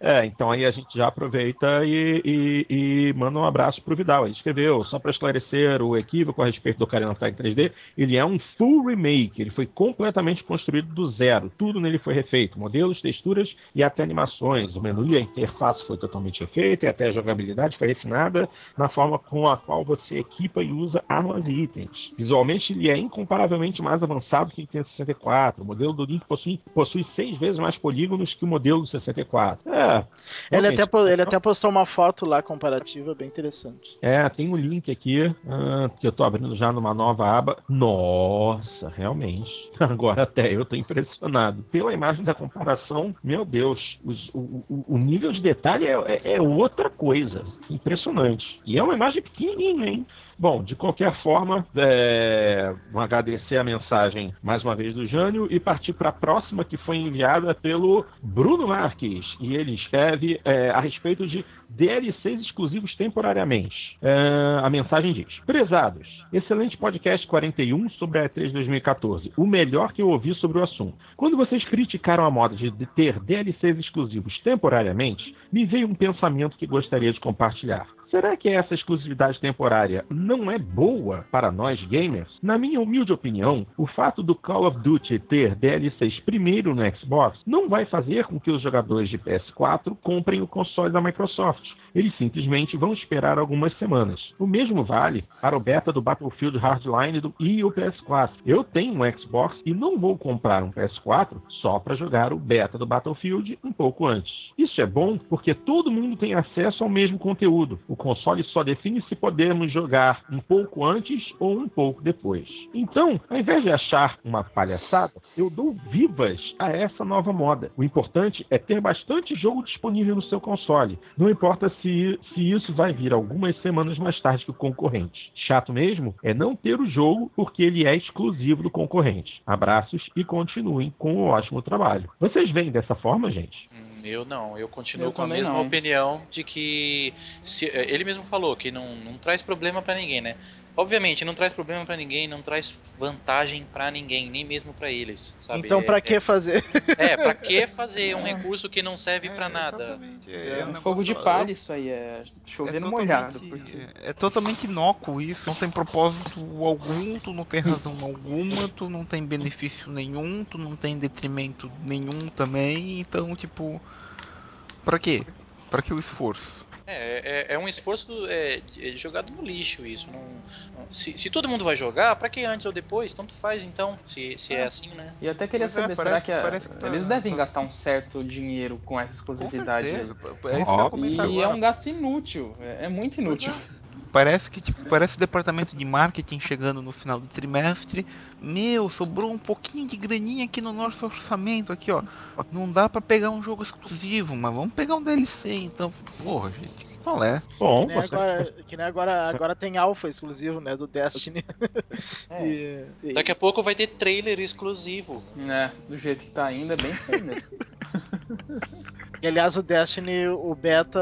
é, então aí a gente já aproveita e, e, e manda um abraço pro Vidal. Ele escreveu, só para esclarecer o equívoco a respeito do Ocarina of Time 3D, ele é um full remake, ele foi completamente construído do zero. Tudo nele foi refeito, modelos, texturas e até animações. O menu e a interface foi totalmente refeito e até a jogabilidade jogabilidade foi refinada na forma com a qual você equipa e usa armas e itens. Visualmente, ele é incomparavelmente mais avançado que o Nintendo 64. O modelo do Link possui, possui seis vezes mais polígonos que o modelo do 64. É, ele, até, ele até postou uma foto lá comparativa bem interessante. É, tem um link aqui uh, que eu tô abrindo já numa nova aba. Nossa, realmente. Agora até eu tô impressionado. Pela imagem da comparação, meu Deus, os, o, o, o, nível de detalhe é, é, é outra coisa impressionante. E é uma imagem pequenininha, hein? Bom, de qualquer forma, é, vou agradecer a mensagem mais uma vez do Jânio e partir para a próxima que foi enviada pelo Bruno Marques. E ele escreve é, a respeito de DLCs exclusivos temporariamente. É, a mensagem diz: Prezados, excelente podcast 41 sobre a E3 2014. O melhor que eu ouvi sobre o assunto. Quando vocês criticaram a moda de ter DLCs exclusivos temporariamente, me veio um pensamento que gostaria de compartilhar. Será que essa exclusividade temporária não é boa para nós gamers? Na minha humilde opinião, o fato do Call of Duty ter DLCs primeiro no Xbox não vai fazer com que os jogadores de PS4 comprem o console da Microsoft. Eles simplesmente vão esperar algumas semanas. O mesmo vale para o beta do Battlefield Hardline do, e o PS4. Eu tenho um Xbox e não vou comprar um PS4 só para jogar o beta do Battlefield um pouco antes. Isso é bom porque todo mundo tem acesso ao mesmo conteúdo. O console só define se podemos jogar um pouco antes ou um pouco depois. Então, ao invés de achar uma palhaçada, eu dou vivas a essa nova moda. O importante é ter bastante jogo disponível no seu console. Não importa se, se isso vai vir algumas semanas mais tarde que o concorrente. Chato mesmo é não ter o jogo porque ele é exclusivo do concorrente. Abraços e continuem com o ótimo trabalho. Vocês veem dessa forma, gente? Eu não, eu continuo eu com a mesma não. opinião de que se, eh, ele mesmo falou que não, não traz problema para ninguém, né? Obviamente, não traz problema para ninguém, não traz vantagem para ninguém, nem mesmo para eles, sabe? Então, para é, que fazer? É, para que fazer um recurso que não serve é, para nada? É, é um fogo de palha isso aí, é chover no molhado. Porque... É, totalmente inócuo isso, não tem propósito algum, tu não tem razão alguma, tu não tem benefício nenhum, tu não tem detrimento nenhum também, então, tipo, para quê? Para que o esforço? É, é, é, um esforço é, é, jogado no lixo isso. Não, não, se, se, todo mundo vai jogar, para que antes ou depois? Tanto faz então, se, se é. é assim, né? E até queria é, saber, será que, a, que tá, eles devem tá... gastar um certo dinheiro com essa exclusividade? Com é isso que eu e agora. é um gasto inútil, é, muito inútil. Parece que tipo, parece o departamento de marketing chegando no final do trimestre. Meu, sobrou um pouquinho de graninha aqui no nosso orçamento aqui, ó. Não dá para pegar um jogo exclusivo, mas vamos pegar um DLC, então. Porra, gente. qual é. Bom, Que nem, agora, que nem agora, agora tem alpha exclusivo, né? Do Destiny. É. E- e- Daqui a pouco vai ter trailer exclusivo. É, do jeito que tá ainda, é bem feio mesmo. E, aliás, o Destiny, o beta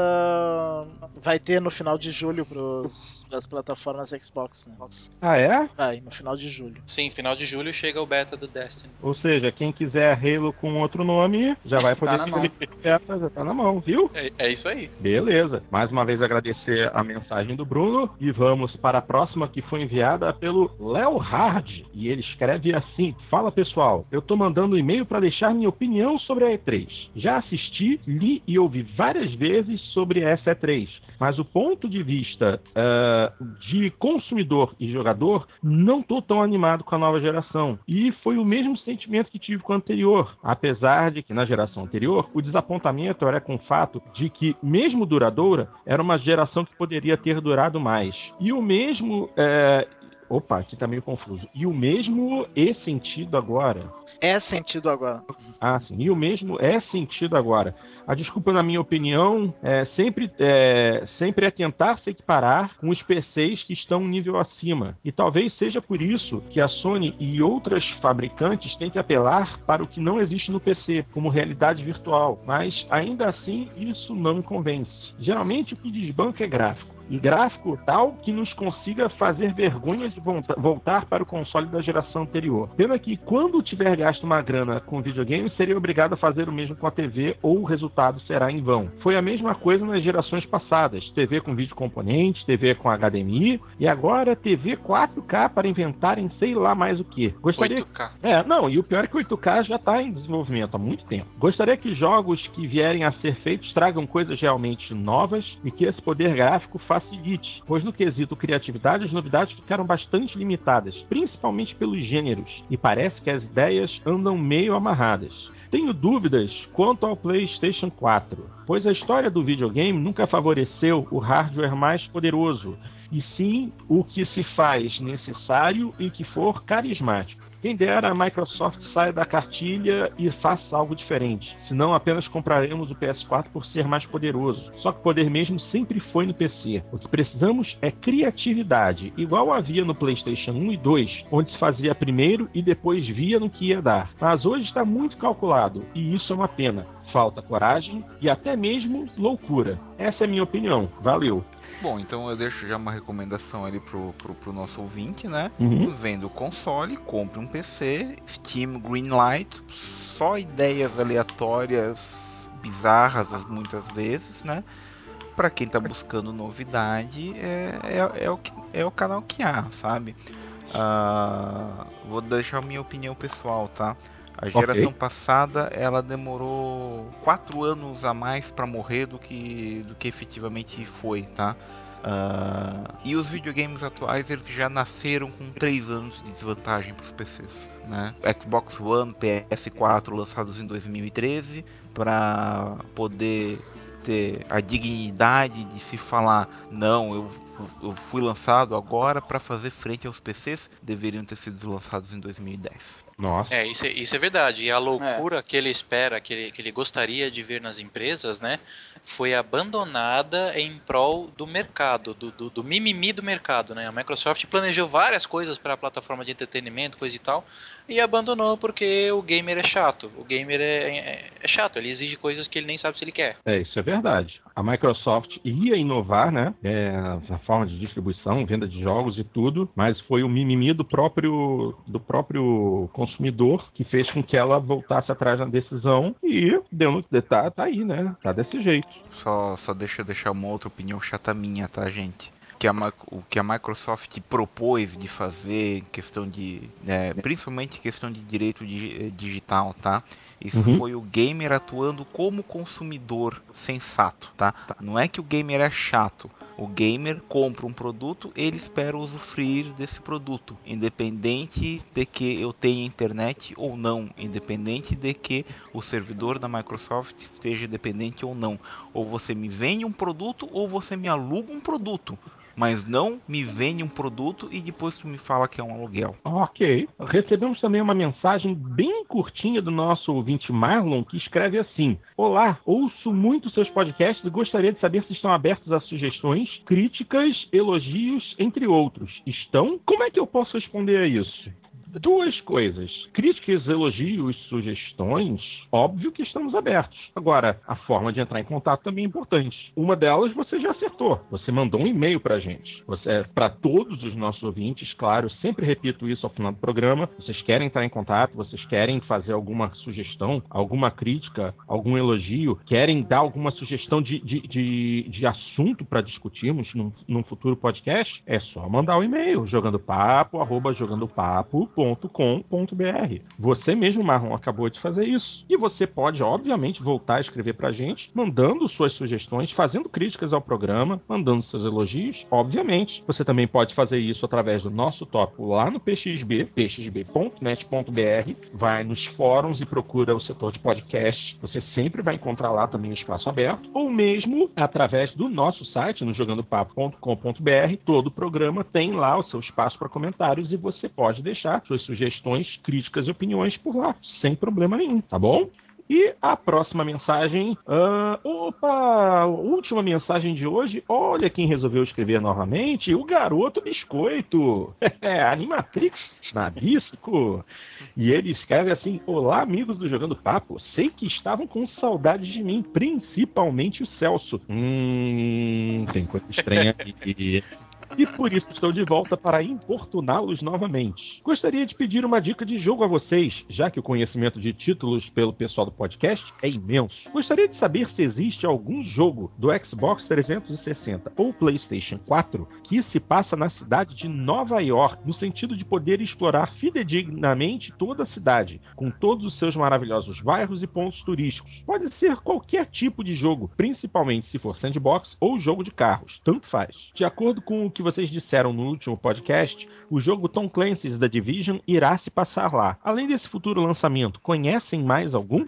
vai ter no final de julho pros, pras plataformas Xbox, né? ah é? Vai, no final de julho. Sim, final de julho chega o beta do Destiny. Ou seja, quem quiser Halo com outro nome, já vai poder Tá na mão. beta, já tá na mão, viu? É, é isso aí. Beleza. Mais uma vez agradecer a mensagem do Bruno e vamos para a próxima que foi enviada pelo Léo Hard. E ele escreve assim: Fala pessoal, eu tô mandando um e-mail para deixar minha opinião sobre a E3. Já assisti, li e ouvi várias vezes sobre essa E3, mas o ponto de vista ah, de consumidor e jogador, não tô tão animado com a nova geração. E foi o mesmo sentimento que tive com a anterior, apesar de que na geração anterior o desapontamento era com o fato de que, mesmo duradoura, era uma geração que poderia ter durado mais. E o mesmo. é, Opa, aqui tá meio confuso. E o mesmo é sentido agora. É sentido agora. Ah, sim. E o mesmo é sentido agora. A desculpa, na minha opinião, é sempre, é, sempre é tentar se equiparar com os PCs que estão um nível acima. E talvez seja por isso que a Sony e outras fabricantes que apelar para o que não existe no PC, como realidade virtual. Mas, ainda assim, isso não me convence. Geralmente, o que desbanca é gráfico e gráfico tal que nos consiga fazer vergonha de volta- voltar para o console da geração anterior. Pena que quando tiver gasto uma grana com videogame, seria obrigado a fazer o mesmo com a TV ou o resultado será em vão. Foi a mesma coisa nas gerações passadas: TV com vídeo componente, TV com HDMI e agora TV 4K para inventarem sei lá mais o que. Gostaria 8K. é, não, e o pior é que o 8K já está em desenvolvimento há muito tempo. Gostaria que jogos que vierem a ser feitos tragam coisas realmente novas e que esse poder gráfico facilite, pois no quesito criatividade as novidades ficaram bastante limitadas, principalmente pelos gêneros, e parece que as ideias andam meio amarradas. Tenho dúvidas quanto ao PlayStation 4, pois a história do videogame nunca favoreceu o hardware mais poderoso, e sim o que se faz necessário e que for carismático. Quem dera a Microsoft saia da cartilha e faça algo diferente, senão apenas compraremos o PS4 por ser mais poderoso. Só que o poder mesmo sempre foi no PC. O que precisamos é criatividade, igual havia no PlayStation 1 e 2, onde se fazia primeiro e depois via no que ia dar. Mas hoje está muito calculado e isso é uma pena. Falta coragem e até mesmo loucura. Essa é a minha opinião. Valeu. Bom, então eu deixo já uma recomendação ali pro, pro, pro nosso ouvinte, né? Uhum. Vendo o console, compre um PC, Steam Greenlight, só ideias aleatórias, bizarras as- muitas vezes, né? Pra quem tá buscando novidade, é, é, é o, é o canal que há, sabe? Ah, vou deixar a minha opinião pessoal, tá? A geração passada ela demorou quatro anos a mais pra morrer do que, do que efetivamente foi, tá? Ah, e os videogames atuais eles já nasceram com 3 anos de desvantagem para os PCs. Né? Xbox One, PS4 lançados em 2013 para poder ter a dignidade de se falar não, eu fui lançado agora para fazer frente aos PCs, deveriam ter sido lançados em 2010. Nossa. É, isso é, isso é verdade. E a loucura que ele espera, que ele, que ele gostaria de ver nas empresas, né? Foi abandonada em prol do mercado, do, do, do mimimi do mercado, né? A Microsoft planejou várias coisas para a plataforma de entretenimento, coisa e tal, e abandonou porque o gamer é chato. O gamer é, é, é chato, ele exige coisas que ele nem sabe se ele quer. É, isso é verdade. A Microsoft ia inovar, né? É, na forma de distribuição, venda de jogos e tudo, mas foi o mimimi do próprio, do próprio consumidor que fez com que ela voltasse atrás na decisão e deu tá, tá aí, né? Tá desse jeito. Só, só deixa eu deixar uma outra opinião chata minha, tá, gente? Que a, o que a Microsoft propôs de fazer questão de. é, principalmente questão de direito di- eh, digital, tá? Isso Uhum. foi o gamer atuando como consumidor sensato, tá? Não é que o gamer é chato. O gamer compra um produto, ele espera usufruir desse produto, independente de que eu tenha internet ou não, independente de que o servidor da Microsoft esteja dependente ou não. Ou você me vende um produto ou você me aluga um produto. Mas não me vende um produto e depois tu me fala que é um aluguel. Ok. Recebemos também uma mensagem bem curtinha do nosso ouvinte Marlon que escreve assim: Olá, ouço muito seus podcasts e gostaria de saber se estão abertos a sugestões, críticas, elogios, entre outros. Estão? Como é que eu posso responder a isso? Duas coisas. Críticas, elogios, sugestões, óbvio que estamos abertos. Agora, a forma de entrar em contato também é importante. Uma delas você já acertou. Você mandou um e-mail pra gente. Você, é, para todos os nossos ouvintes, claro, sempre repito isso ao final do programa. Vocês querem entrar em contato, vocês querem fazer alguma sugestão, alguma crítica, algum elogio, querem dar alguma sugestão de, de, de, de assunto para discutirmos num, num, futuro podcast, é só mandar o um e-mail, jogando papo, arroba jogando www.com.br. Você mesmo, Marlon, acabou de fazer isso. E você pode, obviamente, voltar a escrever pra gente, mandando suas sugestões, fazendo críticas ao programa, mandando seus elogios, obviamente. Você também pode fazer isso através do nosso tópico lá no PXB, pxb.net.br, vai nos fóruns e procura o setor de podcast. Você sempre vai encontrar lá também o espaço aberto, ou mesmo através do nosso site, no jogandopapo.com.br. Todo programa tem lá o seu espaço para comentários e você pode deixar suas sugestões, críticas e opiniões por lá, sem problema nenhum, tá bom? E a próxima mensagem. Uh, opa! Última mensagem de hoje. Olha quem resolveu escrever novamente: o garoto biscoito. Animatrix Nabisco. E ele escreve assim: Olá, amigos do Jogando Papo. Sei que estavam com saudade de mim, principalmente o Celso. Hum, tem coisa estranha aqui. E por isso estou de volta para importuná-los novamente. Gostaria de pedir uma dica de jogo a vocês, já que o conhecimento de títulos pelo pessoal do podcast é imenso. Gostaria de saber se existe algum jogo do Xbox 360 ou PlayStation 4 que se passa na cidade de Nova York, no sentido de poder explorar fidedignamente toda a cidade, com todos os seus maravilhosos bairros e pontos turísticos. Pode ser qualquer tipo de jogo, principalmente se for sandbox ou jogo de carros, tanto faz. De acordo com o que vocês disseram no último podcast, o jogo Tom Clancy's The Division irá se passar lá. Além desse futuro lançamento, conhecem mais algum?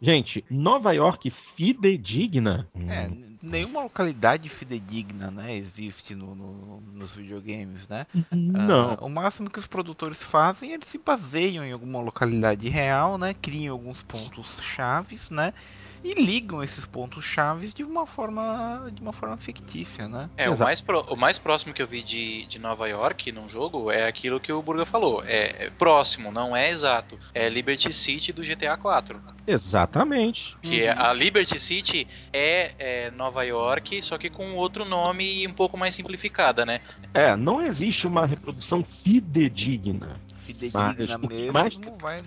Gente, Nova York fidedigna? É, nenhuma localidade fidedigna, né, existe no, no, nos videogames, né? Não. Uh, o máximo que os produtores fazem, eles se baseiam em alguma localidade real, né? Criam alguns pontos chaves, né? E ligam esses pontos chaves de uma forma de uma forma fictícia, né? É, o mais, pro, o mais próximo que eu vi de, de Nova York num jogo é aquilo que o Burga falou. É, é próximo, não é exato. É Liberty City do GTA 4. Exatamente. Que uhum. a Liberty City é, é, Nova York, só que com outro nome e um pouco mais simplificada, né? É, não existe uma reprodução fidedigna fidedigna mesmo. Mais...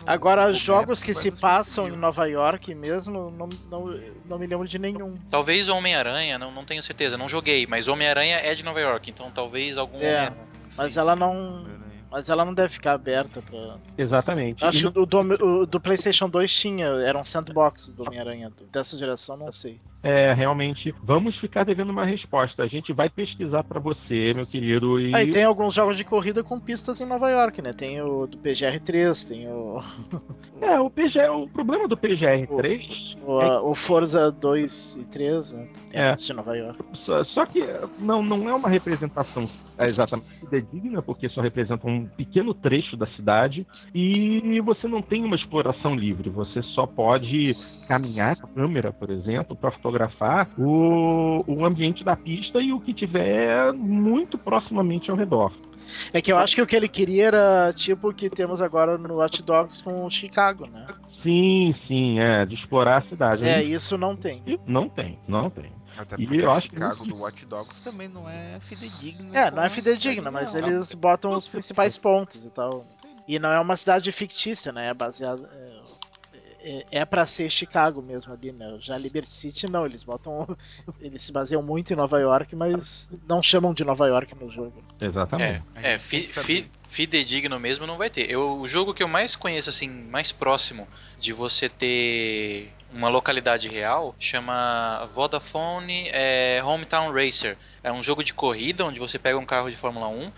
Agora, no jogos que se passam em Nova York mesmo, não, não, não me lembro de nenhum. Talvez Homem-Aranha, não, não tenho certeza, não joguei, mas Homem-Aranha é de Nova York, então talvez algum. É, mas ela não. Mas ela não deve ficar aberta pra. Exatamente. Acho que o do, o do, PlayStation 2 tinha, era um sandbox do Homem-Aranha. Dessa geração, não sei. É, realmente, vamos ficar devendo uma resposta. A gente vai pesquisar para você, meu querido. E... Aí tem alguns jogos de corrida com pistas em Nova York, né? Tem o do PGR3, tem o. é, o PGR, o problema do PGR3. O, o, é... o Forza 2 e 3, né? Tem é. de Nova York. Só, só, que não, não é uma representação exatamente digna, porque só representa um pequeno trecho da cidade e você não tem uma exploração livre. Você só pode caminhar com a câmera, por exemplo, para fotografar o, o ambiente da pista e o que tiver muito proximamente ao redor. É que eu acho que o que ele queria era tipo o que temos agora no Watch Dogs com Chicago, né? Sim, sim, é, de explorar a cidade. É, isso não tem. Não tem, não tem. Até porque e eu acho Chicago que do Watch Dogs também não é fidedigno. É, não é fidedigna, mas não. eles botam os principais pontos e tal. E não é uma cidade fictícia, né? É baseada. É é, é para ser Chicago mesmo ali, né? Já Liberty City não, eles botam. Eles se baseiam muito em Nova York, mas não chamam de Nova York no jogo. Exatamente. É, é fi, fi, fidedigno mesmo não vai ter. Eu, o jogo que eu mais conheço, assim, mais próximo de você ter uma localidade real chama Vodafone é, Hometown Racer. É um jogo de corrida onde você pega um carro de Fórmula 1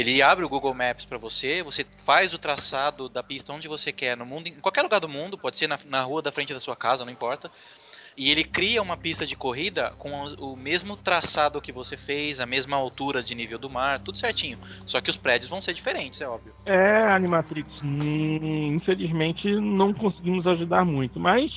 ele abre o Google Maps para você, você faz o traçado da pista onde você quer no mundo, em qualquer lugar do mundo, pode ser na, na rua da frente da sua casa, não importa. e ele cria uma pista de corrida com o mesmo traçado que você fez, a mesma altura de nível do mar, tudo certinho. Só que os prédios vão ser diferentes, é óbvio. É, Animatrix, hum, infelizmente não conseguimos ajudar muito, mas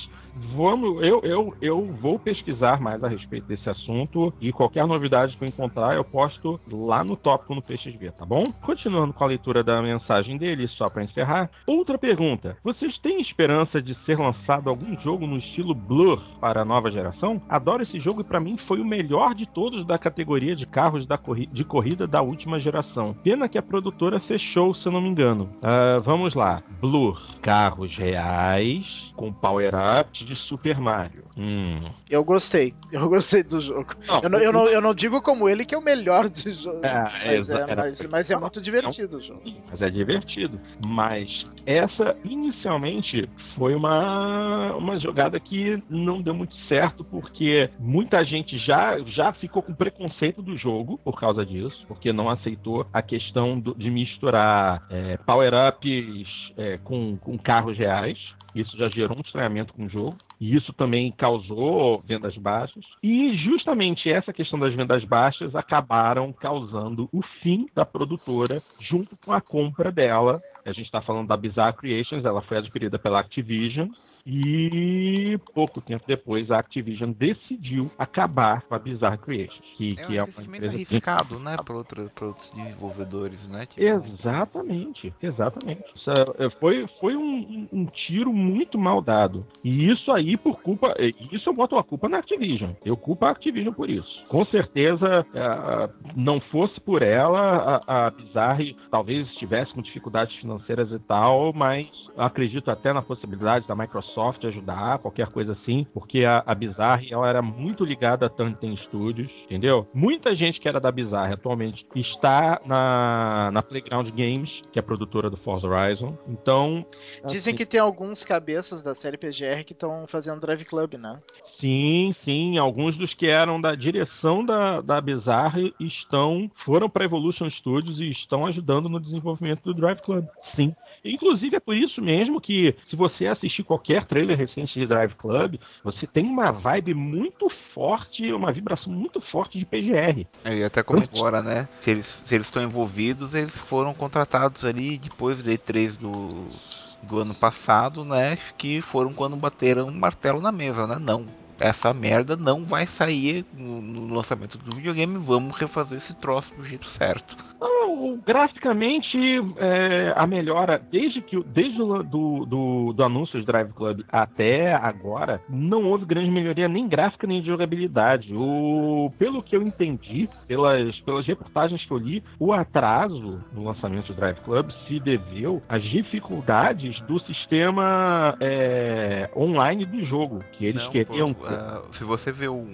vamos, eu, eu, eu vou pesquisar mais a respeito desse assunto e qualquer novidade que eu encontrar eu posto lá no tópico no PXV, tá bom? Continuando com a leitura da mensagem dele, só para encerrar. Outra pergunta: vocês têm esperança de ser lançado algum jogo no estilo Blur para a nova geração? Adoro esse jogo e para mim foi o melhor de todos da categoria de carros da corri de corrida da última geração. Pena que a produtora fechou, se eu não me engano. Uh, vamos lá. Blur, carros reais com power-ups de Super Mario. Hum. Eu gostei. Eu gostei do jogo. Não, eu, não, eu, não, eu não digo como ele que é o melhor de jogo. É, mas, é, mas, mas, é muito divertido o jogo. Mas é divertido. Mas essa, inicialmente, foi uma, uma jogada que não deu muito certo, porque muita gente já, já ficou com preconceito do jogo por causa disso, porque não aceitou a questão do, de misturar é, power-ups é, com, com carros reais. Isso já gerou um estranhamento com o jogo. E isso também causou vendas baixas. E justamente essa questão das vendas baixas acabaram causando o fim da produtora junto com a compra dela a gente está falando da Bizarre Creations, ela foi adquirida pela Activision e pouco tempo depois a Activision decidiu acabar com a Bizarre Creations, que é, que um é uma empresa arriscado, né, para outros, outros desenvolvedores, né? Tipo... Exatamente, exatamente. Isso é, foi, foi um, um, tiro muito mal dado. E isso aí por culpa, isso eu boto a culpa na Activision. Eu culpo a Activision por isso. Com certeza, é, não fosse por ela, a, a Bizarre talvez estivesse com dificuldades financeiras financeiras e tal, mas acredito até na possibilidade da Microsoft ajudar, qualquer coisa assim, porque a, a Bizarre ela era muito ligada a Tanten Studios, entendeu? Muita gente que era da Bizarre atualmente está na, na Playground Games, que é produtora do Forza Horizon. Então. Dizem assim, que tem alguns cabeças da série PGR que estão fazendo Drive Club, né? Sim, sim. Alguns dos que eram da direção da, da Bizarre estão foram para Evolution Studios e estão ajudando no desenvolvimento do Drive Club. Sim. Inclusive é por isso mesmo que, se você assistir qualquer trailer recente de Drive Club, você tem uma vibe muito forte, uma vibração muito forte de PGR. É, e até como agora, né? Se eles, se eles estão envolvidos, eles foram contratados ali depois do E3 do, do ano passado, né? Que foram quando bateram um martelo na mesa, né? Não essa merda não vai sair no, no, lançamento do videogame, vamos refazer esse troço do jeito certo. Não, graficamente, é, a melhora, desde que desde o do, do, do, anúncio de Drive Club até agora, não houve grande melhoria nem gráfica nem de jogabilidade. O, pelo que eu entendi, pelas, pelas reportagens que eu li, o atraso no lançamento do Drive Club se deveu às dificuldades do sistema é, online do jogo, que eles não, queriam. Pô, uh, se você vê o,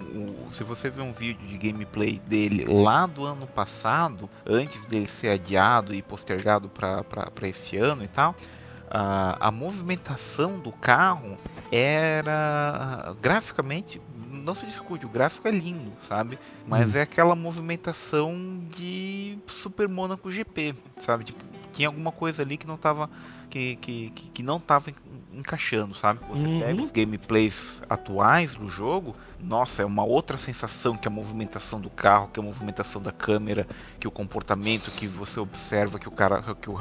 se você vê um vídeo de gameplay dele lá do ano passado, antes dele ser adiado e postergado para esse ano e tal, uh, a movimentação do carro era graficamente não se discute, o gráfico é lindo, sabe? Mas hum. é aquela movimentação de Super Monaco GP, sabe? Tipo, tinha alguma coisa ali que não estava que, que, que, não tava encaixando, sabe? Você uhum. pega os gameplays atuais do jogo, nossa, é uma outra sensação que a movimentação do carro, que a movimentação da câmera, que o comportamento que você observa que o cara, que, o,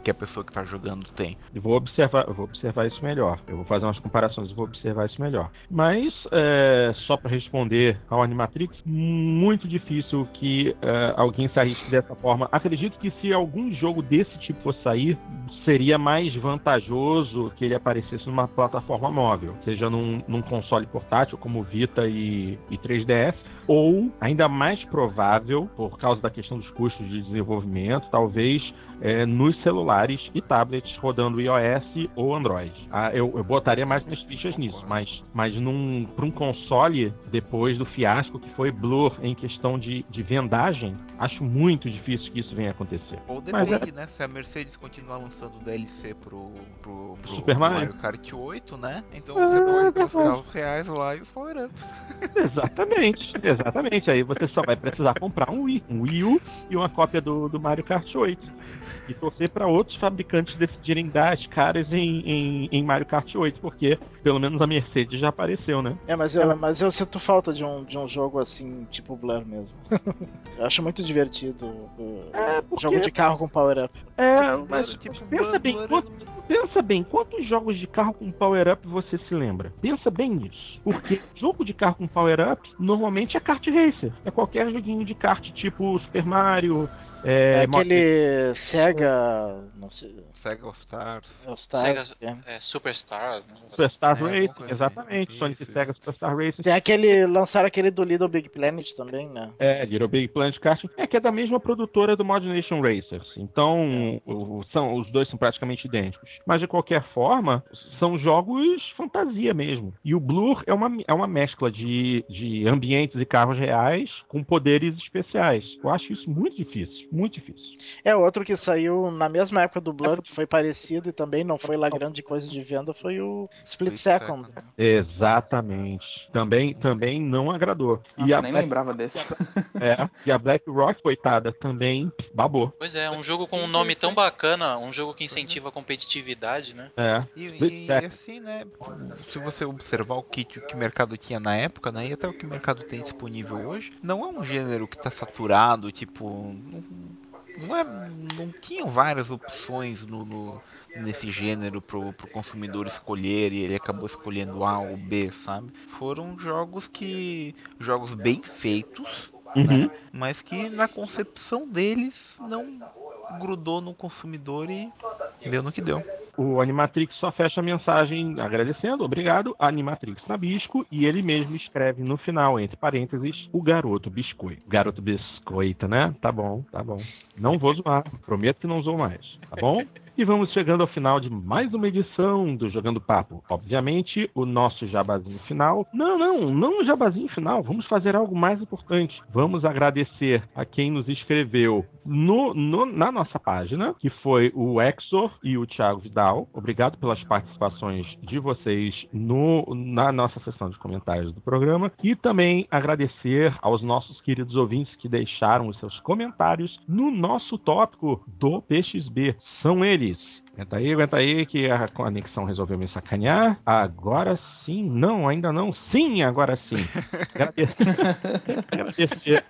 que a pessoa que está jogando tem. Eu vou observar, eu vou observar isso melhor. Eu vou fazer umas comparações e vou observar isso melhor. Mas é, só para responder ao Animatrix, muito difícil que é, alguém se arrisque dessa forma. Acredito que se algum jogo desse tipo fosse sair, seria mais vantajoso que ele aparecesse numa plataforma móvel, seja num, num console portátil como Vita e, e 3DS, ou ainda mais provável, por causa da questão dos custos de desenvolvimento, talvez é, nos celulares e tablets rodando iOS ou Android. Ah, eu, eu, botaria mais minhas fichas nisso, mas, mas para um console, depois do fiasco que foi Blur em questão de, de vendagem, acho muito difícil que isso venha a acontecer. Ou depende, mas, é... né? Se a Mercedes continuar lançando DLC pro, pro, pro Super Mario. Kart 8, né? Então você pode ter os carros reais lá e os power-ups. Exatamente, exatamente Exatamente, aí você só vai precisar comprar um Wii, um Wii U e uma cópia do, do Mario Kart 8. E torcer para outros fabricantes decidirem dar as caras em, em, em, Mario Kart 8, porque pelo menos a Mercedes já apareceu, né? É, mas eu, mas eu sinto falta de um, de um jogo assim, tipo Blur mesmo. eu acho muito divertido o é porque... jogo de carro com power-up. É, mas tipo, pensa bem, quanto, pensa bem, quantos jogos de carro com power-up você se lembra? Pensa bem nisso. Porque jogo de carro com power-up normalmente é kart racer. É qualquer joguinho de kart tipo Super Mario, é, é aquele Sega. Não sei. Sega All Stars. All Stars Sega é. é Superstars. Né? Superstar é, Racing, assim. exatamente. Isso, Sonic isso. Sega Superstar Racing. Tem aquele. Lançaram aquele do Little Big Planet também, né? É, Little Big Planet Kart. É que é da mesma produtora do Mod Nation Racers. Então, é. o, são, os dois são praticamente idênticos. Mas de qualquer forma, são jogos fantasia mesmo. E o Blur é uma, é uma mescla de, de ambientes e carros reais com poderes especiais. Eu acho isso muito difícil. Muito difícil. É, outro que saiu na mesma época do Blur, que foi parecido e também não foi lá grande coisa de venda, foi o Split Second. Exatamente. Também, também não agradou. Nossa, e a nem Black... lembrava desse. É, e a Black Rock, coitada, também babou. Pois é, um jogo com um nome tão bacana, um jogo que incentiva a competitividade, né? É. E, e, e assim, né, se você observar o kit que o mercado tinha na época, né, e até o que o mercado tem disponível hoje, não é um gênero que está saturado, tipo, não, é, não tinham várias opções no, no nesse gênero pro, pro consumidor escolher e ele acabou escolhendo A ou B, sabe? Foram jogos que. jogos bem feitos, uhum. né? mas que na concepção deles não grudou no consumidor e deu no que deu. O Animatrix só fecha a mensagem agradecendo, obrigado, Animatrix Nabisco, e ele mesmo escreve no final, entre parênteses, o garoto biscoito. Garoto biscoito, né? Tá bom, tá bom. Não vou zoar, prometo que não zoo mais, tá bom? E vamos chegando ao final de mais uma edição do Jogando Papo. Obviamente, o nosso jabazinho final. Não, não, não jabazinho final. Vamos fazer algo mais importante. Vamos agradecer a quem nos escreveu no, no, na nossa página, que foi o Exor e o Thiago Vidal. Obrigado pelas participações de vocês no, na nossa sessão de comentários do programa. E também agradecer aos nossos queridos ouvintes que deixaram os seus comentários no nosso tópico do PXB. São eles Peace. Aguenta aí, aguenta aí, que a conexão resolveu me sacanear. Agora sim. Não, ainda não. Sim, agora sim. Agradecer. agradecer.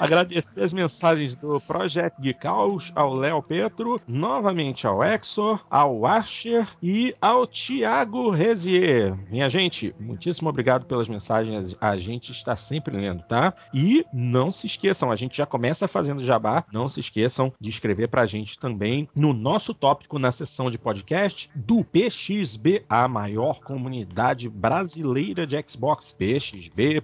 agradecer as mensagens do Project Geekaus, ao Léo Petro, novamente ao Exor, ao Archer e ao Thiago Rezier. Minha gente, muitíssimo obrigado pelas mensagens. A gente está sempre lendo, tá? E não se esqueçam, a gente já começa fazendo jabá. Não se esqueçam de escrever pra gente também no nosso tópico na sessão de podcast do PXB, a maior comunidade brasileira de Xbox, pxb.net.br.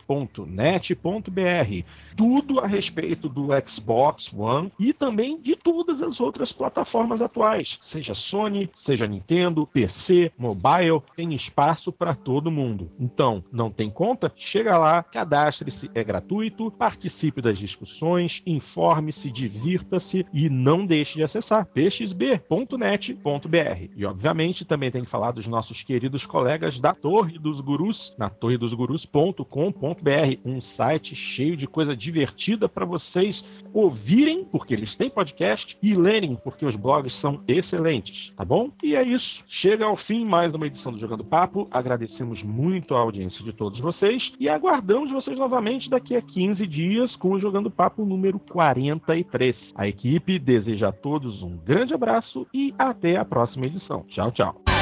Tudo a respeito do Xbox One e também de todas as outras plataformas atuais, seja Sony, seja Nintendo, PC, mobile, tem espaço para todo mundo. Então, não tem conta? Chega lá, cadastre-se, é gratuito, participe das discussões, informe-se, divirta-se e não deixe de acessar pxb torre.net.br. E obviamente também tem que falar dos nossos queridos colegas da Torre dos Gurus, na torredosgurus.com.br, um site cheio de coisa divertida para vocês ouvirem, porque eles têm podcast, e lerem, porque os blogs são excelentes, tá bom? E é isso. Chega ao fim mais uma edição do Jogando Papo. Agradecemos muito a audiência de todos vocês e aguardamos vocês novamente daqui a 15 dias com o Jogando Papo número 43. A equipe deseja a todos um grande abraço abraço e até a próxima edição. Tchau, tchau.